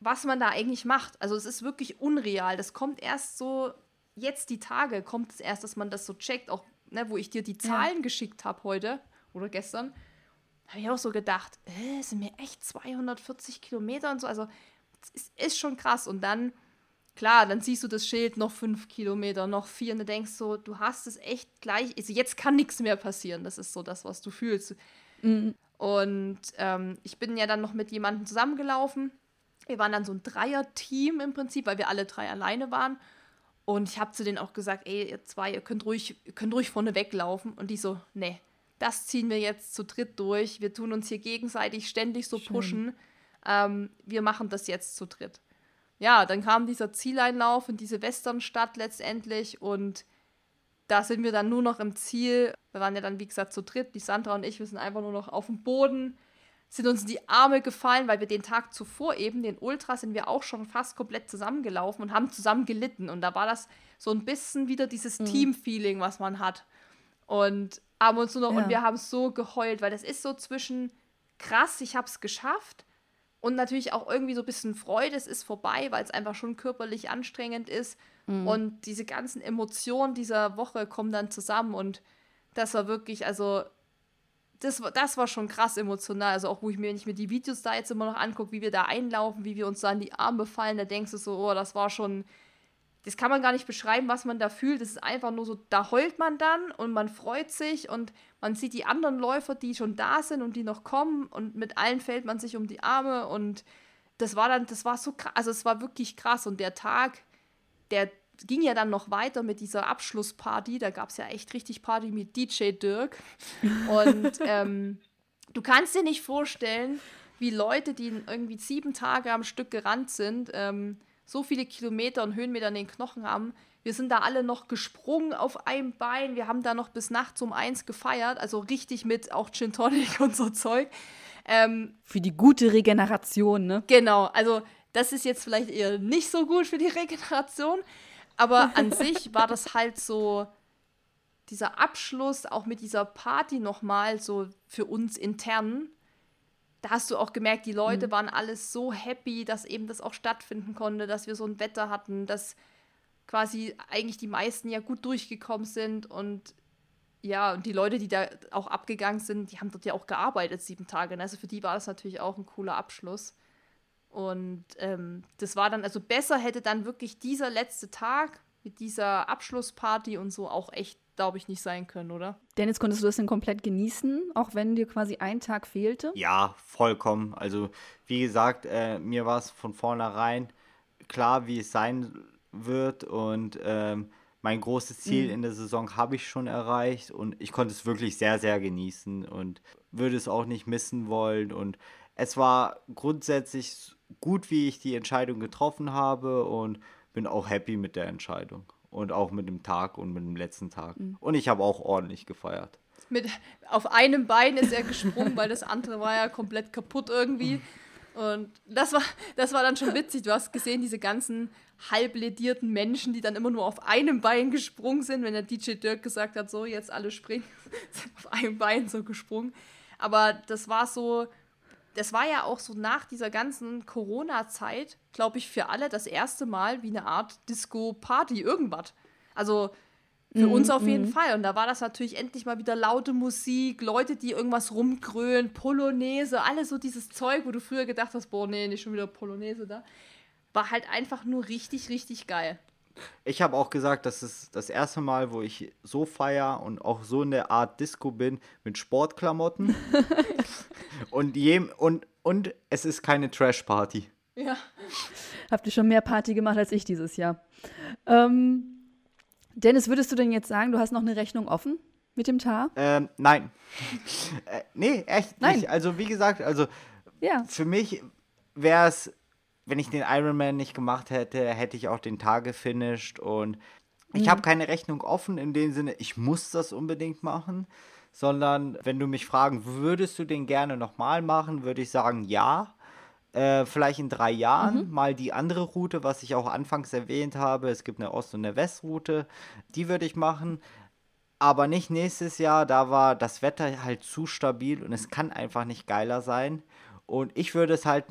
was man da eigentlich macht. Also es ist wirklich unreal. Das kommt erst so, jetzt die Tage kommt es erst, dass man das so checkt, auch ne, wo ich dir die Zahlen ja. geschickt habe heute oder gestern habe ich auch so gedacht, äh, sind mir echt 240 Kilometer und so. Also, es ist schon krass. Und dann, klar, dann siehst du das Schild noch fünf Kilometer, noch vier und du denkst so, du hast es echt gleich. Also jetzt kann nichts mehr passieren. Das ist so das, was du fühlst. Mhm. Und ähm, ich bin ja dann noch mit jemandem zusammengelaufen. Wir waren dann so ein Dreier-Team im Prinzip, weil wir alle drei alleine waren. Und ich habe zu denen auch gesagt, ey, ihr zwei, ihr könnt ruhig, ihr könnt ruhig vorne weglaufen. Und die so, nee, das ziehen wir jetzt zu dritt durch. Wir tun uns hier gegenseitig ständig so Schön. pushen. Ähm, wir machen das jetzt zu dritt. Ja, dann kam dieser Zieleinlauf in diese Westernstadt letztendlich und da sind wir dann nur noch im Ziel. Wir waren ja dann, wie gesagt, zu dritt. Die Sandra und ich, wir sind einfach nur noch auf dem Boden, sind uns in die Arme gefallen, weil wir den Tag zuvor eben, den Ultra, sind wir auch schon fast komplett zusammengelaufen und haben zusammen gelitten. Und da war das so ein bisschen wieder dieses mhm. Team-Feeling, was man hat. Und haben uns nur noch ja. und wir haben so geheult, weil das ist so zwischen krass, ich habe es geschafft und natürlich auch irgendwie so ein bisschen Freude, es ist vorbei, weil es einfach schon körperlich anstrengend ist mhm. und diese ganzen Emotionen dieser Woche kommen dann zusammen und das war wirklich, also das, das war schon krass emotional. Also auch, wo ich mir, wenn ich mir die Videos da jetzt immer noch angucke, wie wir da einlaufen, wie wir uns da in die Arme fallen, da denkst du so, oh, das war schon das kann man gar nicht beschreiben, was man da fühlt. Das ist einfach nur so, da heult man dann und man freut sich und man sieht die anderen Läufer, die schon da sind und die noch kommen und mit allen fällt man sich um die Arme und das war dann, das war so krass, also es war wirklich krass und der Tag, der ging ja dann noch weiter mit dieser Abschlussparty, da gab es ja echt richtig Party mit DJ Dirk und ähm, du kannst dir nicht vorstellen, wie Leute, die irgendwie sieben Tage am Stück gerannt sind, ähm, so viele Kilometer und Höhenmeter in den Knochen haben. Wir sind da alle noch gesprungen auf einem Bein. Wir haben da noch bis nachts um eins gefeiert. Also richtig mit auch Gin Tonic und so Zeug. Ähm, für die gute Regeneration, ne? Genau. Also das ist jetzt vielleicht eher nicht so gut für die Regeneration. Aber an sich war das halt so dieser Abschluss auch mit dieser Party nochmal so für uns intern da hast du auch gemerkt, die Leute mhm. waren alles so happy, dass eben das auch stattfinden konnte, dass wir so ein Wetter hatten, dass quasi eigentlich die meisten ja gut durchgekommen sind und ja, und die Leute, die da auch abgegangen sind, die haben dort ja auch gearbeitet, sieben Tage. Ne? Also für die war das natürlich auch ein cooler Abschluss. Und ähm, das war dann, also besser hätte dann wirklich dieser letzte Tag mit dieser Abschlussparty und so auch echt, glaube ich, nicht sein können, oder? Dennis, konntest du das denn komplett genießen, auch wenn dir quasi ein Tag fehlte? Ja, vollkommen. Also, wie gesagt, äh, mir war es von vornherein klar, wie es sein wird und ähm, mein großes Ziel mhm. in der Saison habe ich schon erreicht und ich konnte es wirklich sehr, sehr genießen und würde es auch nicht missen wollen. Und es war grundsätzlich gut, wie ich die Entscheidung getroffen habe und bin auch happy mit der Entscheidung und auch mit dem Tag und mit dem letzten Tag. Mhm. Und ich habe auch ordentlich gefeiert. Mit, auf einem Bein ist er gesprungen, weil das andere war ja komplett kaputt irgendwie. Und das war, das war dann schon witzig. Du hast gesehen, diese ganzen halbledierten Menschen, die dann immer nur auf einem Bein gesprungen sind, wenn der DJ Dirk gesagt hat, so, jetzt alle springen, sind auf einem Bein so gesprungen. Aber das war so, das war ja auch so nach dieser ganzen Corona-Zeit, glaube ich, für alle das erste Mal wie eine Art Disco-Party, irgendwas. Also für mm, uns auf jeden mm. Fall. Und da war das natürlich endlich mal wieder laute Musik, Leute, die irgendwas rumgrölen, Polonaise, alles so dieses Zeug, wo du früher gedacht hast, boah, nee, nicht schon wieder Polonaise da. War halt einfach nur richtig, richtig geil. Ich habe auch gesagt, das ist das erste Mal, wo ich so feier und auch so in der Art Disco bin mit Sportklamotten. und, jem, und, und es ist keine Trash-Party. Ja. Habt ihr schon mehr Party gemacht als ich dieses Jahr? Ähm, Dennis, würdest du denn jetzt sagen, du hast noch eine Rechnung offen mit dem Tar? Ähm, nein. äh, nee, echt nein. nicht. Also, wie gesagt, also ja. für mich wäre es, wenn ich den Ironman nicht gemacht hätte, hätte ich auch den Tag gefinisht und ich mhm. habe keine Rechnung offen in dem Sinne, ich muss das unbedingt machen, sondern wenn du mich fragen, würdest du den gerne nochmal machen, würde ich sagen, ja. Äh, vielleicht in drei Jahren mhm. mal die andere Route, was ich auch anfangs erwähnt habe. Es gibt eine Ost- und eine Westroute. Die würde ich machen. Aber nicht nächstes Jahr. Da war das Wetter halt zu stabil und es kann einfach nicht geiler sein. Und ich würde es halt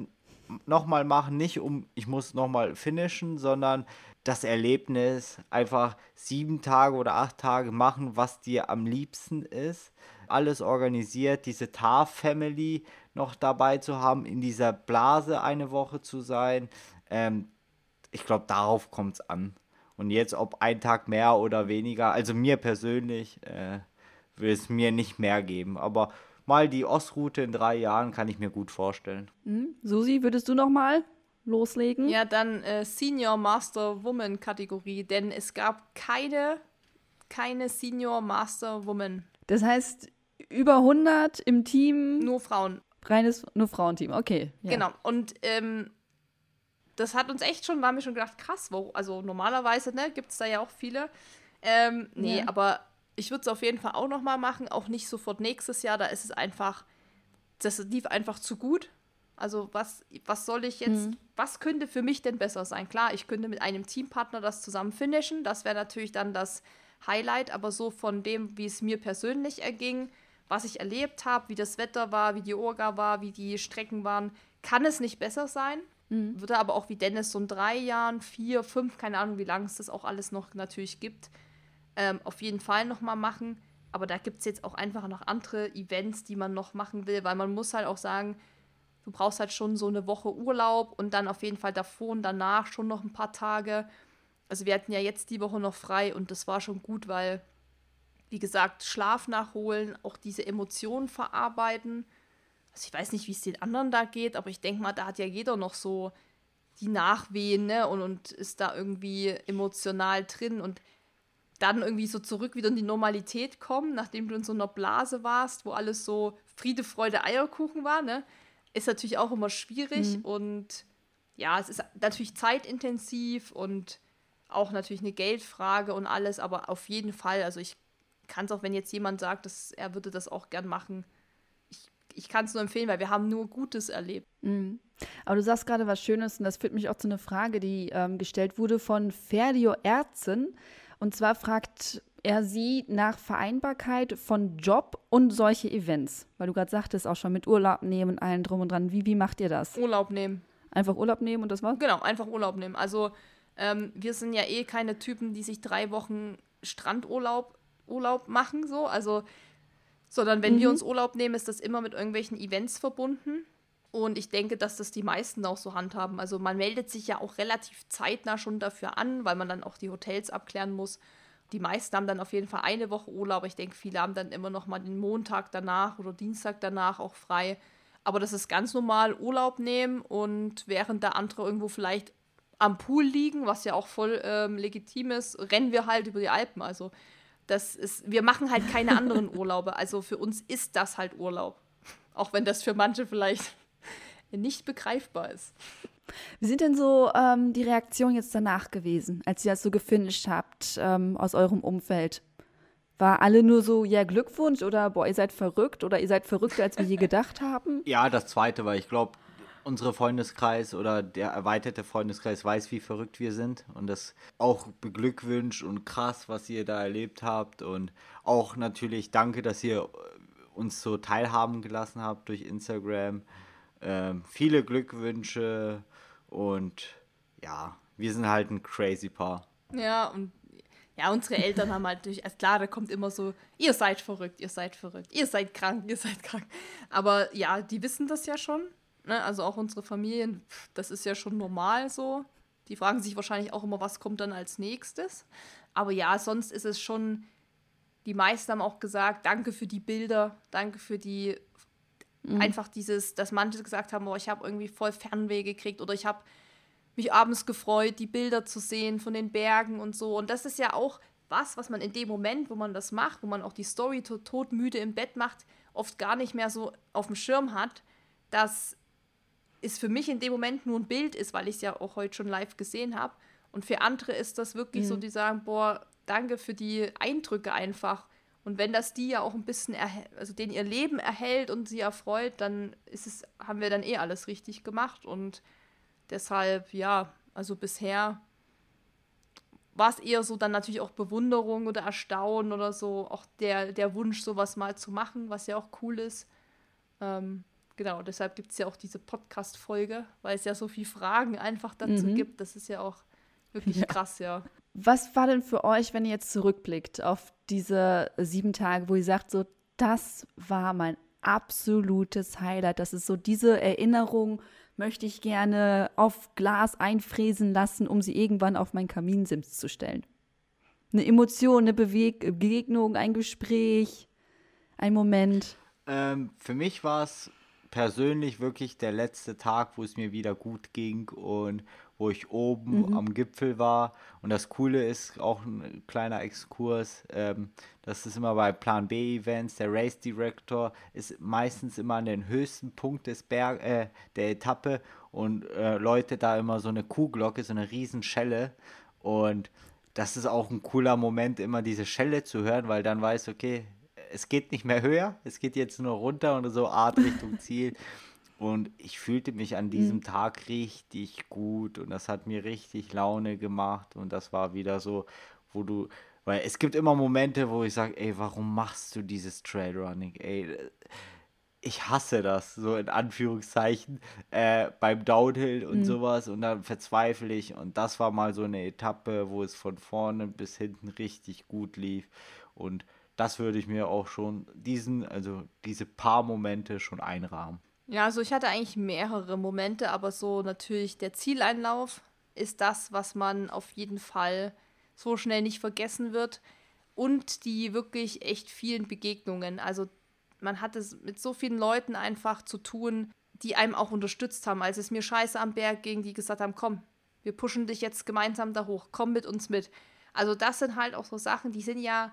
nochmal machen, nicht um, ich muss nochmal finishen, sondern das Erlebnis einfach sieben Tage oder acht Tage machen, was dir am liebsten ist. Alles organisiert, diese Tar-Family noch dabei zu haben, in dieser Blase eine Woche zu sein. Ähm, ich glaube, darauf kommt es an. Und jetzt, ob ein Tag mehr oder weniger, also mir persönlich, äh, will es mir nicht mehr geben. Aber mal die Ostroute in drei Jahren kann ich mir gut vorstellen. Mhm. Susi, würdest du noch mal loslegen? Ja, dann äh, Senior Master Woman Kategorie, denn es gab keine, keine Senior Master Woman. Das heißt, über 100 im Team. Nur Frauen. Reines, nur Frauenteam, okay. Ja. Genau, und ähm, das hat uns echt schon, waren wir schon gedacht, krass, wo, also normalerweise, ne, gibt es da ja auch viele. Ähm, nee, ja. aber ich würde es auf jeden Fall auch nochmal machen, auch nicht sofort nächstes Jahr, da ist es einfach, das lief einfach zu gut. Also was, was soll ich jetzt, mhm. was könnte für mich denn besser sein? Klar, ich könnte mit einem Teampartner das zusammen finishen, das wäre natürlich dann das Highlight, aber so von dem, wie es mir persönlich erging, was ich erlebt habe, wie das Wetter war, wie die Orga war, wie die Strecken waren, kann es nicht besser sein. Mhm. Würde aber auch wie Dennis so in drei Jahren, vier, fünf, keine Ahnung, wie lange es das auch alles noch natürlich gibt, ähm, auf jeden Fall nochmal machen. Aber da gibt es jetzt auch einfach noch andere Events, die man noch machen will, weil man muss halt auch sagen, du brauchst halt schon so eine Woche Urlaub und dann auf jeden Fall davor und danach schon noch ein paar Tage. Also wir hatten ja jetzt die Woche noch frei und das war schon gut, weil wie gesagt, Schlaf nachholen, auch diese Emotionen verarbeiten. Also ich weiß nicht, wie es den anderen da geht, aber ich denke mal, da hat ja jeder noch so die Nachwehen ne? und, und ist da irgendwie emotional drin und dann irgendwie so zurück wieder in die Normalität kommen, nachdem du in so einer Blase warst, wo alles so Friede, Freude, Eierkuchen war, ne? ist natürlich auch immer schwierig mhm. und ja, es ist natürlich zeitintensiv und auch natürlich eine Geldfrage und alles, aber auf jeden Fall, also ich kann es auch, wenn jetzt jemand sagt, dass er würde das auch gern machen, ich, ich kann es nur empfehlen, weil wir haben nur Gutes erlebt. Mhm. Aber du sagst gerade was Schönes und das führt mich auch zu einer Frage, die ähm, gestellt wurde von Ferdio Erzen. Und zwar fragt er sie nach Vereinbarkeit von Job und solche Events? Weil du gerade sagtest, auch schon mit Urlaub nehmen und allen drum und dran. Wie, wie macht ihr das? Urlaub nehmen. Einfach Urlaub nehmen und das war's? Genau, einfach Urlaub nehmen. Also ähm, wir sind ja eh keine Typen, die sich drei Wochen Strandurlaub Urlaub machen, so. Also, sondern wenn mhm. wir uns Urlaub nehmen, ist das immer mit irgendwelchen Events verbunden. Und ich denke, dass das die meisten auch so handhaben. Also man meldet sich ja auch relativ zeitnah schon dafür an, weil man dann auch die Hotels abklären muss. Die meisten haben dann auf jeden Fall eine Woche Urlaub. Ich denke, viele haben dann immer noch mal den Montag danach oder Dienstag danach auch frei. Aber das ist ganz normal, Urlaub nehmen und während der andere irgendwo vielleicht am Pool liegen, was ja auch voll ähm, legitim ist, rennen wir halt über die Alpen. Also das ist, wir machen halt keine anderen Urlaube. Also für uns ist das halt Urlaub. Auch wenn das für manche vielleicht nicht begreifbar ist. Wie sind denn so ähm, die Reaktionen jetzt danach gewesen, als ihr das so gefinisht habt ähm, aus eurem Umfeld? War alle nur so, ja, Glückwunsch oder boah, ihr seid verrückt oder ihr seid verrückter, als wir je gedacht haben? Ja, das zweite, weil ich glaube, unsere Freundeskreis oder der erweiterte Freundeskreis weiß, wie verrückt wir sind und das auch beglückwünscht und krass, was ihr da erlebt habt und auch natürlich danke, dass ihr uns so teilhaben gelassen habt durch Instagram. Ähm, viele Glückwünsche und ja, wir sind halt ein crazy Paar. Ja, und ja, unsere Eltern haben halt natürlich, also klar, da kommt immer so, ihr seid verrückt, ihr seid verrückt, ihr seid krank, ihr seid krank. Aber ja, die wissen das ja schon. Ne? Also auch unsere Familien, das ist ja schon normal so. Die fragen sich wahrscheinlich auch immer, was kommt dann als nächstes. Aber ja, sonst ist es schon, die meisten haben auch gesagt, danke für die Bilder, danke für die Mhm. Einfach dieses, dass manche gesagt haben, oh, ich habe irgendwie voll Fernweh gekriegt oder ich habe mich abends gefreut, die Bilder zu sehen von den Bergen und so. Und das ist ja auch was, was man in dem Moment, wo man das macht, wo man auch die Story tot, todmüde im Bett macht, oft gar nicht mehr so auf dem Schirm hat, dass es für mich in dem Moment nur ein Bild ist, weil ich es ja auch heute schon live gesehen habe. Und für andere ist das wirklich mhm. so, die sagen, boah, danke für die Eindrücke einfach. Und wenn das die ja auch ein bisschen, also den ihr Leben erhält und sie erfreut, dann ist es, haben wir dann eh alles richtig gemacht. Und deshalb, ja, also bisher war es eher so dann natürlich auch Bewunderung oder Erstaunen oder so, auch der, der Wunsch, sowas mal zu machen, was ja auch cool ist. Ähm, genau, deshalb gibt es ja auch diese Podcast-Folge, weil es ja so viele Fragen einfach dazu mhm. gibt. Das ist ja auch wirklich ja. krass, ja. Was war denn für euch, wenn ihr jetzt zurückblickt auf diese sieben Tage, wo ihr sagt, so, das war mein absolutes Highlight. Das ist so diese Erinnerung, möchte ich gerne auf Glas einfräsen lassen, um sie irgendwann auf meinen Kaminsims zu stellen. Eine Emotion, eine Beweg Begegnung, ein Gespräch, ein Moment. Ähm, für mich war es persönlich wirklich der letzte Tag, wo es mir wieder gut ging und wo ich oben mhm. am Gipfel war. Und das Coole ist auch ein kleiner Exkurs. Ähm, das ist immer bei Plan B Events. Der Race Director ist meistens immer an den höchsten Punkt des Berg, äh, der Etappe und äh, läutet da immer so eine Kuhglocke, so eine Riesenschelle. Und das ist auch ein cooler Moment, immer diese Schelle zu hören, weil dann weiß, okay, es geht nicht mehr höher, es geht jetzt nur runter und so Art Richtung Ziel. Und ich fühlte mich an diesem mhm. Tag richtig gut und das hat mir richtig Laune gemacht. Und das war wieder so, wo du, weil es gibt immer Momente, wo ich sage, ey, warum machst du dieses Trailrunning? Ey, ich hasse das, so in Anführungszeichen, äh, beim Downhill und mhm. sowas. Und dann verzweifle ich. Und das war mal so eine Etappe, wo es von vorne bis hinten richtig gut lief. Und das würde ich mir auch schon diesen, also diese paar Momente schon einrahmen. Ja, also ich hatte eigentlich mehrere Momente, aber so natürlich der Zieleinlauf ist das, was man auf jeden Fall so schnell nicht vergessen wird. Und die wirklich echt vielen Begegnungen. Also man hat es mit so vielen Leuten einfach zu tun, die einem auch unterstützt haben, als es mir scheiße am Berg ging, die gesagt haben, komm, wir pushen dich jetzt gemeinsam da hoch, komm mit uns mit. Also das sind halt auch so Sachen, die sind ja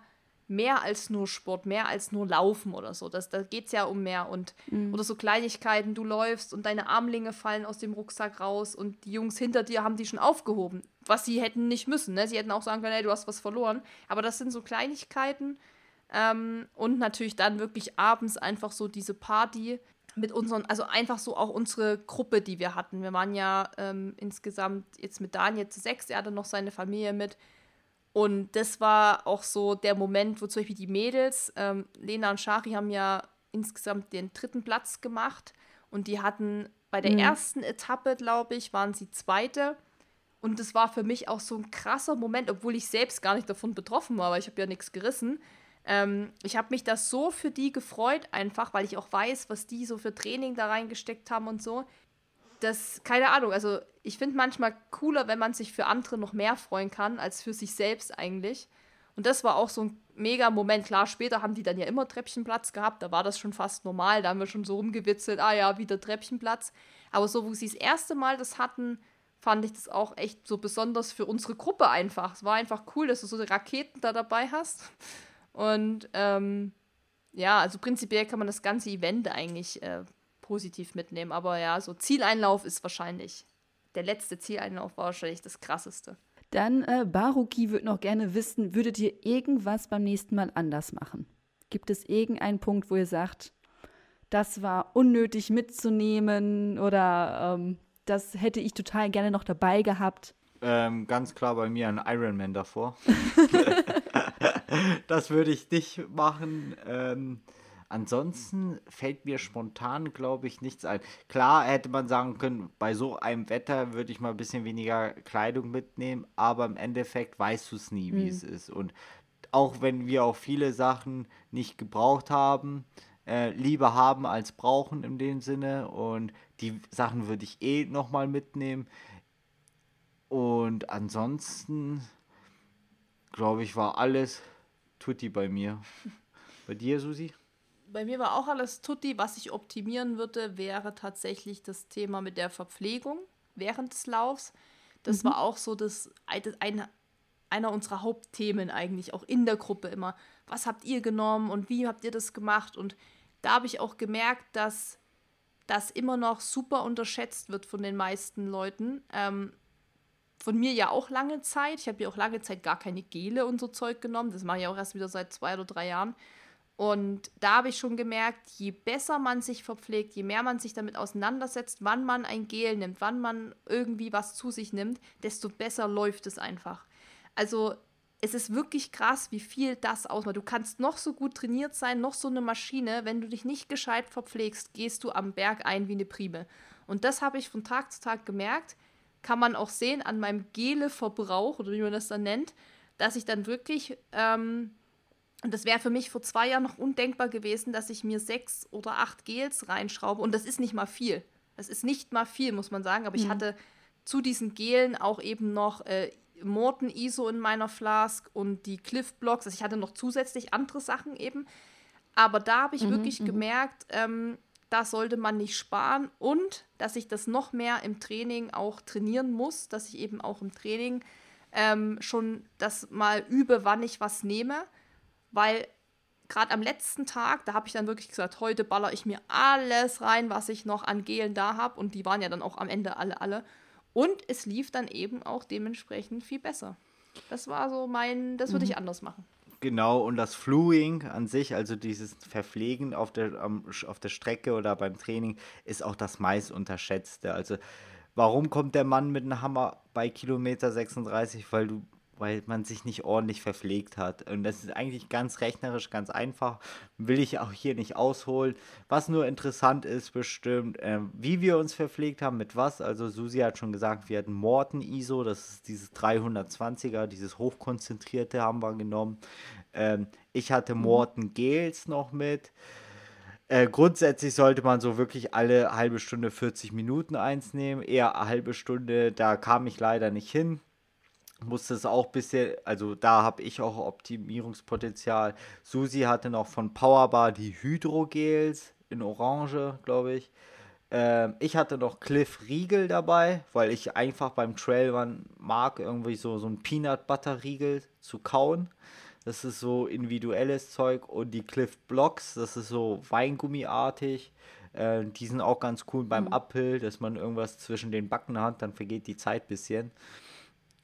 mehr als nur Sport, mehr als nur Laufen oder so. Das, da geht es ja um mehr. Und, mhm. Oder so Kleinigkeiten, du läufst und deine Armlinge fallen aus dem Rucksack raus und die Jungs hinter dir haben die schon aufgehoben. Was sie hätten nicht müssen. Ne? Sie hätten auch sagen können, hey, du hast was verloren. Aber das sind so Kleinigkeiten. Ähm, und natürlich dann wirklich abends einfach so diese Party mit unseren, also einfach so auch unsere Gruppe, die wir hatten. Wir waren ja ähm, insgesamt jetzt mit Daniel zu sechs, er hatte noch seine Familie mit Und das war auch so der Moment, wo zum Beispiel die Mädels, ähm, Lena und Shari haben ja insgesamt den dritten Platz gemacht und die hatten bei der mhm. ersten Etappe, glaube ich, waren sie Zweite. Und das war für mich auch so ein krasser Moment, obwohl ich selbst gar nicht davon betroffen war, weil ich habe ja nichts gerissen. Ähm, ich habe mich da so für die gefreut, einfach, weil ich auch weiß, was die so für Training da reingesteckt haben und so. Das, keine Ahnung, also ich finde manchmal cooler, wenn man sich für andere noch mehr freuen kann, als für sich selbst eigentlich. Und das war auch so ein mega Moment. Klar, später haben die dann ja immer Treppchenplatz gehabt, da war das schon fast normal, da haben wir schon so rumgewitzelt, ah ja, wieder Treppchenplatz. Aber so, wo sie das erste Mal das hatten, fand ich das auch echt so besonders für unsere Gruppe einfach. Es war einfach cool, dass du so Raketen da dabei hast. Und ähm, ja, also prinzipiell kann man das ganze Event eigentlich äh, positiv mitnehmen. Aber ja, so Zieleinlauf ist wahrscheinlich, der letzte Zieleinlauf war wahrscheinlich das krasseste. Dann, äh, Baruki würde noch gerne wissen, würdet ihr irgendwas beim nächsten Mal anders machen? Gibt es irgendeinen Punkt, wo ihr sagt, das war unnötig mitzunehmen oder ähm, das hätte ich total gerne noch dabei gehabt? Ähm, ganz klar bei mir ein Ironman davor. das würde ich nicht machen. Ähm, ansonsten fällt mir spontan, glaube ich, nichts ein. Klar hätte man sagen können, bei so einem Wetter würde ich mal ein bisschen weniger Kleidung mitnehmen, aber im Endeffekt weißt du es nie, wie mhm. es ist. Und auch wenn wir auch viele Sachen nicht gebraucht haben, äh, lieber haben als brauchen in dem Sinne. Und die Sachen würde ich eh nochmal mitnehmen. Und ansonsten, glaube ich, war alles Tutti bei mir. Bei dir, Susi? Bei mir war auch alles Tutti. Was ich optimieren würde, wäre tatsächlich das Thema mit der Verpflegung während des Laufs. Das mhm. war auch so das, ein, einer unserer Hauptthemen eigentlich, auch in der Gruppe immer. Was habt ihr genommen und wie habt ihr das gemacht? Und da habe ich auch gemerkt, dass das immer noch super unterschätzt wird von den meisten Leuten. Ähm, von mir ja auch lange Zeit. Ich habe ja auch lange Zeit gar keine Gele und so Zeug genommen. Das mache ich auch erst wieder seit zwei oder drei Jahren. Und da habe ich schon gemerkt, je besser man sich verpflegt, je mehr man sich damit auseinandersetzt, wann man ein Gel nimmt, wann man irgendwie was zu sich nimmt, desto besser läuft es einfach. Also es ist wirklich krass, wie viel das ausmacht. Du kannst noch so gut trainiert sein, noch so eine Maschine, wenn du dich nicht gescheit verpflegst, gehst du am Berg ein wie eine Prime. Und das habe ich von Tag zu Tag gemerkt. Kann man auch sehen an meinem Gele-Verbrauch, oder wie man das dann nennt, dass ich dann wirklich, ähm, und das wäre für mich vor zwei Jahren noch undenkbar gewesen, dass ich mir sechs oder acht Gels reinschraube. Und das ist nicht mal viel. Das ist nicht mal viel, muss man sagen. Aber mhm. ich hatte zu diesen Gelen auch eben noch äh, Morton ISO in meiner Flask und die Cliff Blocks. Also ich hatte noch zusätzlich andere Sachen eben. Aber da habe ich mhm, wirklich mhm. gemerkt, ähm, da sollte man nicht sparen und dass ich das noch mehr im Training auch trainieren muss, dass ich eben auch im Training ähm, schon das mal übe, wann ich was nehme, weil gerade am letzten Tag, da habe ich dann wirklich gesagt, heute baller ich mir alles rein, was ich noch an Gelen da habe und die waren ja dann auch am Ende alle, alle. Und es lief dann eben auch dementsprechend viel besser. Das war so mein, das würde mhm. ich anders machen. Genau, und das Fluing an sich, also dieses Verpflegen auf der, auf der Strecke oder beim Training, ist auch das meist unterschätzte. Also, warum kommt der Mann mit einem Hammer bei Kilometer 36? Weil du weil man sich nicht ordentlich verpflegt hat. Und das ist eigentlich ganz rechnerisch, ganz einfach. Will ich auch hier nicht ausholen. Was nur interessant ist, bestimmt, äh, wie wir uns verpflegt haben, mit was. Also Susi hat schon gesagt, wir hatten Morten ISO, das ist dieses 320er, dieses hochkonzentrierte haben wir genommen. Ähm, ich hatte mhm. Morten Gels noch mit. Äh, grundsätzlich sollte man so wirklich alle halbe Stunde 40 Minuten eins nehmen. Eher eine halbe Stunde, da kam ich leider nicht hin musste es auch ein bisschen, also da habe ich auch Optimierungspotenzial. Susi hatte noch von Powerbar die Hydrogels in Orange, glaube ich. Ähm, ich hatte noch Cliff Riegel dabei, weil ich einfach beim Trailrun mag, irgendwie so, so ein Peanut Butter Riegel zu kauen. Das ist so individuelles Zeug. Und die Cliff Blocks, das ist so Weingummiartig. Äh, die sind auch ganz cool beim mhm. Uphill, dass man irgendwas zwischen den Backen hat, dann vergeht die Zeit ein bisschen.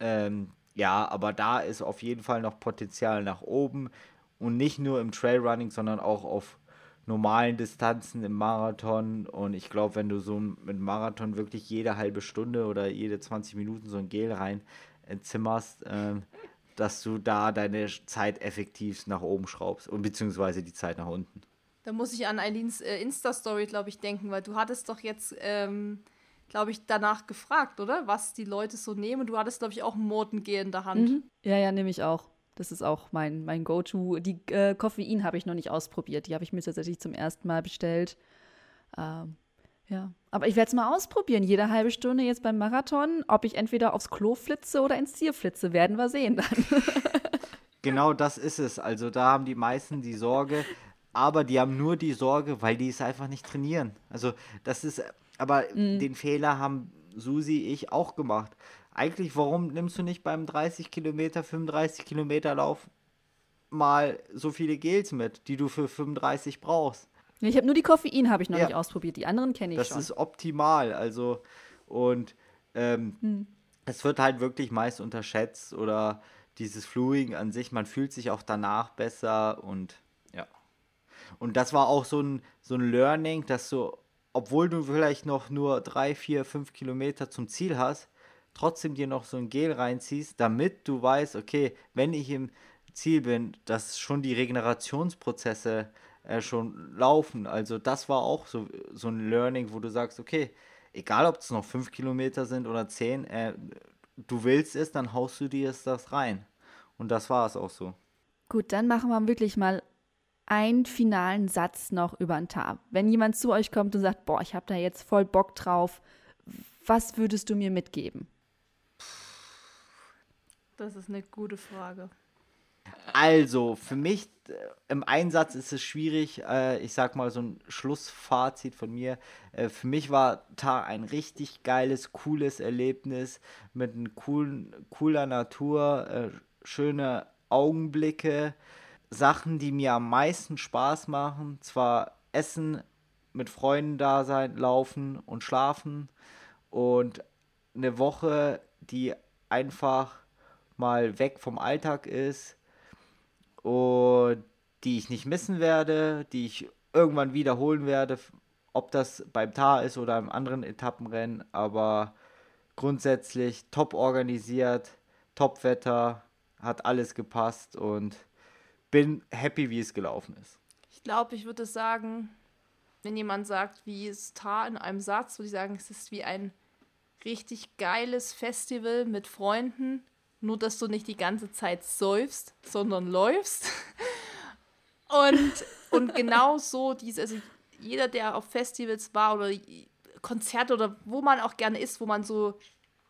Ähm, ja, aber da ist auf jeden Fall noch Potenzial nach oben und nicht nur im Trailrunning, sondern auch auf normalen Distanzen im Marathon. Und ich glaube, wenn du so mit Marathon wirklich jede halbe Stunde oder jede 20 Minuten so ein Gel rein zimmerst, ähm, dass du da deine Zeit effektiv nach oben schraubst und beziehungsweise die Zeit nach unten. Da muss ich an Eileens äh, Insta-Story, glaube ich, denken, weil du hattest doch jetzt, ähm, glaube ich, danach gefragt, oder? Was die Leute so nehmen. Du hattest, glaube ich, auch ein Mortengel in der Hand. Mhm. Ja, ja, nehme ich auch. Das ist auch mein, mein Go-To. Die äh, Koffein habe ich noch nicht ausprobiert. Die habe ich mir tatsächlich zum ersten Mal bestellt. Ähm, ja, aber ich werde es mal ausprobieren. Jede halbe Stunde jetzt beim Marathon. Ob ich entweder aufs Klo flitze oder ins Ziel flitze, werden wir sehen dann. genau das ist es. Also da haben die meisten die Sorge, aber die haben nur die Sorge, weil die es einfach nicht trainieren. Also das ist, aber mhm. den Fehler haben Susi, ich auch gemacht eigentlich, warum nimmst du nicht beim 30 Kilometer, 35 Kilometer Lauf mal so viele Gels mit, die du für 35 brauchst? Ich habe nur die Koffein, habe ich noch ja. nicht ausprobiert. Die anderen kenne ich das schon. Das ist optimal. Also, und ähm, hm. es wird halt wirklich meist unterschätzt oder dieses Fluing an sich, man fühlt sich auch danach besser und ja. Und das war auch so ein, so ein Learning, dass du, obwohl du vielleicht noch nur drei, vier, fünf Kilometer zum Ziel hast, trotzdem dir noch so ein Gel reinziehst, damit du weißt, okay, wenn ich im Ziel bin, dass schon die Regenerationsprozesse äh, schon laufen. Also das war auch so, so ein Learning, wo du sagst, okay, egal ob es noch fünf Kilometer sind oder zehn, äh, du willst es, dann haust du dir das rein. Und das war es auch so. Gut, dann machen wir wirklich mal einen finalen Satz noch über ein Tab. Wenn jemand zu euch kommt und sagt, boah, ich habe da jetzt voll Bock drauf, was würdest du mir mitgeben? Das ist eine gute Frage. Also, für mich äh, im Einsatz ist es schwierig. Äh, ich sag mal so ein Schlussfazit von mir. Äh, für mich war Tar ein richtig geiles, cooles Erlebnis mit einer coolen, cooler Natur, äh, schöne Augenblicke, Sachen, die mir am meisten Spaß machen. Zwar Essen, mit Freunden da sein, laufen und schlafen und eine Woche, die einfach mal weg vom Alltag ist und die ich nicht missen werde, die ich irgendwann wiederholen werde, ob das beim Tar ist oder im anderen Etappenrennen, aber grundsätzlich top organisiert, top Wetter, hat alles gepasst und bin happy, wie es gelaufen ist. Ich glaube, ich würde sagen, wenn jemand sagt, wie ist Tar in einem Satz, würde ich sagen, es ist wie ein richtig geiles Festival mit Freunden, nur dass du nicht die ganze Zeit säufst, sondern läufst. Und, und genau so, diese, also jeder, der auf Festivals war oder Konzerte oder wo man auch gerne ist, wo man so,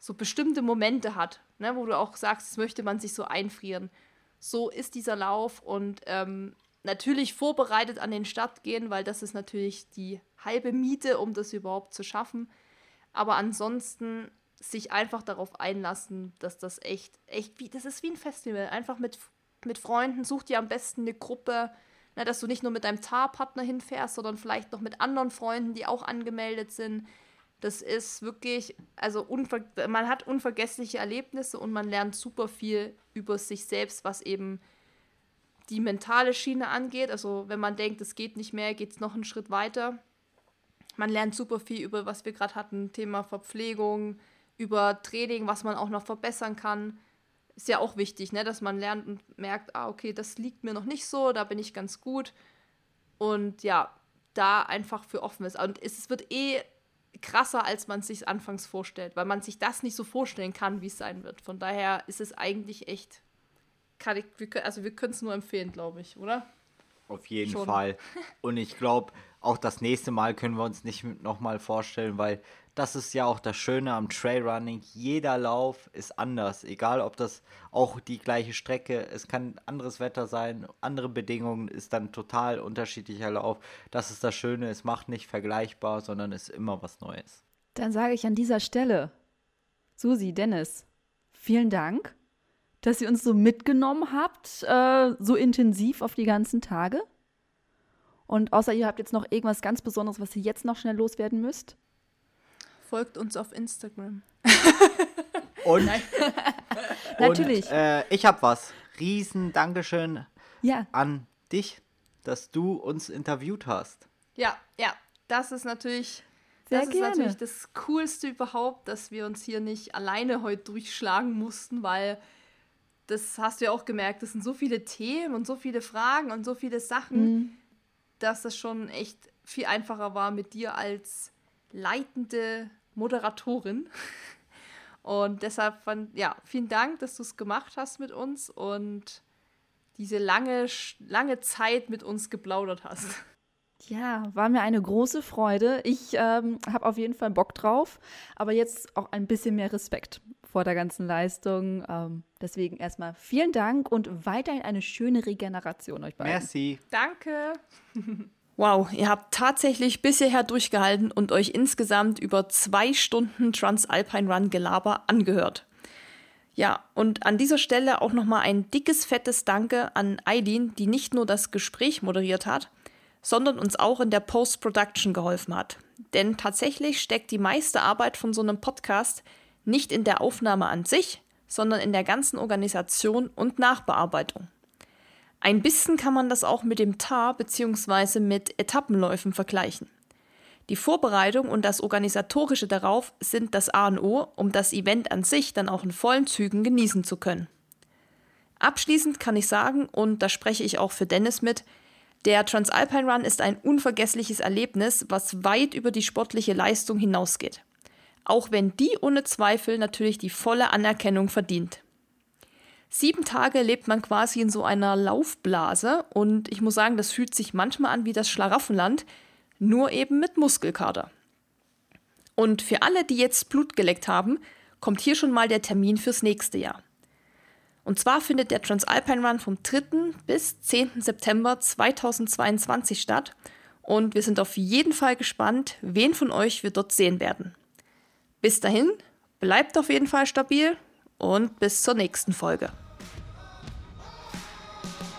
so bestimmte Momente hat, ne, wo du auch sagst, das möchte man sich so einfrieren. So ist dieser Lauf und ähm, natürlich vorbereitet an den Start gehen, weil das ist natürlich die halbe Miete, um das überhaupt zu schaffen. Aber ansonsten sich einfach darauf einlassen, dass das echt, echt wie, das ist wie ein Festival. Einfach mit, mit Freunden, such dir am besten eine Gruppe, ne, dass du nicht nur mit deinem Tar-Partner hinfährst, sondern vielleicht noch mit anderen Freunden, die auch angemeldet sind. Das ist wirklich, also man hat unvergessliche Erlebnisse und man lernt super viel über sich selbst, was eben die mentale Schiene angeht. Also wenn man denkt, es geht nicht mehr, geht es noch einen Schritt weiter. Man lernt super viel über, was wir gerade hatten, Thema Verpflegung, über Training, was man auch noch verbessern kann. Ist ja auch wichtig, ne? dass man lernt und merkt, ah, okay, das liegt mir noch nicht so, da bin ich ganz gut. Und ja, da einfach für offen ist. Und es wird eh krasser, als man es sich anfangs vorstellt, weil man sich das nicht so vorstellen kann, wie es sein wird. Von daher ist es eigentlich echt, ich, also wir können es nur empfehlen, glaube ich, oder? Auf jeden Schon. Fall. Und ich glaube, auch das nächste Mal können wir uns nicht nochmal vorstellen, weil das ist ja auch das Schöne am Trailrunning. Jeder Lauf ist anders, egal ob das auch die gleiche Strecke, es kann anderes Wetter sein, andere Bedingungen, ist dann total unterschiedlicher Lauf. Das ist das Schöne, es macht nicht vergleichbar, sondern ist immer was Neues. Dann sage ich an dieser Stelle, Susi, Dennis, vielen Dank, dass ihr uns so mitgenommen habt, äh, so intensiv auf die ganzen Tage. Und außer ihr habt jetzt noch irgendwas ganz Besonderes, was ihr jetzt noch schnell loswerden müsst folgt uns auf Instagram. Und? Natürlich. Und, äh, ich habe was. Riesen Dankeschön ja. an dich, dass du uns interviewt hast. Ja, ja. Das ist natürlich. Sehr das gerne. ist natürlich das Coolste überhaupt, dass wir uns hier nicht alleine heute durchschlagen mussten, weil das hast du ja auch gemerkt, das sind so viele Themen und so viele Fragen und so viele Sachen, mhm. dass das schon echt viel einfacher war mit dir als leitende Moderatorin. Und deshalb, fand, ja, vielen Dank, dass du es gemacht hast mit uns und diese lange, lange Zeit mit uns geplaudert hast. Ja, war mir eine große Freude. Ich ähm, habe auf jeden Fall Bock drauf, aber jetzt auch ein bisschen mehr Respekt vor der ganzen Leistung. Ähm, deswegen erstmal vielen Dank und weiterhin eine schöne Regeneration euch beiden. Merci. Danke. Wow, ihr habt tatsächlich bis hierher durchgehalten und euch insgesamt über zwei Stunden Transalpine Run Gelaber angehört. Ja, und an dieser Stelle auch nochmal ein dickes, fettes Danke an Eileen, die nicht nur das Gespräch moderiert hat, sondern uns auch in der Post-Production geholfen hat. Denn tatsächlich steckt die meiste Arbeit von so einem Podcast nicht in der Aufnahme an sich, sondern in der ganzen Organisation und Nachbearbeitung. Ein bisschen kann man das auch mit dem TAR bzw. mit Etappenläufen vergleichen. Die Vorbereitung und das Organisatorische darauf sind das A und O, um das Event an sich dann auch in vollen Zügen genießen zu können. Abschließend kann ich sagen, und da spreche ich auch für Dennis mit, der Transalpine Run ist ein unvergessliches Erlebnis, was weit über die sportliche Leistung hinausgeht. Auch wenn die ohne Zweifel natürlich die volle Anerkennung verdient. Sieben Tage lebt man quasi in so einer Laufblase und ich muss sagen, das fühlt sich manchmal an wie das Schlaraffenland, nur eben mit Muskelkater. Und für alle, die jetzt Blut geleckt haben, kommt hier schon mal der Termin fürs nächste Jahr. Und zwar findet der Transalpine Run vom 3. bis 10. September 2022 statt. Und wir sind auf jeden Fall gespannt, wen von euch wir dort sehen werden. Bis dahin, bleibt auf jeden Fall stabil und bis zur nächsten Folge.